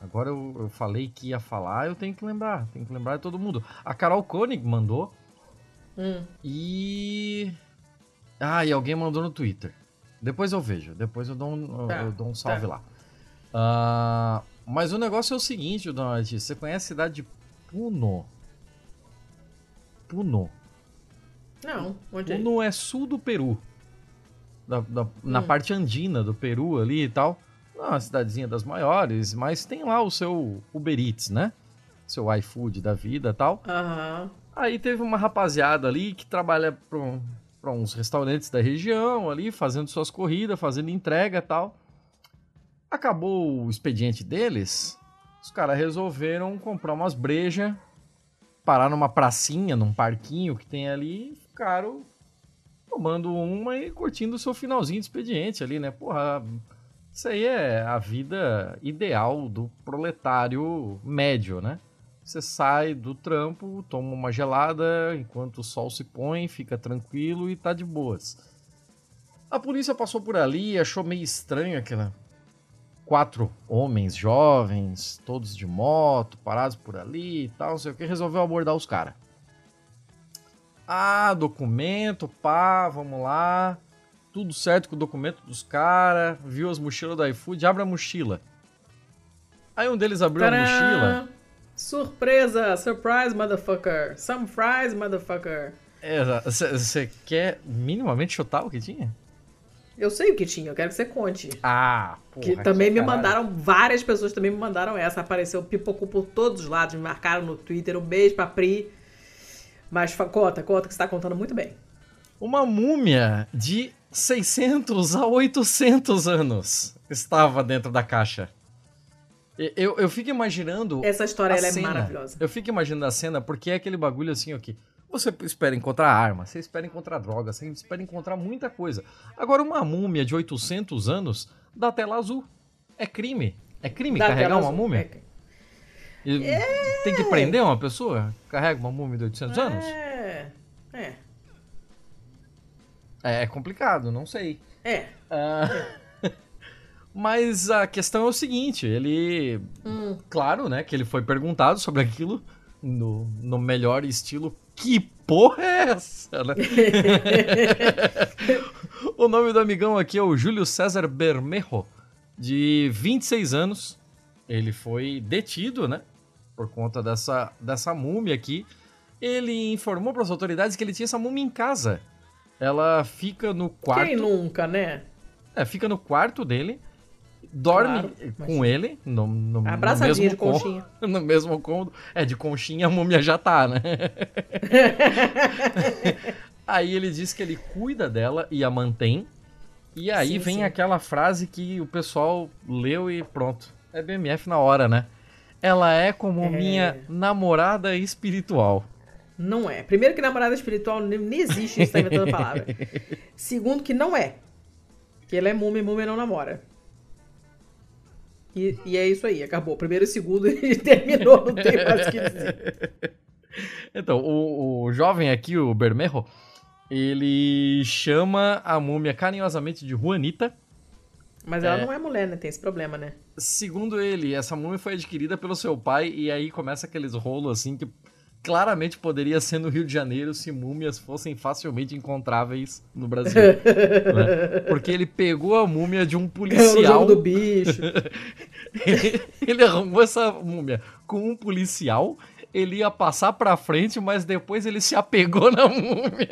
Speaker 2: Agora eu, eu, falei que ia falar, eu tenho que lembrar. Tenho que lembrar de todo mundo. A Carol Koenig mandou.
Speaker 1: Hum.
Speaker 2: E. Ah, e alguém mandou no Twitter. Depois eu vejo. Depois eu dou um, tá, eu dou um salve tá. lá. Uh, mas o negócio é o seguinte, dona Letícia. Você conhece a cidade de Puno? Puno.
Speaker 1: Não, onde
Speaker 2: Puno é? é sul do Peru. Da, da, hum. Na parte andina do Peru ali e tal. Não é uma cidadezinha das maiores, mas tem lá o seu Uber Eats, né? Seu iFood da vida e tal.
Speaker 1: Uhum.
Speaker 2: Aí teve uma rapaziada ali que trabalha para uns restaurantes da região ali, fazendo suas corridas, fazendo entrega e tal. Acabou o expediente deles, os caras resolveram comprar umas brejas, parar numa pracinha, num parquinho que tem ali, e ficaram tomando uma e curtindo o seu finalzinho de expediente ali, né? Porra, isso aí é a vida ideal do proletário médio, né? Você sai do trampo, toma uma gelada enquanto o sol se põe, fica tranquilo e tá de boas. A polícia passou por ali achou meio estranho aquela quatro homens jovens, todos de moto, parados por ali e tal, não sei o que, resolveu abordar os caras. Ah, documento, pá, vamos lá. Tudo certo com o documento dos caras, viu as mochilas do iFood, abre a mochila. Aí um deles abriu Tcharam! a mochila.
Speaker 1: Surpresa! Surprise, motherfucker! Some fries, motherfucker!
Speaker 2: Você é, quer minimamente chutar o que tinha?
Speaker 1: Eu sei o que tinha, eu quero que você conte.
Speaker 2: Ah, porra,
Speaker 1: Que também que me mandaram, várias pessoas também me mandaram essa. Apareceu, pipocou por todos os lados, me marcaram no Twitter. Um beijo pra Pri. Mas conta, conta que você tá contando muito bem.
Speaker 2: Uma múmia de 600 a 800 anos estava dentro da caixa. Eu, eu fico imaginando.
Speaker 1: Essa história é maravilhosa.
Speaker 2: Eu fico imaginando a cena porque é aquele bagulho assim, ó, que você espera encontrar arma, você espera encontrar droga, você espera encontrar muita coisa. Agora, uma múmia de 800 anos da tela azul. É crime. É crime da carregar uma azul. múmia? É... É... Tem que prender uma pessoa? Carrega uma múmia de 800 é... anos?
Speaker 1: É.
Speaker 2: É. É complicado, não sei.
Speaker 1: É.
Speaker 2: Uh... Mas a questão é o seguinte, ele...
Speaker 1: Hum.
Speaker 2: Claro, né, que ele foi perguntado sobre aquilo no, no melhor estilo que porra é essa? Né? o nome do amigão aqui é o Júlio César Bermejo, de 26 anos. Ele foi detido, né? Por conta dessa, dessa múmia aqui. Ele informou para as autoridades que ele tinha essa múmia em casa. Ela fica no quarto.
Speaker 1: Quem nunca, né?
Speaker 2: É, fica no quarto dele dorme claro, com ele no, no, no mesmo
Speaker 1: de conchinha.
Speaker 2: no mesmo cômodo. É, de conchinha a múmia já tá, né? aí ele diz que ele cuida dela e a mantém. E aí sim, vem sim. aquela frase que o pessoal leu e pronto. É BMF na hora, né? Ela é como é... minha namorada espiritual.
Speaker 1: Não é. Primeiro que namorada espiritual nem existe, isso tá inventando a palavra. Segundo que não é. Que ela é múmia e múmia não namora. E, e, é isso aí, acabou. Primeiro e segundo e terminou, não tem mais o que dizer.
Speaker 2: Então, o, o jovem aqui, o Bermejo, ele chama a múmia carinhosamente de Juanita.
Speaker 1: Mas ela é, não é mulher, né? Tem esse problema, né?
Speaker 2: Segundo ele, essa múmia foi adquirida pelo seu pai e aí começa aqueles rolos assim que claramente poderia ser no Rio de Janeiro se múmias fossem facilmente encontráveis no Brasil. né? Porque ele pegou a múmia de um policial. É
Speaker 1: do bicho.
Speaker 2: ele, ele arrumou essa múmia com um policial. Ele ia passar pra frente, mas depois ele se apegou na múmia.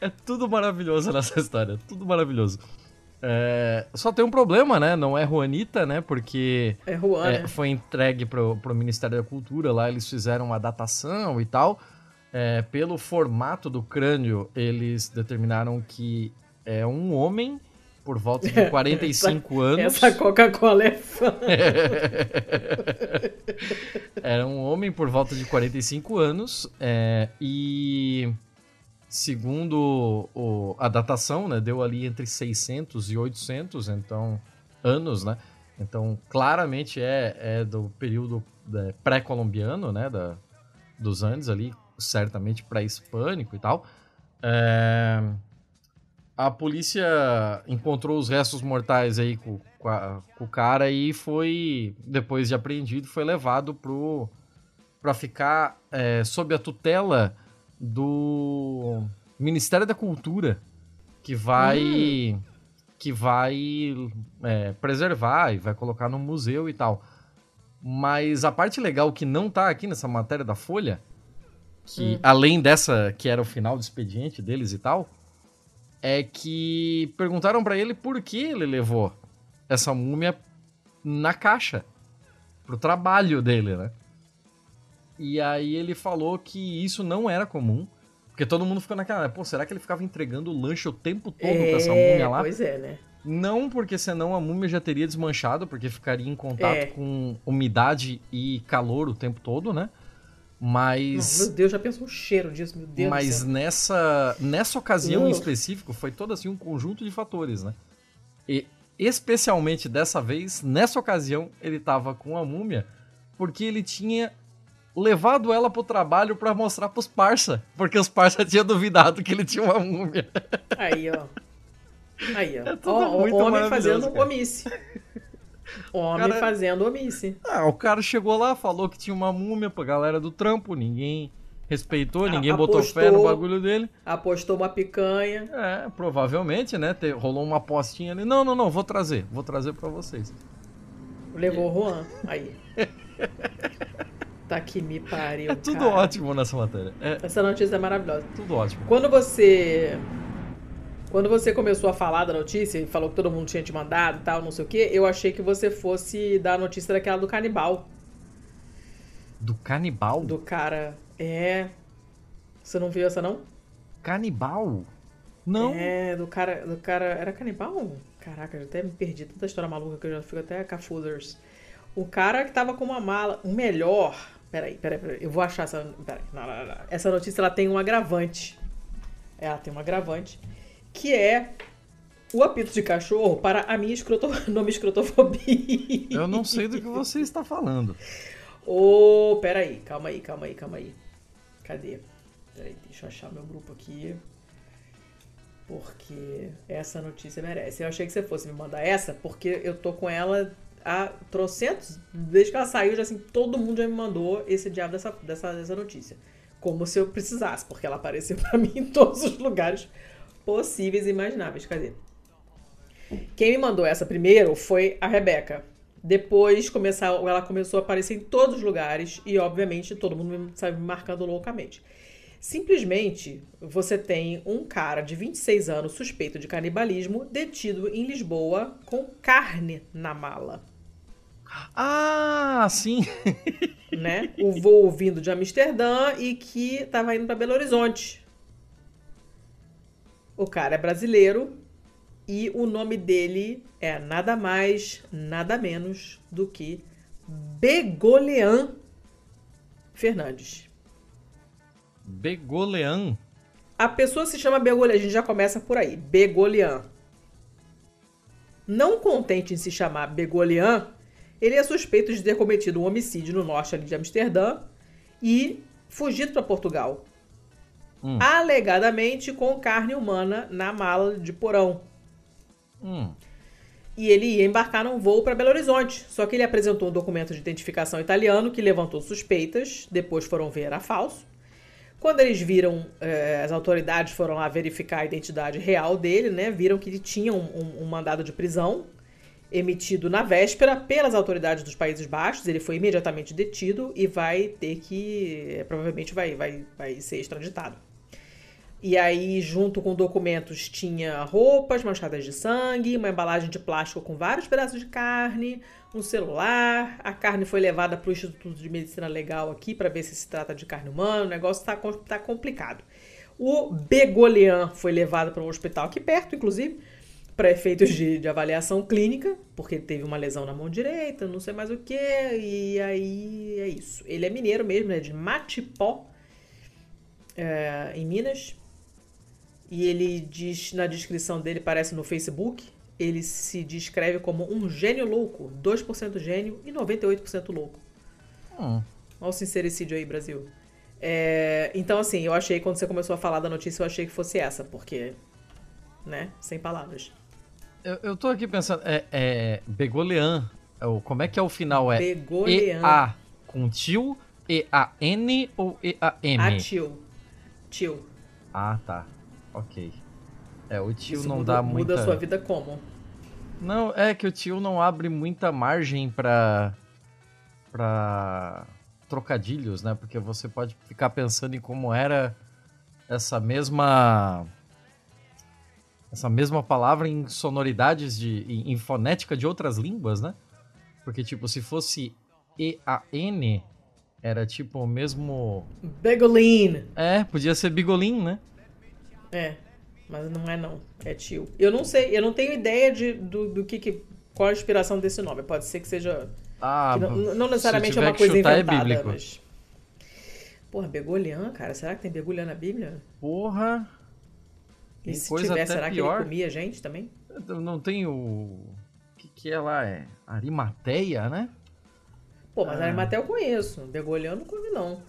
Speaker 2: é tudo maravilhoso nessa história. Tudo maravilhoso. É, só tem um problema, né? Não é Juanita, né? Porque
Speaker 1: é Juan, é,
Speaker 2: né? foi entregue pro, pro Ministério da Cultura, lá eles fizeram uma datação e tal. É, pelo formato do crânio, eles determinaram que é um homem por volta de 45 essa, anos.
Speaker 1: Essa Coca-Cola é fã.
Speaker 2: Era um homem por volta de 45 anos é, e segundo o, a datação, né, deu ali entre 600 e 800, então anos, né? Então claramente é, é do período é, pré-colombiano, né, da, dos Andes ali, certamente pré-hispânico e tal. É, a polícia encontrou os restos mortais aí com, com, a, com, o cara e foi, depois de apreendido, foi levado para ficar é, sob a tutela do Ministério da Cultura, que vai hum. que vai é, preservar e vai colocar no museu e tal. Mas a parte legal que não tá aqui nessa matéria da Folha, que hum. além dessa que era o final do expediente deles e tal, é que perguntaram para ele por que ele levou essa múmia na caixa pro trabalho dele, né? E aí ele falou que isso não era comum. Porque todo mundo ficou naquela, pô, será que ele ficava entregando o lanche o tempo todo é, pra essa múmia lá?
Speaker 1: Pois é, né?
Speaker 2: Não, porque senão a múmia já teria desmanchado, porque ficaria em contato é. com umidade e calor o tempo todo, né? Mas.
Speaker 1: Não, meu Deus, já pensou o cheiro disso, meu Deus.
Speaker 2: Mas nessa, nessa ocasião uh. em específico, foi todo assim um conjunto de fatores, né? E especialmente dessa vez, nessa ocasião, ele tava com a múmia, porque ele tinha levado ela pro trabalho para mostrar pros parça, porque os parça tinham duvidado que ele tinha uma múmia.
Speaker 1: Aí, ó. Aí, ó. É ó, muito homem fazendo cara. omice. Homem cara... fazendo omice.
Speaker 2: Ah, o cara chegou lá, falou que tinha uma múmia pra galera do trampo, ninguém respeitou, ninguém apostou, botou fé no bagulho dele.
Speaker 1: Apostou uma picanha.
Speaker 2: É, provavelmente, né? rolou uma apostinha ali. Não, não, não, vou trazer, vou trazer para vocês.
Speaker 1: Levou o Juan, aí. Tá que me pariu.
Speaker 2: É tudo
Speaker 1: cara.
Speaker 2: ótimo nessa matéria. É...
Speaker 1: Essa notícia é maravilhosa.
Speaker 2: Tudo ótimo.
Speaker 1: Quando você. Quando você começou a falar da notícia e falou que todo mundo tinha te mandado e tal, não sei o quê, eu achei que você fosse dar a notícia daquela do canibal.
Speaker 2: Do canibal?
Speaker 1: Do cara. É. Você não viu essa, não?
Speaker 2: Canibal? Não.
Speaker 1: É, do cara. Do cara. Era canibal? Caraca, eu até me perdi tanta história maluca que eu já fico até cafuzers. O cara que tava com uma mala. O melhor Peraí, peraí, peraí. Eu vou achar essa. Peraí. Não, não, não. Essa notícia ela tem um agravante. Ela tem um agravante. Que é o apito de cachorro para a minha escroto... nome escrotofobia.
Speaker 2: Eu não sei do que você está falando.
Speaker 1: Ô, oh, peraí. Calma aí, calma aí, calma aí. Cadê? Peraí, deixa eu achar meu grupo aqui. Porque essa notícia merece. Eu achei que você fosse me mandar essa, porque eu tô com ela há trocentos, desde que ela saiu, já assim, todo mundo já me mandou esse diabo dessa, dessa, dessa notícia. Como se eu precisasse, porque ela apareceu para mim em todos os lugares possíveis e imagináveis. Cadê? Quem me mandou essa primeiro foi a Rebeca. Depois começar, ela começou a aparecer em todos os lugares e, obviamente, todo mundo me, me marcando loucamente. Simplesmente, você tem um cara de 26 anos suspeito de canibalismo detido em Lisboa com carne na mala.
Speaker 2: Ah, sim.
Speaker 1: né? O voo vindo de Amsterdã e que estava indo para Belo Horizonte. O cara é brasileiro e o nome dele é nada mais, nada menos do que Begolean Fernandes.
Speaker 2: Begolean?
Speaker 1: A pessoa se chama Begolean, a gente já começa por aí. Begolean. Não contente em se chamar Begolean, ele é suspeito de ter cometido um homicídio no norte ali de Amsterdã e fugido para Portugal. Hum. Alegadamente com carne humana na mala de porão. Hum. E ele ia embarcar num voo para Belo Horizonte. Só que ele apresentou um documento de identificação italiano que levantou suspeitas. Depois foram ver era falso. Quando eles viram, eh, as autoridades foram lá verificar a identidade real dele, né? Viram que ele tinha um, um, um mandado de prisão emitido na véspera pelas autoridades dos Países Baixos. Ele foi imediatamente detido e vai ter que. provavelmente vai, vai, vai ser extraditado. E aí, junto com documentos, tinha roupas manchadas de sangue, uma embalagem de plástico com vários pedaços de carne, um celular. A carne foi levada para o Instituto de Medicina Legal aqui para ver se se trata de carne humana. O negócio está tá complicado. O Begolian foi levado para um hospital aqui perto, inclusive, para efeitos de, de, avaliação clínica, porque teve uma lesão na mão direita, não sei mais o que, e aí é isso. Ele é mineiro mesmo, é de Matipó, é, em Minas. E ele diz na descrição dele, parece no Facebook, ele se descreve como um gênio louco, 2% gênio e 98% louco. Hum. Olha o sincericídio aí, Brasil. É, então, assim, eu achei, quando você começou a falar da notícia, eu achei que fosse essa, porque, né, sem palavras.
Speaker 2: Eu, eu tô aqui pensando, é, é Begolean, é como é que é o final? É
Speaker 1: Begolean.
Speaker 2: E-A com tio, E-A-N ou E-A-M?
Speaker 1: A tio. Tio.
Speaker 2: Ah, tá. Ok. É, o tio Isso não muda, dá muita...
Speaker 1: Muda a sua vida como?
Speaker 2: Não, é que o tio não abre muita margem pra... pra trocadilhos, né? Porque você pode ficar pensando em como era essa mesma essa mesma palavra em sonoridades de em, em fonética de outras línguas, né? Porque tipo, se fosse E A N era tipo o mesmo
Speaker 1: Begolin.
Speaker 2: É, podia ser Bigolin, né?
Speaker 1: É, mas não é não. É tio. Eu não sei, eu não tenho ideia de, do, do que, que qual a inspiração desse nome. Pode ser que seja.
Speaker 2: Ah, que
Speaker 1: não, não, necessariamente é uma coisa é inventada, é mas. Porra, Begolian, cara. Será que tem Begolian na Bíblia?
Speaker 2: Porra.
Speaker 1: E se tiver, será pior. que ele comia gente também?
Speaker 2: Não tem o. Que, que é lá? É Arimateia, né?
Speaker 1: Pô, mas ah. Arimateia eu conheço. Begolian eu não come, não.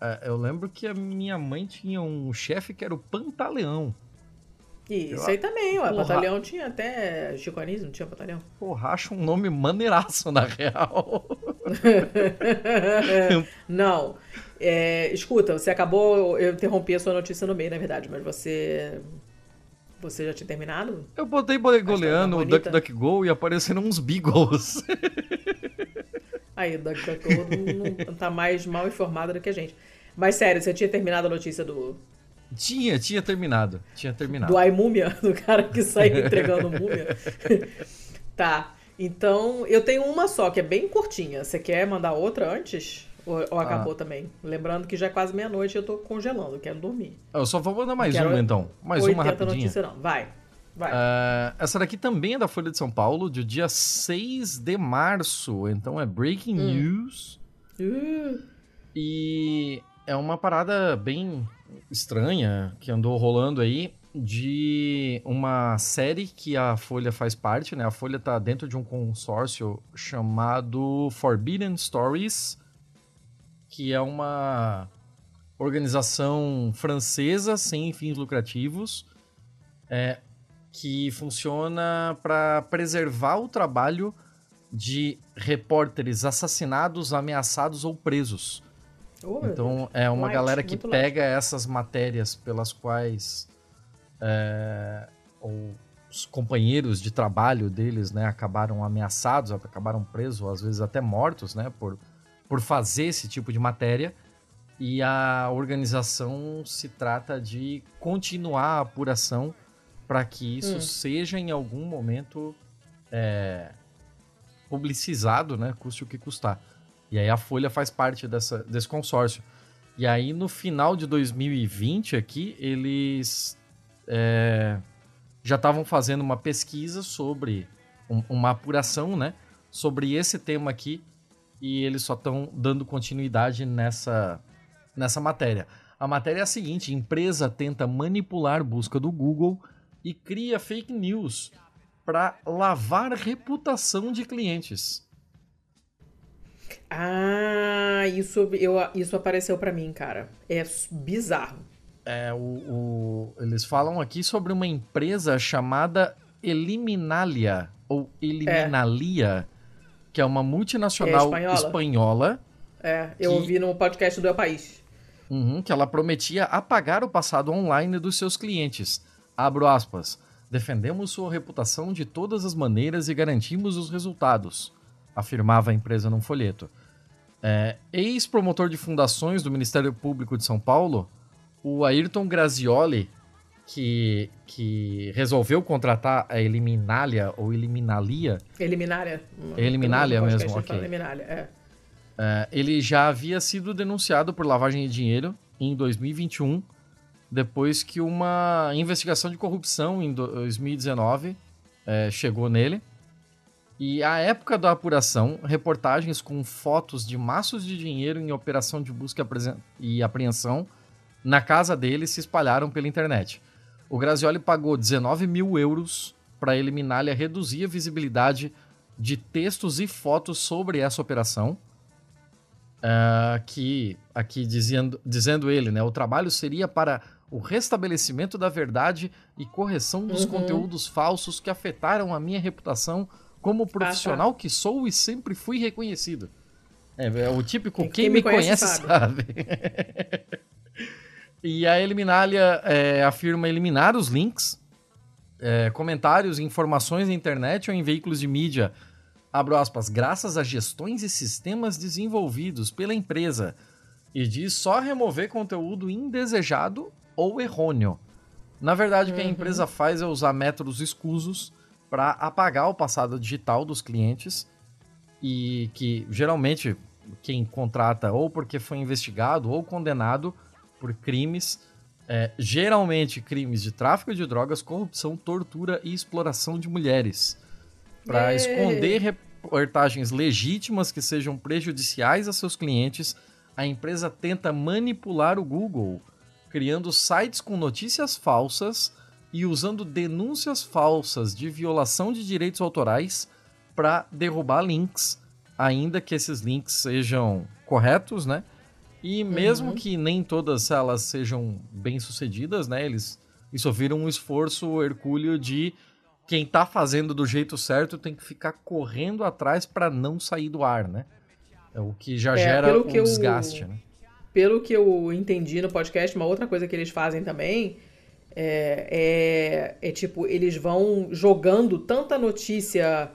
Speaker 2: É, eu lembro que a minha mãe tinha um chefe que era o Pantaleão.
Speaker 1: Isso eu, aí também, o Pantaleão tinha até não tinha Pantaleão?
Speaker 2: Porra, acho um nome maneiraço, na real.
Speaker 1: não. É, escuta, você acabou. Eu interrompi a sua notícia no meio, na verdade, mas você. Você já tinha terminado?
Speaker 2: Eu botei goleando o Duck Duck Go e apareceram uns Beagles.
Speaker 1: Aí, o Duck Duck Go não, não tá mais mal informado do que a gente. Mas sério, você tinha terminado a notícia do.
Speaker 2: Tinha, tinha terminado. Tinha terminado.
Speaker 1: Do iMúmia, do cara que sai entregando múmia. tá. Então, eu tenho uma só, que é bem curtinha. Você quer mandar outra antes? Ou, ou acabou ah. também? Lembrando que já é quase meia-noite e eu tô congelando, quero dormir.
Speaker 2: Eu só vou mandar mais uma então. Mais uma rapidinha.
Speaker 1: notícia não. Vai. Vai.
Speaker 2: Uh, essa daqui também é da Folha de São Paulo, do dia 6 de março. Então é breaking hum. news. Uh. E é uma parada bem estranha que andou rolando aí de uma série que a Folha faz parte, né? A Folha tá dentro de um consórcio chamado Forbidden Stories, que é uma organização francesa sem fins lucrativos, é, que funciona para preservar o trabalho de repórteres assassinados, ameaçados ou presos. Oh, então é uma light, galera que pega light. essas matérias pelas quais é, os companheiros de trabalho deles né, acabaram ameaçados, acabaram presos, às vezes até mortos, né, por, por fazer esse tipo de matéria. E a organização se trata de continuar a apuração para que isso hum. seja em algum momento é, publicizado, né, custe o que custar. E aí a Folha faz parte dessa, desse consórcio. E aí no final de 2020 aqui, eles é, já estavam fazendo uma pesquisa sobre, um, uma apuração, né? Sobre esse tema aqui. E eles só estão dando continuidade nessa, nessa matéria. A matéria é a seguinte: empresa tenta manipular busca do Google e cria fake news para lavar reputação de clientes.
Speaker 1: Ah, isso, eu, isso apareceu para mim, cara. É bizarro.
Speaker 2: É, o, o, eles falam aqui sobre uma empresa chamada Eliminalia, ou Eliminalia, é. Que é uma multinacional é espanhola. espanhola.
Speaker 1: É, eu que, ouvi no podcast do El País.
Speaker 2: Uhum, que ela prometia apagar o passado online dos seus clientes. Abro aspas. Defendemos sua reputação de todas as maneiras e garantimos os resultados, afirmava a empresa num folheto. É, Ex-promotor de fundações do Ministério Público de São Paulo, o Ayrton Grazioli, que, que resolveu contratar a Eliminalia ou Eliminalia.
Speaker 1: Eliminalia.
Speaker 2: Eliminalia mesmo, ok.
Speaker 1: Eliminalia, é.
Speaker 2: é. ele já havia sido denunciado por lavagem de dinheiro em 2021 depois que uma investigação de corrupção em 2019 é, chegou nele. E à época da apuração, reportagens com fotos de maços de dinheiro em operação de busca e apreensão na casa dele se espalharam pela internet. O Grazioli pagou 19 mil euros para eliminar e reduzir a visibilidade de textos e fotos sobre essa operação. Uh, que aqui dizendo, dizendo ele, né, o trabalho seria para o restabelecimento da verdade e correção dos uhum. conteúdos falsos que afetaram a minha reputação como profissional ah, tá. que sou e sempre fui reconhecido. É, é o típico quem, quem me conhece, conhece sabe. sabe. e a Eliminalia é, afirma eliminar os links, é, comentários e informações na internet ou em veículos de mídia, abro aspas, graças a gestões e sistemas desenvolvidos pela empresa, e diz só remover conteúdo indesejado ou errôneo. Na verdade, o que a uhum. empresa faz é usar métodos escusos para apagar o passado digital dos clientes e que geralmente quem contrata ou porque foi investigado ou condenado por crimes, é, geralmente crimes de tráfico de drogas, corrupção, tortura e exploração de mulheres, para esconder reportagens legítimas que sejam prejudiciais a seus clientes. A empresa tenta manipular o Google criando sites com notícias falsas e usando denúncias falsas de violação de direitos autorais para derrubar links, ainda que esses links sejam corretos, né? E mesmo uhum. que nem todas elas sejam bem sucedidas, né? Eles isso vira um esforço hercúleo de quem tá fazendo do jeito certo tem que ficar correndo atrás para não sair do ar, né? É o que já é, gera um desgaste,
Speaker 1: eu...
Speaker 2: né?
Speaker 1: pelo que eu entendi no podcast, uma outra coisa que eles fazem também é, é, é tipo, eles vão jogando tanta notícia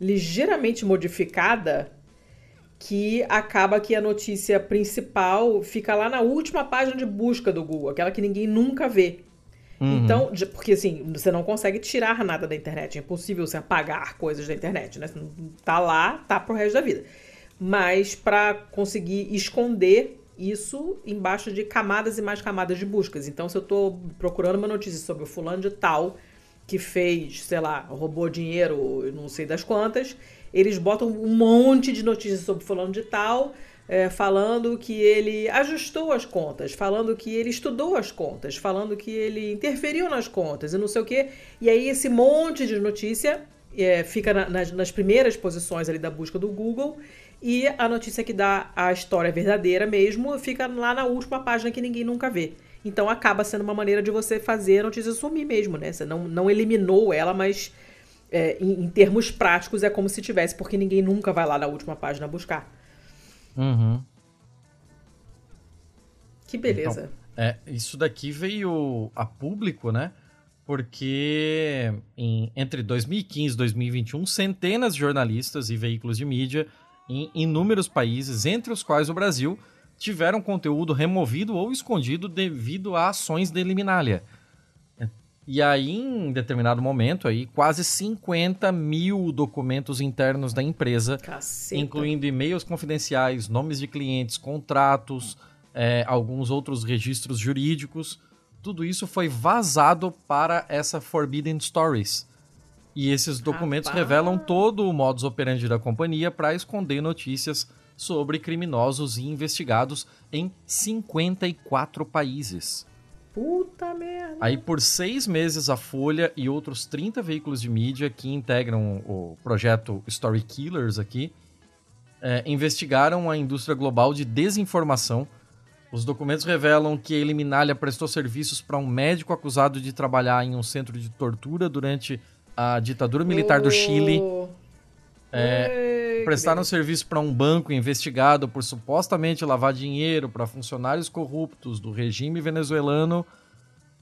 Speaker 1: ligeiramente modificada que acaba que a notícia principal fica lá na última página de busca do Google, aquela que ninguém nunca vê. Uhum. Então, porque assim, você não consegue tirar nada da internet, é impossível você apagar coisas da internet, né? Tá lá, tá pro resto da vida. Mas para conseguir esconder isso embaixo de camadas e mais camadas de buscas. Então, se eu estou procurando uma notícia sobre o fulano de tal que fez, sei lá, roubou dinheiro, não sei das quantas, eles botam um monte de notícias sobre fulano de tal, é, falando que ele ajustou as contas, falando que ele estudou as contas, falando que ele interferiu nas contas e não sei o quê. E aí esse monte de notícia é, fica na, nas, nas primeiras posições ali da busca do Google e a notícia que dá a história verdadeira mesmo fica lá na última página que ninguém nunca vê. Então acaba sendo uma maneira de você fazer a notícia sumir mesmo, né? Você não, não eliminou ela, mas é, em, em, termos práticos é como se tivesse, porque ninguém nunca vai lá na última página buscar.
Speaker 2: Uhum.
Speaker 1: Que beleza.
Speaker 2: Então, é, isso daqui veio a público, né? Porque em, entre 2015 e 2021, centenas de jornalistas e veículos de mídia em inúmeros países, entre os quais o Brasil, tiveram conteúdo removido ou escondido devido a ações de eliminália. E aí, em determinado momento, aí, quase 50 mil documentos internos da empresa,
Speaker 1: Caceta.
Speaker 2: incluindo e-mails confidenciais, nomes de clientes, contratos, é, alguns outros registros jurídicos, tudo isso foi vazado para essa Forbidden Stories, e esses documentos Rapaz. revelam todo o modus operandi da companhia para esconder notícias sobre criminosos e investigados em 54 países.
Speaker 1: Puta merda!
Speaker 2: Aí, por seis meses, a Folha e outros 30 veículos de mídia que integram o projeto Story Killers aqui é, investigaram a indústria global de desinformação. Os documentos revelam que a Eliminalia prestou serviços para um médico acusado de trabalhar em um centro de tortura durante a ditadura militar do Chile. É, prestaram serviço para um banco investigado por supostamente lavar dinheiro para funcionários corruptos do regime venezuelano.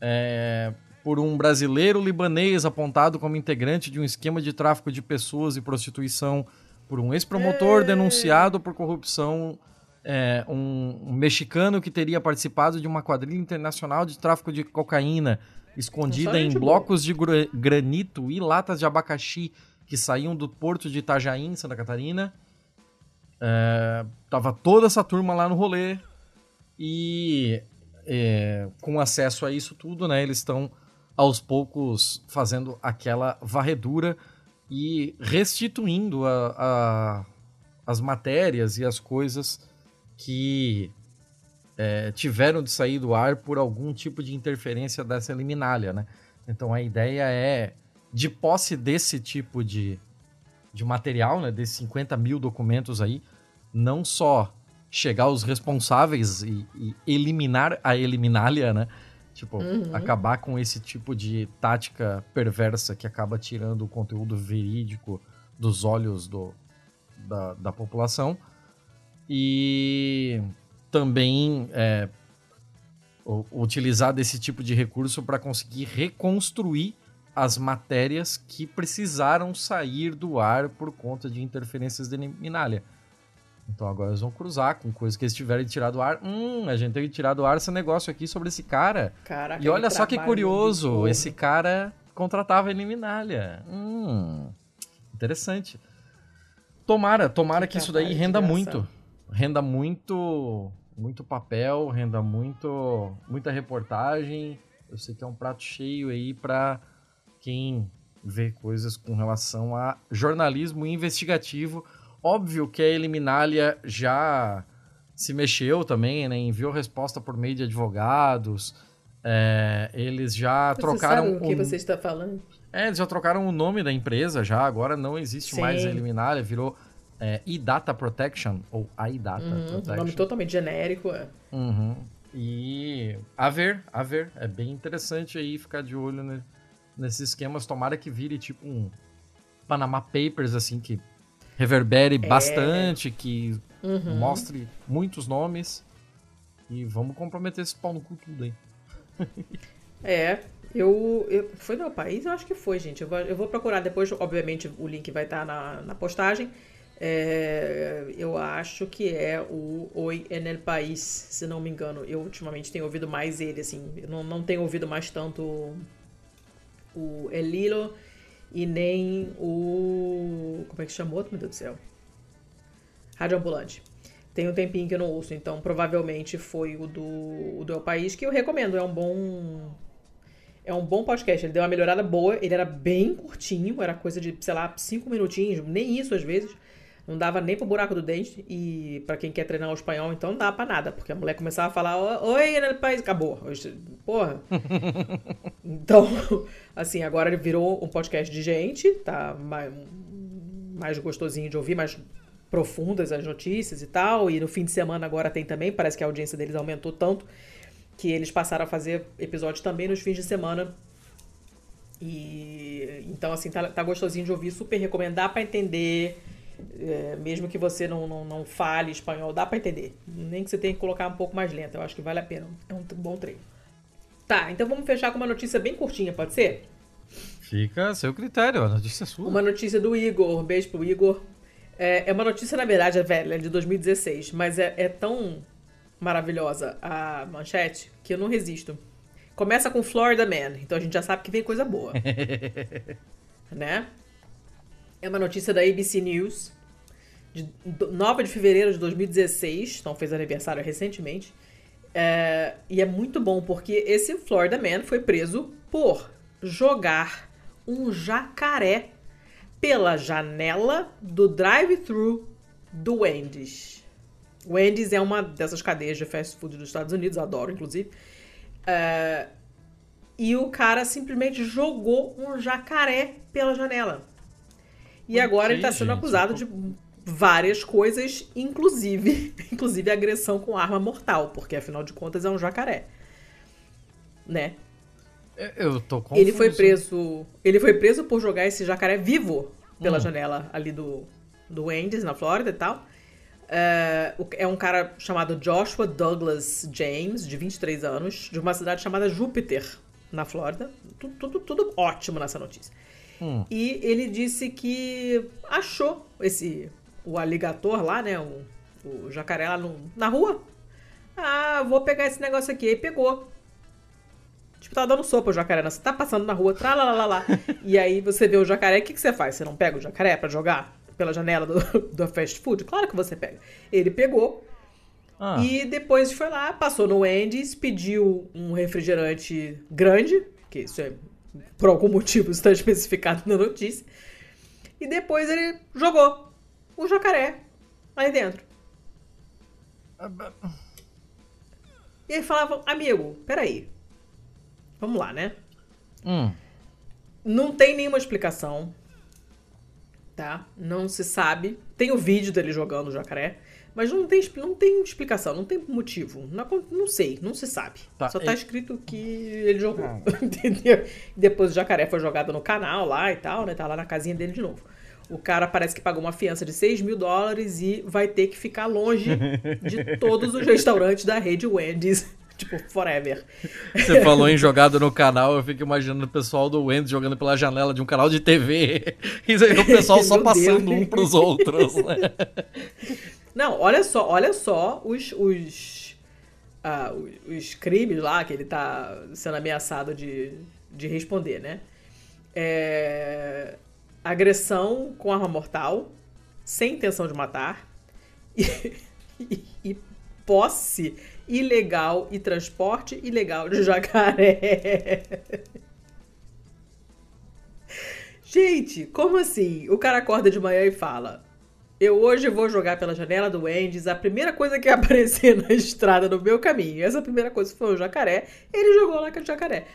Speaker 2: É, por um brasileiro libanês apontado como integrante de um esquema de tráfico de pessoas e prostituição, por um ex-promotor denunciado por corrupção, é, um, um, mexicano que teria participado de uma quadrilha internacional de tráfico de cocaína escondida em blocos de granito e latas de abacaxi que saíam do porto de Itajaí, Santa Catarina. É, tava toda essa turma lá no rolê e é, com acesso a isso tudo, né? Eles estão aos poucos fazendo aquela varredura e restituindo a, a, as matérias e as coisas que é, tiveram de sair do ar por algum tipo de interferência dessa liminália, né? Então a ideia é, de posse desse tipo de, de material, né, desses 50 mil documentos aí, não só chegar aos responsáveis e, e eliminar a eliminália, né? Tipo, uhum. acabar com esse tipo de tática perversa que acaba tirando o conteúdo verídico dos olhos do, da, da E também é, utilizar desse tipo de recurso para conseguir reconstruir as matérias que precisaram sair do ar por conta de interferências de minália. Então agora eles vão cruzar com coisas que eles tiverem tirado do ar. Hum, a gente tem que tirar do ar esse negócio aqui sobre esse cara. Caraca, e olha só que curioso, esse cara contratava a Eliminalha. Hum, interessante. Tomara, tomara que, que isso daí renda muito. Renda muito, muito papel, renda muito, muita reportagem. Eu sei que é um prato cheio aí para quem vê coisas com relação a jornalismo investigativo Óbvio que a Eliminália já se mexeu também, né? Enviou resposta por meio de advogados. É, eles já você trocaram.
Speaker 1: Sabe o que você está falando?
Speaker 2: É, eles já trocaram o nome da empresa já. Agora não existe Sim. mais a Eliminália, virou é, e-Data Protection, ou iData uhum, Protection.
Speaker 1: Nome totalmente genérico, é.
Speaker 2: Uhum. E a ver, a ver. É bem interessante aí ficar de olho né, nesses esquemas. Tomara que vire tipo um Panama Papers, assim, que reverbere é. bastante, que uhum. mostre muitos nomes. E vamos comprometer esse pau no cu tudo aí.
Speaker 1: é, eu, eu. Foi no meu país? Eu acho que foi, gente. Eu vou, eu vou procurar depois, obviamente, o link vai estar na, na postagem. É, eu acho que é o Oi en el País, se não me engano. Eu ultimamente tenho ouvido mais ele, assim. Eu não, não tenho ouvido mais tanto o Elilo e nem o. Como é que chamou? Meu Deus do céu. Rádio Ambulante. Tem um tempinho que eu não ouço, então provavelmente foi o do, o do El País, que eu recomendo. É um bom. É um bom podcast. Ele deu uma melhorada boa. Ele era bem curtinho, era coisa de, sei lá, cinco minutinhos, nem isso às vezes. Não dava nem pro buraco do dente. E para quem quer treinar o espanhol, então não dá pra nada. Porque a mulher começava a falar, oi, no país, acabou. Porra. então, assim, agora ele virou um podcast de gente, tá mais, mais gostosinho de ouvir, mais profundas as notícias e tal. E no fim de semana agora tem também, parece que a audiência deles aumentou tanto que eles passaram a fazer episódios também nos fins de semana. E então, assim, tá, tá gostosinho de ouvir, super recomendar para entender é, mesmo que você não, não, não fale espanhol, dá para entender. Nem que você tenha que colocar um pouco mais lento. Eu acho que vale a pena. É um bom treino. Tá, então vamos fechar com uma notícia bem curtinha, pode ser?
Speaker 2: Fica a seu critério, a notícia é sua.
Speaker 1: Uma notícia do Igor. Um beijo pro Igor. É, é uma notícia, na verdade, é velha, é de 2016, mas é, é tão maravilhosa a manchete que eu não resisto. Começa com Florida Man, então a gente já sabe que vem coisa boa. né? É uma notícia da ABC News, de 9 de fevereiro de 2016, então fez aniversário recentemente. É, e é muito bom porque esse Florida Man foi preso por jogar um jacaré pela janela do drive-thru do Wendy's. Wendy's é uma dessas cadeias de fast food dos Estados Unidos, adoro, inclusive. É, e o cara simplesmente jogou um jacaré pela janela. E agora ele está sendo gente? acusado de várias coisas, inclusive, inclusive agressão com arma mortal, porque afinal de contas é um jacaré. Né?
Speaker 2: Eu tô confuso.
Speaker 1: Ele foi preso, ele foi preso por jogar esse jacaré vivo pela hum. janela ali do do Wendy's na Flórida e tal. É, é um cara chamado Joshua Douglas James, de 23 anos, de uma cidade chamada Júpiter, na Flórida. Tudo, tudo, tudo ótimo nessa notícia. Hum. E ele disse que achou esse o aligator lá, né? O, o jacaré lá no, na rua. Ah, vou pegar esse negócio aqui. Aí pegou. Tipo, tá dando sopa o jacaré. Você tá passando na rua, lá e aí você vê o jacaré, o que, que você faz? Você não pega o jacaré para jogar pela janela do, do fast food? Claro que você pega. Ele pegou. Ah. E depois foi lá, passou no Wendy's, pediu um refrigerante grande, que isso é, por algum motivo está especificado na notícia. E depois ele jogou o jacaré aí dentro. E aí falava, amigo, peraí. Vamos lá, né? Hum. Não tem nenhuma explicação. Tá? Não se sabe. Tem o vídeo dele jogando o jacaré. Mas não tem, não tem explicação, não tem motivo. Não, não sei, não se sabe. Tá, Só tá e... escrito que ele jogou. Ah. Entendeu? Depois o jacaré foi jogado no canal lá e tal, né? Tá lá na casinha dele de novo. O cara parece que pagou uma fiança de 6 mil dólares e vai ter que ficar longe de todos os restaurantes da rede Wendy's. Tipo, forever.
Speaker 2: Você falou em jogado no canal, eu fico imaginando o pessoal do Wendy's jogando pela janela de um canal de TV. E o pessoal só passando Deus. um pros outros. Né?
Speaker 1: Não, olha só, olha só os, os, uh, os crimes lá que ele tá sendo ameaçado de, de responder, né? É, agressão com arma mortal, sem intenção de matar, e, e, e posse ilegal e transporte ilegal de jacaré. Gente, como assim? O cara acorda de manhã e fala: Eu hoje vou jogar pela janela do Wendy's. A primeira coisa que aparecer na estrada no meu caminho, essa primeira coisa foi o jacaré. Ele jogou lá com o jacaré.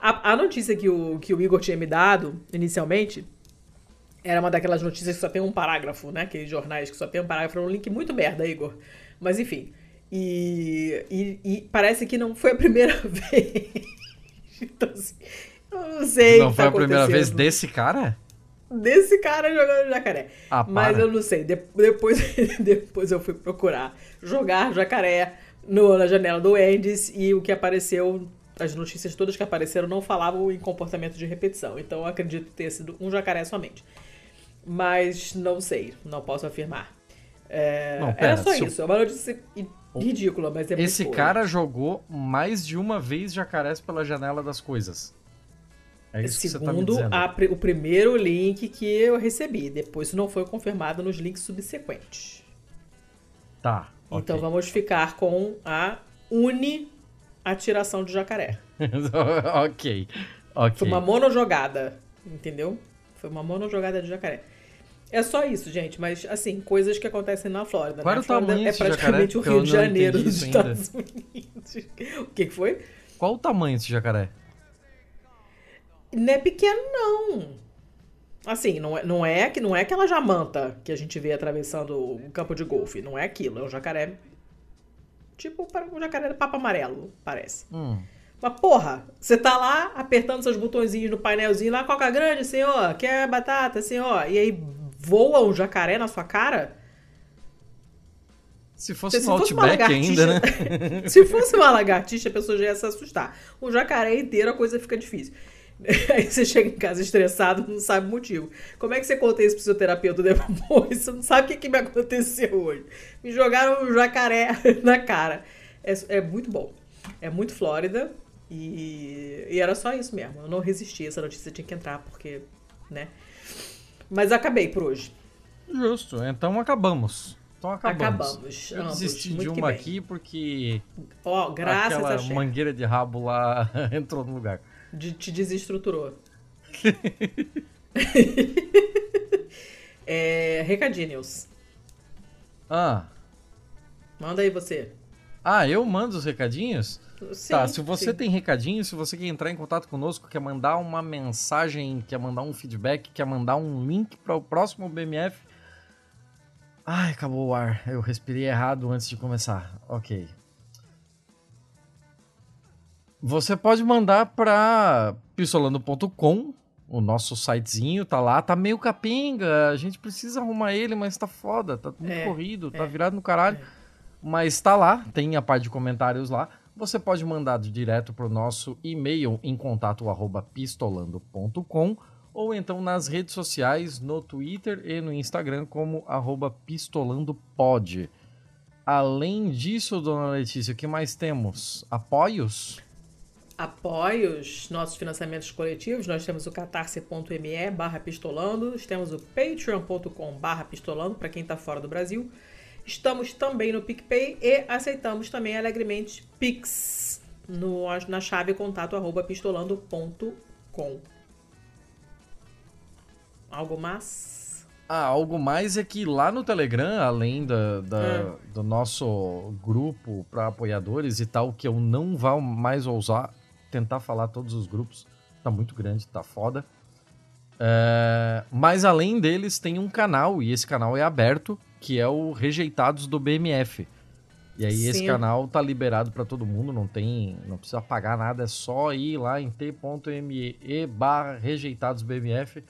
Speaker 1: A, a notícia que o, que o Igor tinha me dado inicialmente era uma daquelas notícias que só tem um parágrafo, né? Aqueles jornais que só tem um parágrafo, um link muito merda, Igor. Mas enfim. E, e, e parece que não foi a primeira vez. então, assim, eu não sei.
Speaker 2: Não foi tá a primeira vez desse cara?
Speaker 1: Desse cara jogando jacaré. Ah, Mas eu não sei. De, depois, depois eu fui procurar jogar jacaré no, na janela do Wendy's e o que apareceu as notícias todas que apareceram não falavam em comportamento de repetição. Então eu acredito ter sido um jacaré somente mas não sei, não posso afirmar. É, não, pera, era só isso, é uma notícia ridícula, mas é muito
Speaker 2: Esse cara jogou mais de uma vez jacarés pela janela das coisas.
Speaker 1: É isso Segundo tá a, o primeiro link que eu recebi. Depois isso não foi confirmado nos links subsequentes.
Speaker 2: Tá.
Speaker 1: Então okay. vamos ficar com a uni atiração de jacaré.
Speaker 2: ok. ok.
Speaker 1: Foi uma monojogada, entendeu? Foi uma monojogada de jacaré. É só isso, gente, mas assim, coisas que acontecem na Flórida.
Speaker 2: Qual
Speaker 1: na
Speaker 2: Flórida
Speaker 1: é praticamente
Speaker 2: jacaré?
Speaker 1: o Rio de Janeiro dos Estados Unidos. O que, que foi?
Speaker 2: Qual o tamanho desse jacaré?
Speaker 1: Não é pequeno, não. Assim, não é, não é que não é aquela jamanta que a gente vê atravessando o campo de golfe. Não é aquilo. É um jacaré. Tipo um jacaré de papo amarelo, parece. Hum. Mas, porra, você tá lá apertando seus botõezinhos no painelzinho lá, coca grande, senhor, quer batata, senhor, e aí voa um jacaré na sua cara?
Speaker 2: Se fosse, se, um Outback ainda, né?
Speaker 1: se fosse uma lagartixa, a pessoa já ia se assustar. Um jacaré inteiro, a coisa fica difícil. Aí você chega em casa estressado, não sabe o motivo. Como é que você conta isso pro seu terapeuta depois? Você não sabe o que, que me aconteceu hoje. Me jogaram um jacaré na cara. É, é muito bom. É muito Flórida. E, e era só isso mesmo. Eu não resisti, essa notícia tinha que entrar, porque, né? Mas acabei por hoje.
Speaker 2: Justo, então acabamos. Então acabamos.
Speaker 1: Acabamos.
Speaker 2: Eu desisti de uma aqui porque.
Speaker 1: Ó, oh, graças
Speaker 2: aquela
Speaker 1: a
Speaker 2: mangueira de rabo lá entrou no lugar.
Speaker 1: De, te desestruturou. é, recadinhos.
Speaker 2: Ah.
Speaker 1: Manda aí você.
Speaker 2: Ah, eu mando os recadinhos? Sim, tá, se você sim. tem recadinho, se você quer entrar em contato conosco, quer mandar uma mensagem, quer mandar um feedback, quer mandar um link para o próximo BMF, Ai, acabou o ar. Eu respirei errado antes de começar. Ok. Você pode mandar para pistolando.com, o nosso sitezinho tá lá, tá meio capenga, a gente precisa arrumar ele, mas tá foda, tá muito é, corrido, tá é, virado no caralho. É. Mas tá lá, tem a parte de comentários lá. Você pode mandar direto pro nosso e-mail em contato arroba pistolando.com ou então nas redes sociais, no Twitter e no Instagram como arroba pistolandopod. Além disso, dona Letícia, o que mais temos? Apoios?
Speaker 1: Apoios, nossos financiamentos coletivos, nós temos o catarse.me barra pistolando, temos o patreon.com barra pistolando para quem está fora do Brasil. Estamos também no PicPay e aceitamos também alegremente Pix no, na chave contato arroba pistolando.com. Algo mais?
Speaker 2: Ah, algo mais é que lá no Telegram, além da, da é. do nosso grupo para apoiadores e tal, que eu não vou mais ousar tentar falar todos os grupos, tá muito grande, tá foda. É, mas além deles, tem um canal, e esse canal é aberto, que é o Rejeitados do BMF. E aí Sim. esse canal tá liberado para todo mundo, não tem, não precisa pagar nada, é só ir lá em t.me barra rejeitadosbmf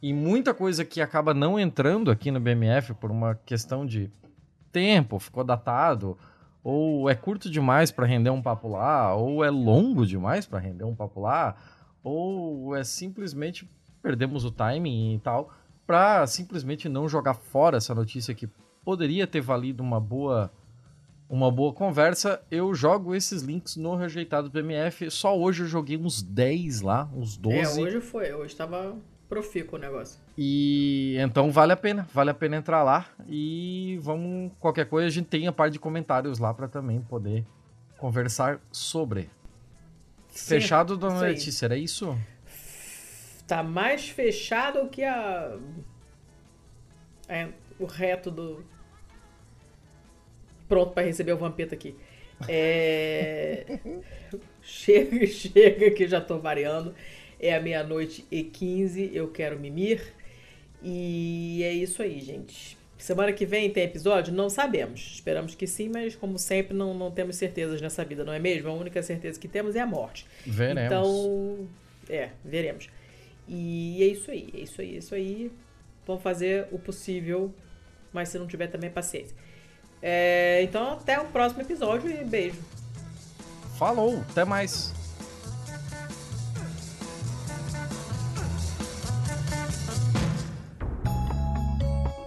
Speaker 2: e muita coisa que acaba não entrando aqui no BMF por uma questão de tempo, ficou datado, ou é curto demais para render um papo lá, ou é longo demais para render um papo lá, ou é simplesmente perdemos o timing e tal, para simplesmente não jogar fora essa notícia que poderia ter valido uma boa uma boa conversa, eu jogo esses links no rejeitado BMF. Só hoje eu joguei uns 10 lá, uns 12. É,
Speaker 1: hoje foi, hoje estava profícuo o negócio.
Speaker 2: E então vale a pena, vale a pena entrar lá e vamos qualquer coisa a gente tem a parte de comentários lá para também poder conversar sobre. Sim, Fechado, dona Letícia, era isso?
Speaker 1: Tá mais fechado que a é, o reto do pronto para receber o Vampeta aqui. É... chega, chega que já tô variando. É a meia-noite e 15, eu quero mimir. E é isso aí, gente. Semana que vem tem episódio? Não sabemos. Esperamos que sim, mas como sempre, não, não temos certezas nessa vida, não é mesmo? A única certeza que temos é a morte.
Speaker 2: Veremos.
Speaker 1: Então, é, veremos. E é isso aí, é isso aí, é isso aí. Vamos fazer o possível, mas se não tiver também, paciência. É, então, até o próximo episódio e beijo.
Speaker 2: Falou, até mais.